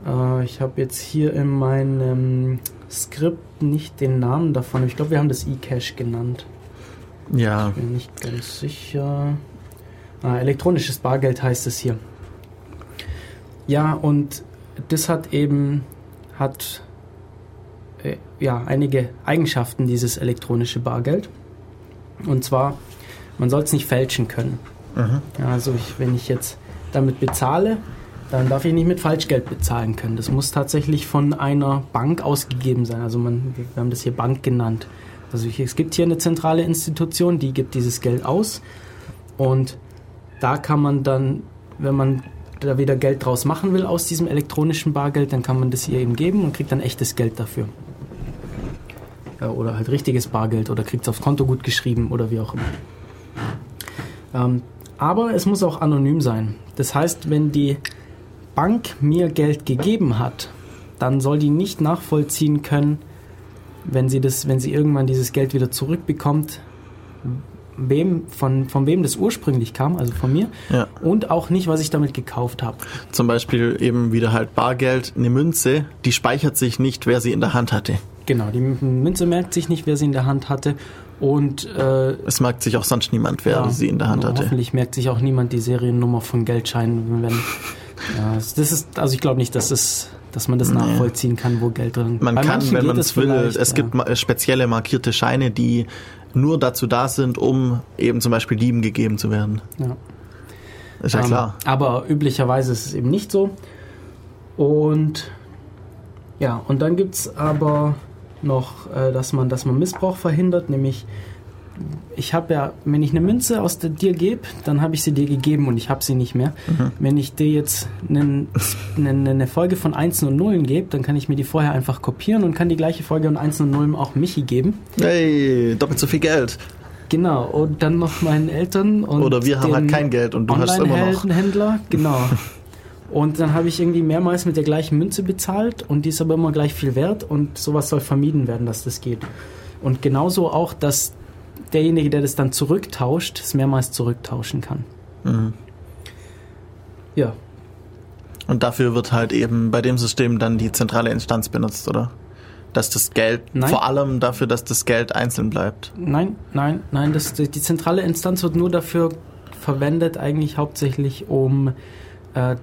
Speaker 2: Äh, ich habe jetzt hier in meinem Skript nicht den Namen davon. Ich glaube, wir haben das E-Cash genannt.
Speaker 1: ja,
Speaker 2: Bin nicht ganz sicher. Ah, elektronisches Bargeld heißt es hier. Ja, und das hat eben hat äh, ja einige Eigenschaften dieses elektronische Bargeld. Und zwar, man soll es nicht fälschen können.
Speaker 1: Mhm.
Speaker 2: Ja, also ich, wenn ich jetzt damit bezahle, dann darf ich nicht mit Falschgeld bezahlen können. Das muss tatsächlich von einer Bank ausgegeben sein. Also man, wir haben das hier Bank genannt. Also ich, es gibt hier eine zentrale Institution, die gibt dieses Geld aus. Und da kann man dann, wenn man da wieder Geld draus machen will aus diesem elektronischen Bargeld, dann kann man das hier eben geben und kriegt dann echtes Geld dafür. Ja, oder halt richtiges Bargeld oder kriegt es aufs Konto gut geschrieben oder wie auch immer. Ähm, aber es muss auch anonym sein. Das heißt, wenn die Bank mir Geld gegeben hat, dann soll die nicht nachvollziehen können, wenn sie, das, wenn sie irgendwann dieses Geld wieder zurückbekommt, wem, von, von wem das ursprünglich kam, also von mir,
Speaker 1: ja.
Speaker 2: und auch nicht, was ich damit gekauft habe.
Speaker 1: Zum Beispiel eben wieder halt Bargeld, eine Münze, die speichert sich nicht, wer sie in der Hand hatte.
Speaker 2: Genau, die Münze merkt sich nicht, wer sie in der Hand hatte Und äh,
Speaker 1: Es merkt sich auch sonst niemand, wer
Speaker 2: ja,
Speaker 1: sie in der Hand hatte.
Speaker 2: Hoffentlich merkt sich auch niemand die Seriennummer von Geldscheinen. Wenn, ja, das ist, also ich glaube nicht, dass, es, dass man das nachvollziehen kann, wo Geld drin
Speaker 1: Man
Speaker 2: Bei
Speaker 1: kann, wenn man es will, es
Speaker 2: ja.
Speaker 1: gibt spezielle markierte Scheine, die nur dazu da sind, um eben zum Beispiel Dieben gegeben zu werden.
Speaker 2: Ja.
Speaker 1: Ist ja
Speaker 2: Ähm,
Speaker 1: klar.
Speaker 2: Aber üblicherweise ist es eben nicht so. Und ja, und dann gibt es aber noch, äh, dass, man, dass man Missbrauch verhindert, nämlich ich habe ja, wenn ich eine Münze aus der, dir gebe, dann habe ich sie dir gegeben und ich habe sie nicht mehr.
Speaker 1: Mhm.
Speaker 2: Wenn ich dir jetzt einen, einen, eine Folge von Einsen und Nullen gebe, dann kann ich mir die vorher einfach kopieren und kann die gleiche Folge von Einsen und Nullen auch Michi geben.
Speaker 1: Hey, doppelt so viel Geld.
Speaker 2: Genau, und dann noch meinen Eltern und
Speaker 1: Oder wir haben halt kein Geld und du hast immer noch.
Speaker 2: Online-Händler, genau. Und dann habe ich irgendwie mehrmals mit der gleichen Münze bezahlt und die ist aber immer gleich viel wert und sowas soll vermieden werden, dass das geht. Und genauso auch, dass derjenige, der das dann zurücktauscht, es mehrmals zurücktauschen kann.
Speaker 1: Mhm.
Speaker 2: Ja,
Speaker 1: Und dafür wird halt eben bei dem System dann die zentrale Instanz benutzt, oder? Dass das Geld,
Speaker 2: Nein.
Speaker 1: vor allem dafür, dass das Geld einzeln bleibt.
Speaker 2: nein, nein, nein, das, die zentrale Instanz wird nur dafür verwendet, eigentlich hauptsächlich um, äh,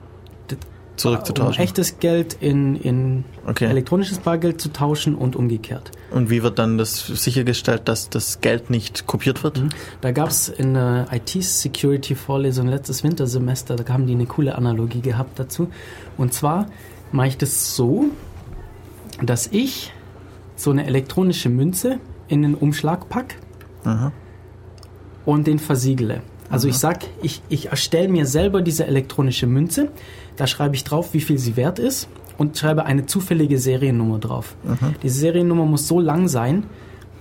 Speaker 2: um
Speaker 1: Zurückzutauschen.
Speaker 2: echtes Geld in, in
Speaker 1: Okay.
Speaker 2: elektronisches Bargeld zu tauschen und umgekehrt.
Speaker 1: Und wie wird dann das sichergestellt, dass das Geld nicht kopiert wird?
Speaker 2: Mhm. Da gab es in der IT-Security-Vorlesung letztes Wintersemester, da haben die eine coole Analogie gehabt dazu. Und zwar mache ich das so, dass ich so eine elektronische Münze in einen Umschlag pack
Speaker 1: Aha.
Speaker 2: und den versiegle. Also ich sag, ich, ich erstelle mir selber diese elektronische Münze, da schreibe ich drauf, wie viel sie wert ist und schreibe eine zufällige Seriennummer drauf. Diese Seriennummer muss so lang sein,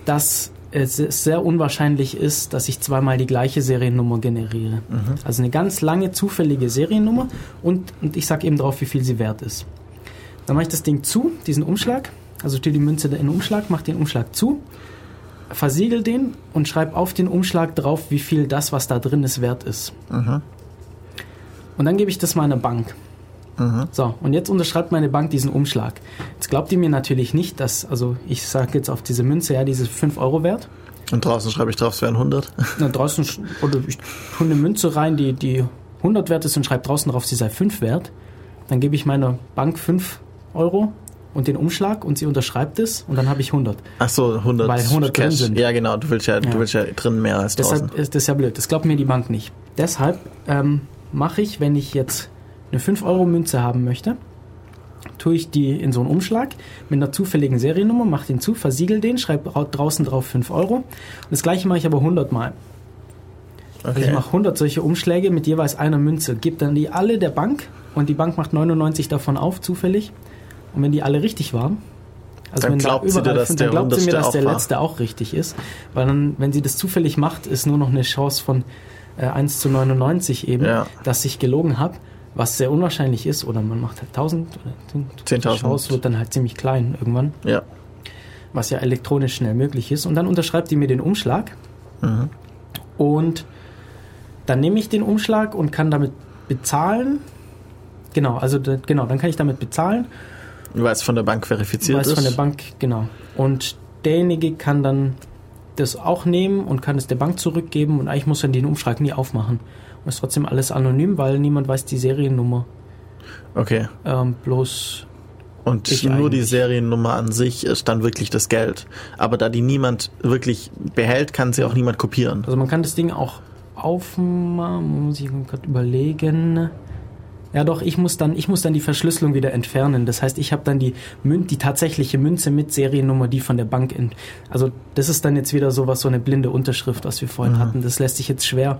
Speaker 2: dass es sehr unwahrscheinlich ist, dass ich zweimal die gleiche Seriennummer generiere. Also eine ganz lange zufällige Seriennummer und, und ich sage eben drauf, wie viel sie wert ist. Dann mache ich das Ding zu, diesen Umschlag, also stelle die Münze in den Umschlag, mache den Umschlag zu, versiegel den und schreib auf den Umschlag drauf, wie viel das, was da drin ist, wert ist. Und dann gebe ich das meiner Bank. So, und jetzt unterschreibt meine Bank diesen Umschlag. Jetzt glaubt ihr mir natürlich nicht, dass, also ich sage jetzt auf diese Münze, ja, diese 5 Euro wert.
Speaker 1: Und draußen schreibe ich drauf, es wären 100.
Speaker 2: Na, draußen, oder ich tue eine Münze rein, die, die 100 wert ist und schreibe draußen drauf, sie sei 5 wert. Dann gebe ich meiner Bank 5 Euro und den Umschlag und sie unterschreibt es und dann habe ich 100.
Speaker 1: Ach so, 100,
Speaker 2: Weil 100 drin
Speaker 1: Cash.
Speaker 2: sind.
Speaker 1: Ja, genau. Du willst ja,
Speaker 2: Ja.
Speaker 1: du willst ja drin mehr als draußen.
Speaker 2: Deshalb ist das ja blöd. Das glaubt mir die Bank nicht. Deshalb ähm, mache ich, wenn ich jetzt eine 5-Euro-Münze haben möchte, tue ich die in so einen Umschlag mit einer zufälligen Seriennummer, mache den zu, versiegel den, schreibe drau- draußen drauf 5 Euro. Und das gleiche mache ich aber 100 Mal. Also ich
Speaker 1: Okay.
Speaker 2: mache 100 solche Umschläge mit jeweils einer Münze, gebe dann die alle der Bank und die Bank macht 99 davon auf, zufällig. Und wenn die alle richtig waren, also
Speaker 1: Dann
Speaker 2: wenn da
Speaker 1: glaubt sie dir,
Speaker 2: überall
Speaker 1: dass der
Speaker 2: dann glaubt sie mir, dass der letzte auch richtig ist. Weil dann, wenn sie das zufällig macht, ist nur noch eine Chance von äh, 1 zu 99 eben,
Speaker 1: Ja.
Speaker 2: dass ich gelogen habe, was sehr unwahrscheinlich ist. Oder man macht halt 1000 oder
Speaker 1: 10.000.
Speaker 2: Die Chance wird dann halt ziemlich klein irgendwann,
Speaker 1: Ja.
Speaker 2: was ja elektronisch schnell möglich ist. Und dann unterschreibt die mir den Umschlag.
Speaker 1: Mhm.
Speaker 2: Und dann nehme ich den Umschlag und kann damit bezahlen. Genau, also genau, dann kann ich damit bezahlen,
Speaker 1: Weil es von der Bank verifiziert
Speaker 2: weil es
Speaker 1: ist.
Speaker 2: von der Bank, genau. Und derjenige kann dann das auch nehmen und kann es der Bank zurückgeben und eigentlich muss er den Umschlag nie aufmachen. Und ist trotzdem alles anonym, weil niemand weiß die Seriennummer.
Speaker 1: Okay.
Speaker 2: Ähm, bloß
Speaker 1: Und
Speaker 2: Ich
Speaker 1: nur die
Speaker 2: eigentlich.
Speaker 1: Seriennummer an sich ist dann wirklich das Geld. Aber da die niemand wirklich behält, kann sie auch niemand kopieren.
Speaker 2: Also man kann das Ding auch aufmachen, muss ich gerade überlegen. Ja doch, ich muss dann, ich muss dann die Verschlüsselung wieder entfernen. Das heißt, ich habe dann die Mün die tatsächliche Münze mit Seriennummer, die von der Bank in. Also das ist dann jetzt wieder sowas, so eine blinde Unterschrift, was wir vorhin hatten. Das lässt sich jetzt schwer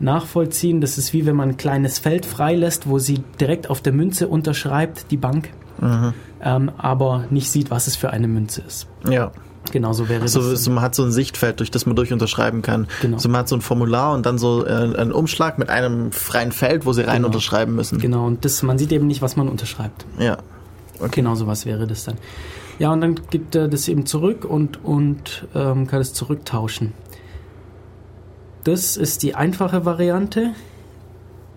Speaker 2: nachvollziehen. Das ist wie wenn man ein kleines Feld freilässt, wo sie direkt auf der Münze unterschreibt, die Bank, ähm, aber nicht sieht, was es für eine Münze ist.
Speaker 1: Ja.
Speaker 2: Genauso wäre
Speaker 1: So,
Speaker 2: das.
Speaker 1: so, man hat so ein Sichtfeld, durch das man durch unterschreiben kann.
Speaker 2: Genau.
Speaker 1: So, man hat so ein Formular und dann so äh, einen Umschlag mit einem freien Feld, wo sie rein
Speaker 2: Genau.
Speaker 1: unterschreiben müssen.
Speaker 2: Genau, und das, man sieht eben nicht, was man unterschreibt.
Speaker 1: Ja.
Speaker 2: Genau sowas wäre das dann. Ja, und dann gibt er das eben zurück und, und ähm, kann es zurücktauschen. Das ist die einfache Variante.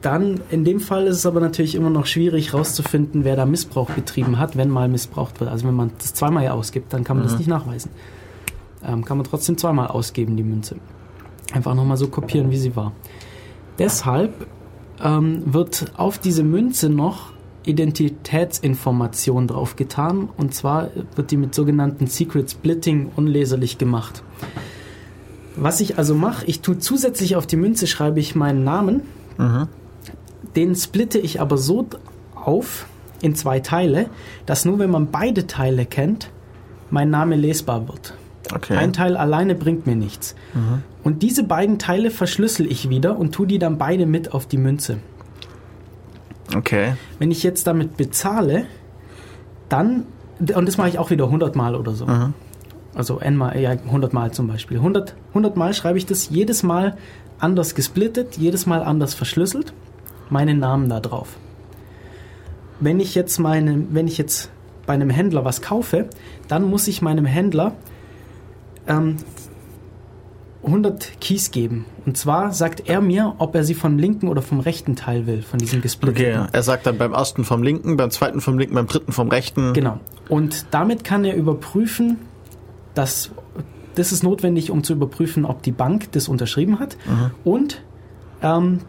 Speaker 2: Dann, in dem Fall ist es aber natürlich immer noch schwierig herauszufinden, wer da Missbrauch betrieben hat, wenn mal missbraucht wird. Also wenn man das zweimal ja ausgibt, dann kann man das nicht nachweisen. Ähm, kann man trotzdem zweimal ausgeben, die Münze. Einfach nochmal so kopieren, wie sie war. Deshalb ähm, wird auf diese Münze noch Identitätsinformation draufgetan und zwar wird die mit sogenannten Secret Splitting unleserlich gemacht. Was ich also mache, ich tue zusätzlich auf die Münze schreibe ich meinen Namen,
Speaker 1: Mhm.
Speaker 2: Den splitte ich aber so auf in zwei Teile, dass nur wenn man beide Teile kennt, mein Name lesbar wird.
Speaker 1: Okay.
Speaker 2: Ein Teil alleine bringt mir nichts. Und diese beiden Teile verschlüssel ich wieder und tue die dann beide mit auf die Münze.
Speaker 1: Okay.
Speaker 2: Wenn ich jetzt damit bezahle, dann, und das mache ich auch wieder 100 Mal oder so.
Speaker 1: Mhm.
Speaker 2: Also n mal, ja, 100 Mal zum Beispiel. 100, 100 Mal schreibe ich das jedes Mal anders gesplittet, jedes Mal anders verschlüsselt, meinen Namen da drauf. Wenn ich jetzt meine, wenn ich jetzt bei einem Händler was kaufe, dann muss ich meinem Händler ähm, 100 Keys geben. Und zwar sagt er mir, ob er sie vom linken oder vom rechten Teil will, von diesem gesplitteten.
Speaker 1: Okay, er sagt dann beim ersten vom linken, beim zweiten vom linken, beim dritten vom rechten.
Speaker 2: Genau. Und damit kann er überprüfen, dass das ist notwendig, um zu überprüfen, ob die Bank das unterschrieben hat. Und ähm,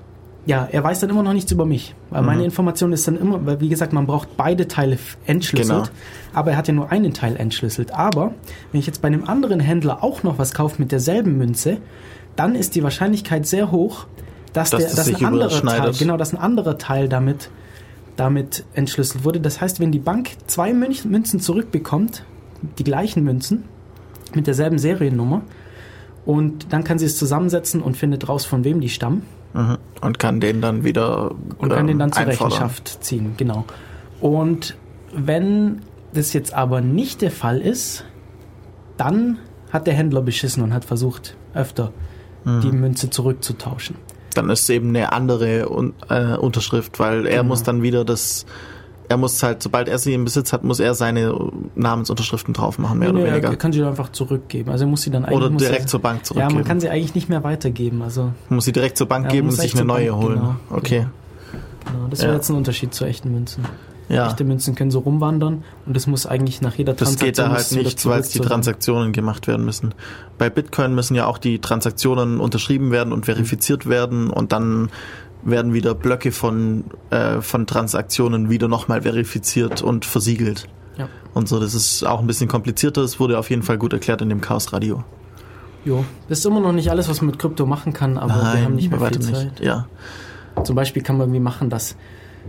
Speaker 2: ja, er weiß dann immer noch nichts über mich. Weil meine Information ist dann immer, weil wie gesagt, man braucht beide Teile entschlüsselt.
Speaker 1: Genau.
Speaker 2: Aber er hat ja nur einen Teil entschlüsselt. Aber wenn ich jetzt bei einem anderen Händler auch noch was kaufe mit derselben Münze, dann ist die Wahrscheinlichkeit sehr hoch, dass,
Speaker 1: Dass
Speaker 2: der,
Speaker 1: das
Speaker 2: dass ein anderer Teil, genau, dass ein anderer Teil damit damit entschlüsselt wurde. Das heißt, wenn die Bank zwei Mün- Münzen zurückbekommt, die gleichen Münzen, mit derselben Seriennummer, und dann kann sie es zusammensetzen und findet raus, von wem die stammen
Speaker 1: Mhm. Und kann den dann wieder
Speaker 2: und kann den dann zur
Speaker 1: einfordern.
Speaker 2: Rechenschaft ziehen. Genau. Und wenn das jetzt aber nicht der Fall ist, dann hat der Händler beschissen und hat versucht, öfter
Speaker 1: Mhm.
Speaker 2: die Münze zurückzutauschen.
Speaker 1: Dann ist es eben eine andere Un äh, Unterschrift, weil er
Speaker 2: Genau.
Speaker 1: muss dann wieder das, er muss halt, sobald er sie im Besitz hat, muss er seine Namensunterschriften drauf machen, mehr
Speaker 2: Nee,
Speaker 1: oder
Speaker 2: nee,
Speaker 1: weniger.
Speaker 2: er kann sie dann einfach zurückgeben. Also er muss sie dann eigentlich
Speaker 1: Oder direkt
Speaker 2: er,
Speaker 1: zur Bank
Speaker 2: Ja,
Speaker 1: zurückgeben.
Speaker 2: man kann sie eigentlich nicht mehr weitergeben. Also
Speaker 1: muss sie direkt zur Bank
Speaker 2: Ja,
Speaker 1: geben und sich eine neue
Speaker 2: Bank,
Speaker 1: holen.
Speaker 2: genau.
Speaker 1: Okay.
Speaker 2: genau, das
Speaker 1: Ja.
Speaker 2: wäre jetzt ein Unterschied zu echten Münzen.
Speaker 1: Ja.
Speaker 2: Echte Münzen können so rumwandern und das muss eigentlich nach jeder
Speaker 1: Das
Speaker 2: Transaktion
Speaker 1: geht da halt nicht, weil die Transaktionen gemacht werden müssen. Bei Bitcoin müssen ja auch die Transaktionen unterschrieben werden und verifiziert werden und dann werden wieder Blöcke von, äh, von Transaktionen wieder nochmal verifiziert und versiegelt.
Speaker 2: Ja.
Speaker 1: Und so, das ist auch ein bisschen komplizierter. Es wurde auf jeden Fall gut erklärt in dem Chaos Radio.
Speaker 2: Jo, das ist immer noch nicht alles, was man mit Krypto machen kann, aber wir haben nicht mehr viel Zeit.
Speaker 1: Ja.
Speaker 2: Zum Beispiel kann man irgendwie machen, dass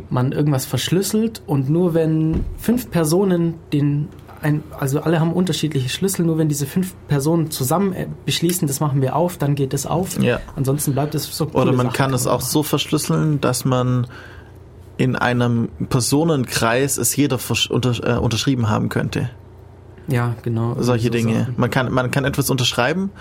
Speaker 2: man irgendwas verschlüsselt und nur wenn fünf Personen den ein, also alle haben unterschiedliche Schlüssel, nur wenn diese fünf Personen zusammen äh, beschließen, das machen wir auf, dann geht es auf.
Speaker 1: Ja.
Speaker 2: Ansonsten bleibt es so.
Speaker 1: Oder man
Speaker 2: Sachen
Speaker 1: kann es auch so verschlüsseln, dass man in einem Personenkreis es jeder unter, äh, unterschrieben haben könnte.
Speaker 2: machen. Ja, genau.
Speaker 1: solche
Speaker 2: so
Speaker 1: Dinge.
Speaker 2: Sachen.
Speaker 1: Man kann, man kann etwas unterschreiben,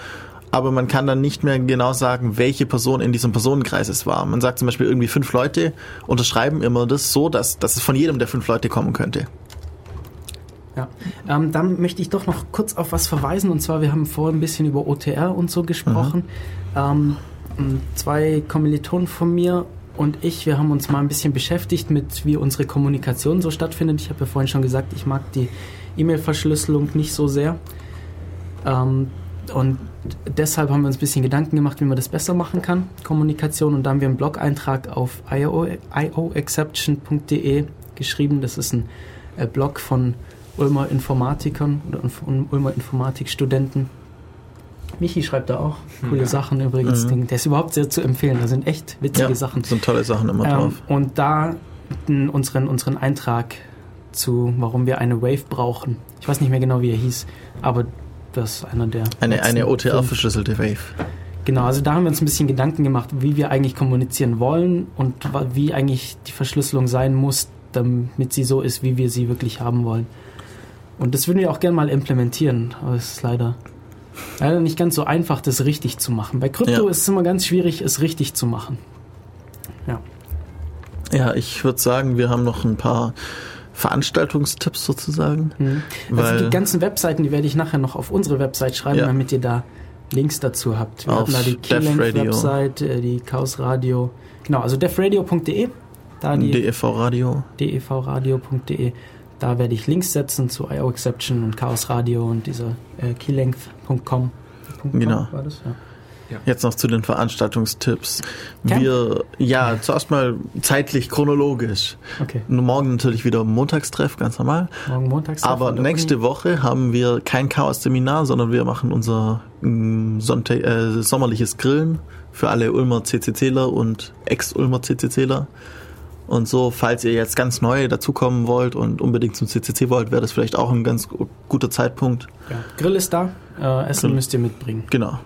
Speaker 1: aber man kann dann nicht mehr genau sagen, welche Person in diesem Personenkreis es war. Man sagt zum Beispiel irgendwie fünf Leute unterschreiben immer das so, dass, dass es von jedem der fünf Leute kommen könnte.
Speaker 2: Ja, ähm, dann möchte ich doch noch kurz auf was verweisen. Und zwar, wir haben vorhin ein bisschen über OTR und so gesprochen. Ähm, m, zwei Kommilitonen von mir und ich, wir haben uns mal ein bisschen beschäftigt mit, wie unsere Kommunikation so stattfindet. Ich habe ja vorhin schon gesagt, ich mag die E-Mail-Verschlüsselung nicht so sehr. Ähm, und deshalb haben wir uns ein bisschen Gedanken gemacht, wie man das besser machen kann, Kommunikation. Und da haben wir einen Blog-Eintrag auf IO, ioexception.de geschrieben. Das ist ein äh, Blog von Ulmer Informatikern oder Ulmer Informatikstudenten. Michi schreibt da auch coole
Speaker 3: Ja.
Speaker 2: Sachen übrigens.
Speaker 1: Mhm.
Speaker 2: Der ist überhaupt sehr zu empfehlen. Da sind echt witzige
Speaker 1: Ja,
Speaker 2: Sachen.
Speaker 1: sind tolle Sachen immer
Speaker 2: Ähm,
Speaker 1: drauf.
Speaker 2: und da unseren, unseren Eintrag zu, warum wir eine Wave brauchen. Ich weiß nicht mehr genau, wie er hieß, aber das ist einer der.
Speaker 1: Eine, eine. OTR-verschlüsselte Wave.
Speaker 2: Genau, also da haben wir uns ein bisschen Gedanken gemacht, wie wir eigentlich kommunizieren wollen und wie eigentlich die Verschlüsselung sein muss, damit sie so ist, wie wir sie wirklich haben wollen. Und das würden wir auch gerne mal implementieren, aber es ist leider, leider nicht ganz so einfach, das richtig zu machen. Bei Krypto
Speaker 1: Ja.
Speaker 2: ist es immer ganz schwierig, es richtig zu machen.
Speaker 1: Ja, ich würde sagen, wir haben noch ein paar Veranstaltungstipps sozusagen.
Speaker 2: Mhm. Also
Speaker 1: Weil
Speaker 2: die ganzen Webseiten, die werde ich nachher noch auf unsere Website schreiben,
Speaker 1: Ja.
Speaker 2: damit ihr da Links dazu habt. Wir
Speaker 1: Auf
Speaker 2: hatten da die. Keylenk-Website, äh, die Chaos Radio. Genau, also defradio.de, da die
Speaker 1: DEV Radio.
Speaker 2: devradio.de. Da werde ich Links setzen zu IO Exception und Chaos Radio und dieser äh, keylength.com.
Speaker 1: Genau.
Speaker 2: War das? Ja.
Speaker 1: Jetzt noch zu den Veranstaltungstipps.
Speaker 2: Camp.
Speaker 1: Wir, ja, zuerst mal zeitlich chronologisch.
Speaker 2: Okay,
Speaker 1: Morgen natürlich wieder Montagstreff, ganz normal.
Speaker 2: morgen montags.
Speaker 1: Aber nächste
Speaker 2: Uni.
Speaker 1: Woche haben wir kein Chaos-Seminar, sondern wir machen unser mm, Sonntag, äh, sommerliches Grillen für alle Ulmer CCCler und Ex-Ulmer CCCler. Und so, falls ihr jetzt ganz neu dazukommen wollt und unbedingt zum CCC wollt, wäre das vielleicht auch ein ganz gu- guter Zeitpunkt.
Speaker 2: Ja. Grill ist da, äh, Essen
Speaker 1: Grill.
Speaker 2: müsst ihr mitbringen.
Speaker 1: Genau.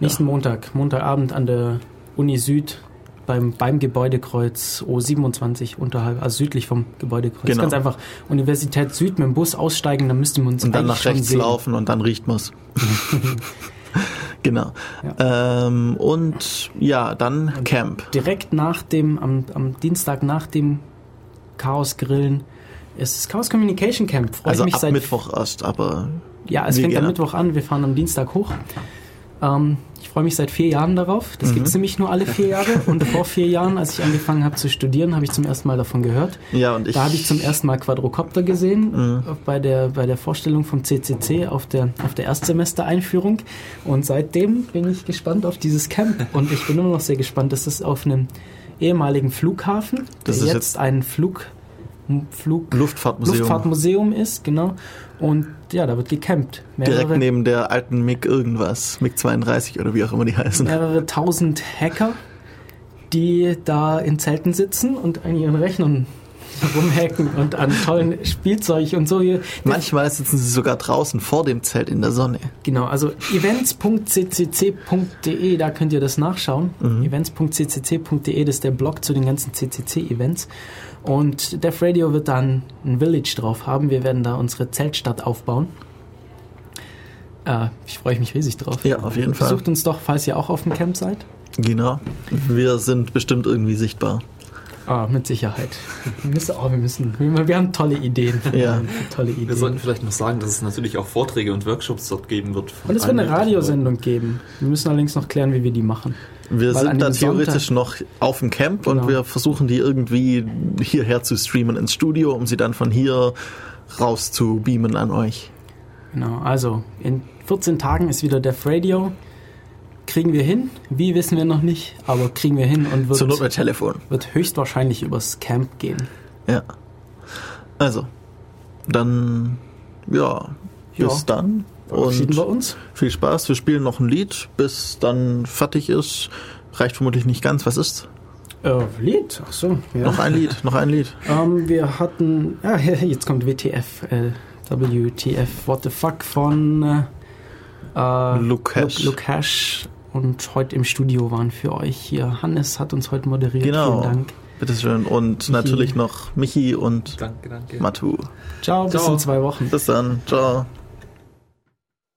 Speaker 2: Nächsten Montag, Montagabend an der Uni Süd beim, beim Gebäudekreuz O27 unterhalb, also südlich vom Gebäudekreuz.
Speaker 1: Genau.
Speaker 2: Ganz einfach Universität Süd mit dem Bus aussteigen, dann müssten wir uns
Speaker 1: Und dann nach rechts
Speaker 2: sehen.
Speaker 1: laufen und dann riecht man's. genau. Ähm, und ja, dann Camp.
Speaker 2: Direkt nach dem, am, am Dienstag nach dem Chaos Grillen ist das Chaos Communication Camp. Freue
Speaker 1: Also
Speaker 2: ich mich
Speaker 1: ab
Speaker 2: seit
Speaker 1: Mittwoch erst, aber
Speaker 2: Ja, es fängt am
Speaker 1: gerne.
Speaker 2: Mittwoch an, wir fahren am Dienstag hoch. Ähm, ich freue mich seit vier Jahren darauf. Das
Speaker 1: Mhm.
Speaker 2: gibt es nämlich nur alle vier Jahre. Und vor vier Jahren, als ich angefangen habe zu studieren, habe ich zum ersten Mal davon gehört.
Speaker 1: ja, und ich.
Speaker 2: Da habe ich zum ersten Mal Quadrocopter gesehen
Speaker 1: Mhm.
Speaker 2: bei, der, bei der Vorstellung vom CCC auf der, auf der Erstsemester-Einführung. Und seitdem bin ich gespannt auf dieses Camp. Und ich bin immer noch sehr gespannt. Das ist auf einem ehemaligen Flughafen, der
Speaker 1: Das ist
Speaker 2: jetzt,
Speaker 1: jetzt-
Speaker 2: ein Flug, Flug,
Speaker 1: Luftfahrtmuseum.
Speaker 2: Luftfahrtmuseum ist, genau. Und ja, da wird gecampt.
Speaker 1: Direkt neben der alten MiG irgendwas, MiG 32 oder wie auch immer die heißen.
Speaker 2: mehrere tausend Hacker, die da in Zelten sitzen und an ihren Rechnern rumhacken und an tollen Spielzeug und so.
Speaker 1: Manchmal sitzen sie sogar draußen vor dem Zelt in der Sonne.
Speaker 2: Genau, also events.ccc.de, da könnt ihr das nachschauen. Events.ccc.de, das ist der Blog zu den ganzen CCC-Events. Und Def Radio wird dann ein Village drauf haben. Wir werden da unsere Zeltstadt aufbauen. Äh, ich freue mich riesig drauf.
Speaker 1: Ja, auf jeden Fall.
Speaker 2: Besucht uns doch, falls ihr auch auf dem Camp seid.
Speaker 1: Genau. Wir sind bestimmt irgendwie sichtbar.
Speaker 2: Ah, mit Sicherheit. Wir müssen, oh, wir müssen, wir, haben tolle Ideen.
Speaker 1: Ja.
Speaker 2: tolle Ideen.
Speaker 3: Wir sollten vielleicht noch sagen, dass es natürlich auch Vorträge und Workshops dort geben wird.
Speaker 2: und es wird eine Radiosendung geben. Wir müssen allerdings noch klären, wie wir die machen.
Speaker 1: Wir sind da theoretisch noch auf dem Camp
Speaker 2: Genau.
Speaker 1: und wir versuchen die irgendwie hierher zu streamen ins Studio, um sie dann von hier raus zu beamen an euch.
Speaker 2: Genau, also in 14 Tagen ist wieder Def Radio. Kriegen wir hin? Wie wissen wir noch nicht, aber kriegen wir hin und
Speaker 1: Zur Not
Speaker 2: wird,
Speaker 1: mit Telefon.
Speaker 2: wird höchstwahrscheinlich übers Camp gehen.
Speaker 1: Ja. Also, dann, ja, bis
Speaker 2: Ja.
Speaker 1: dann.
Speaker 2: Verabschieden wir uns.
Speaker 1: viel Spaß. Wir spielen noch ein Lied, bis dann fertig ist. Reicht vermutlich nicht ganz. Was ist?
Speaker 2: Äh, Lied? Ach so, ja.
Speaker 1: Noch ein Lied, noch ein Lied.
Speaker 2: Ähm, wir hatten, ja, jetzt kommt WTF, äh, WTF, What the Fuck von äh, äh,
Speaker 1: Lukash.
Speaker 2: Luke Hash. Und heute im Studio waren für euch hier. Hannes hat uns heute moderiert.
Speaker 1: Genau.
Speaker 2: Vielen Dank.
Speaker 1: Bitteschön. Und natürlich noch Michi und
Speaker 3: Danke, danke.
Speaker 1: Matu.
Speaker 2: Ciao, bis
Speaker 3: Ciao.
Speaker 2: in zwei Wochen.
Speaker 1: Bis dann. Ciao.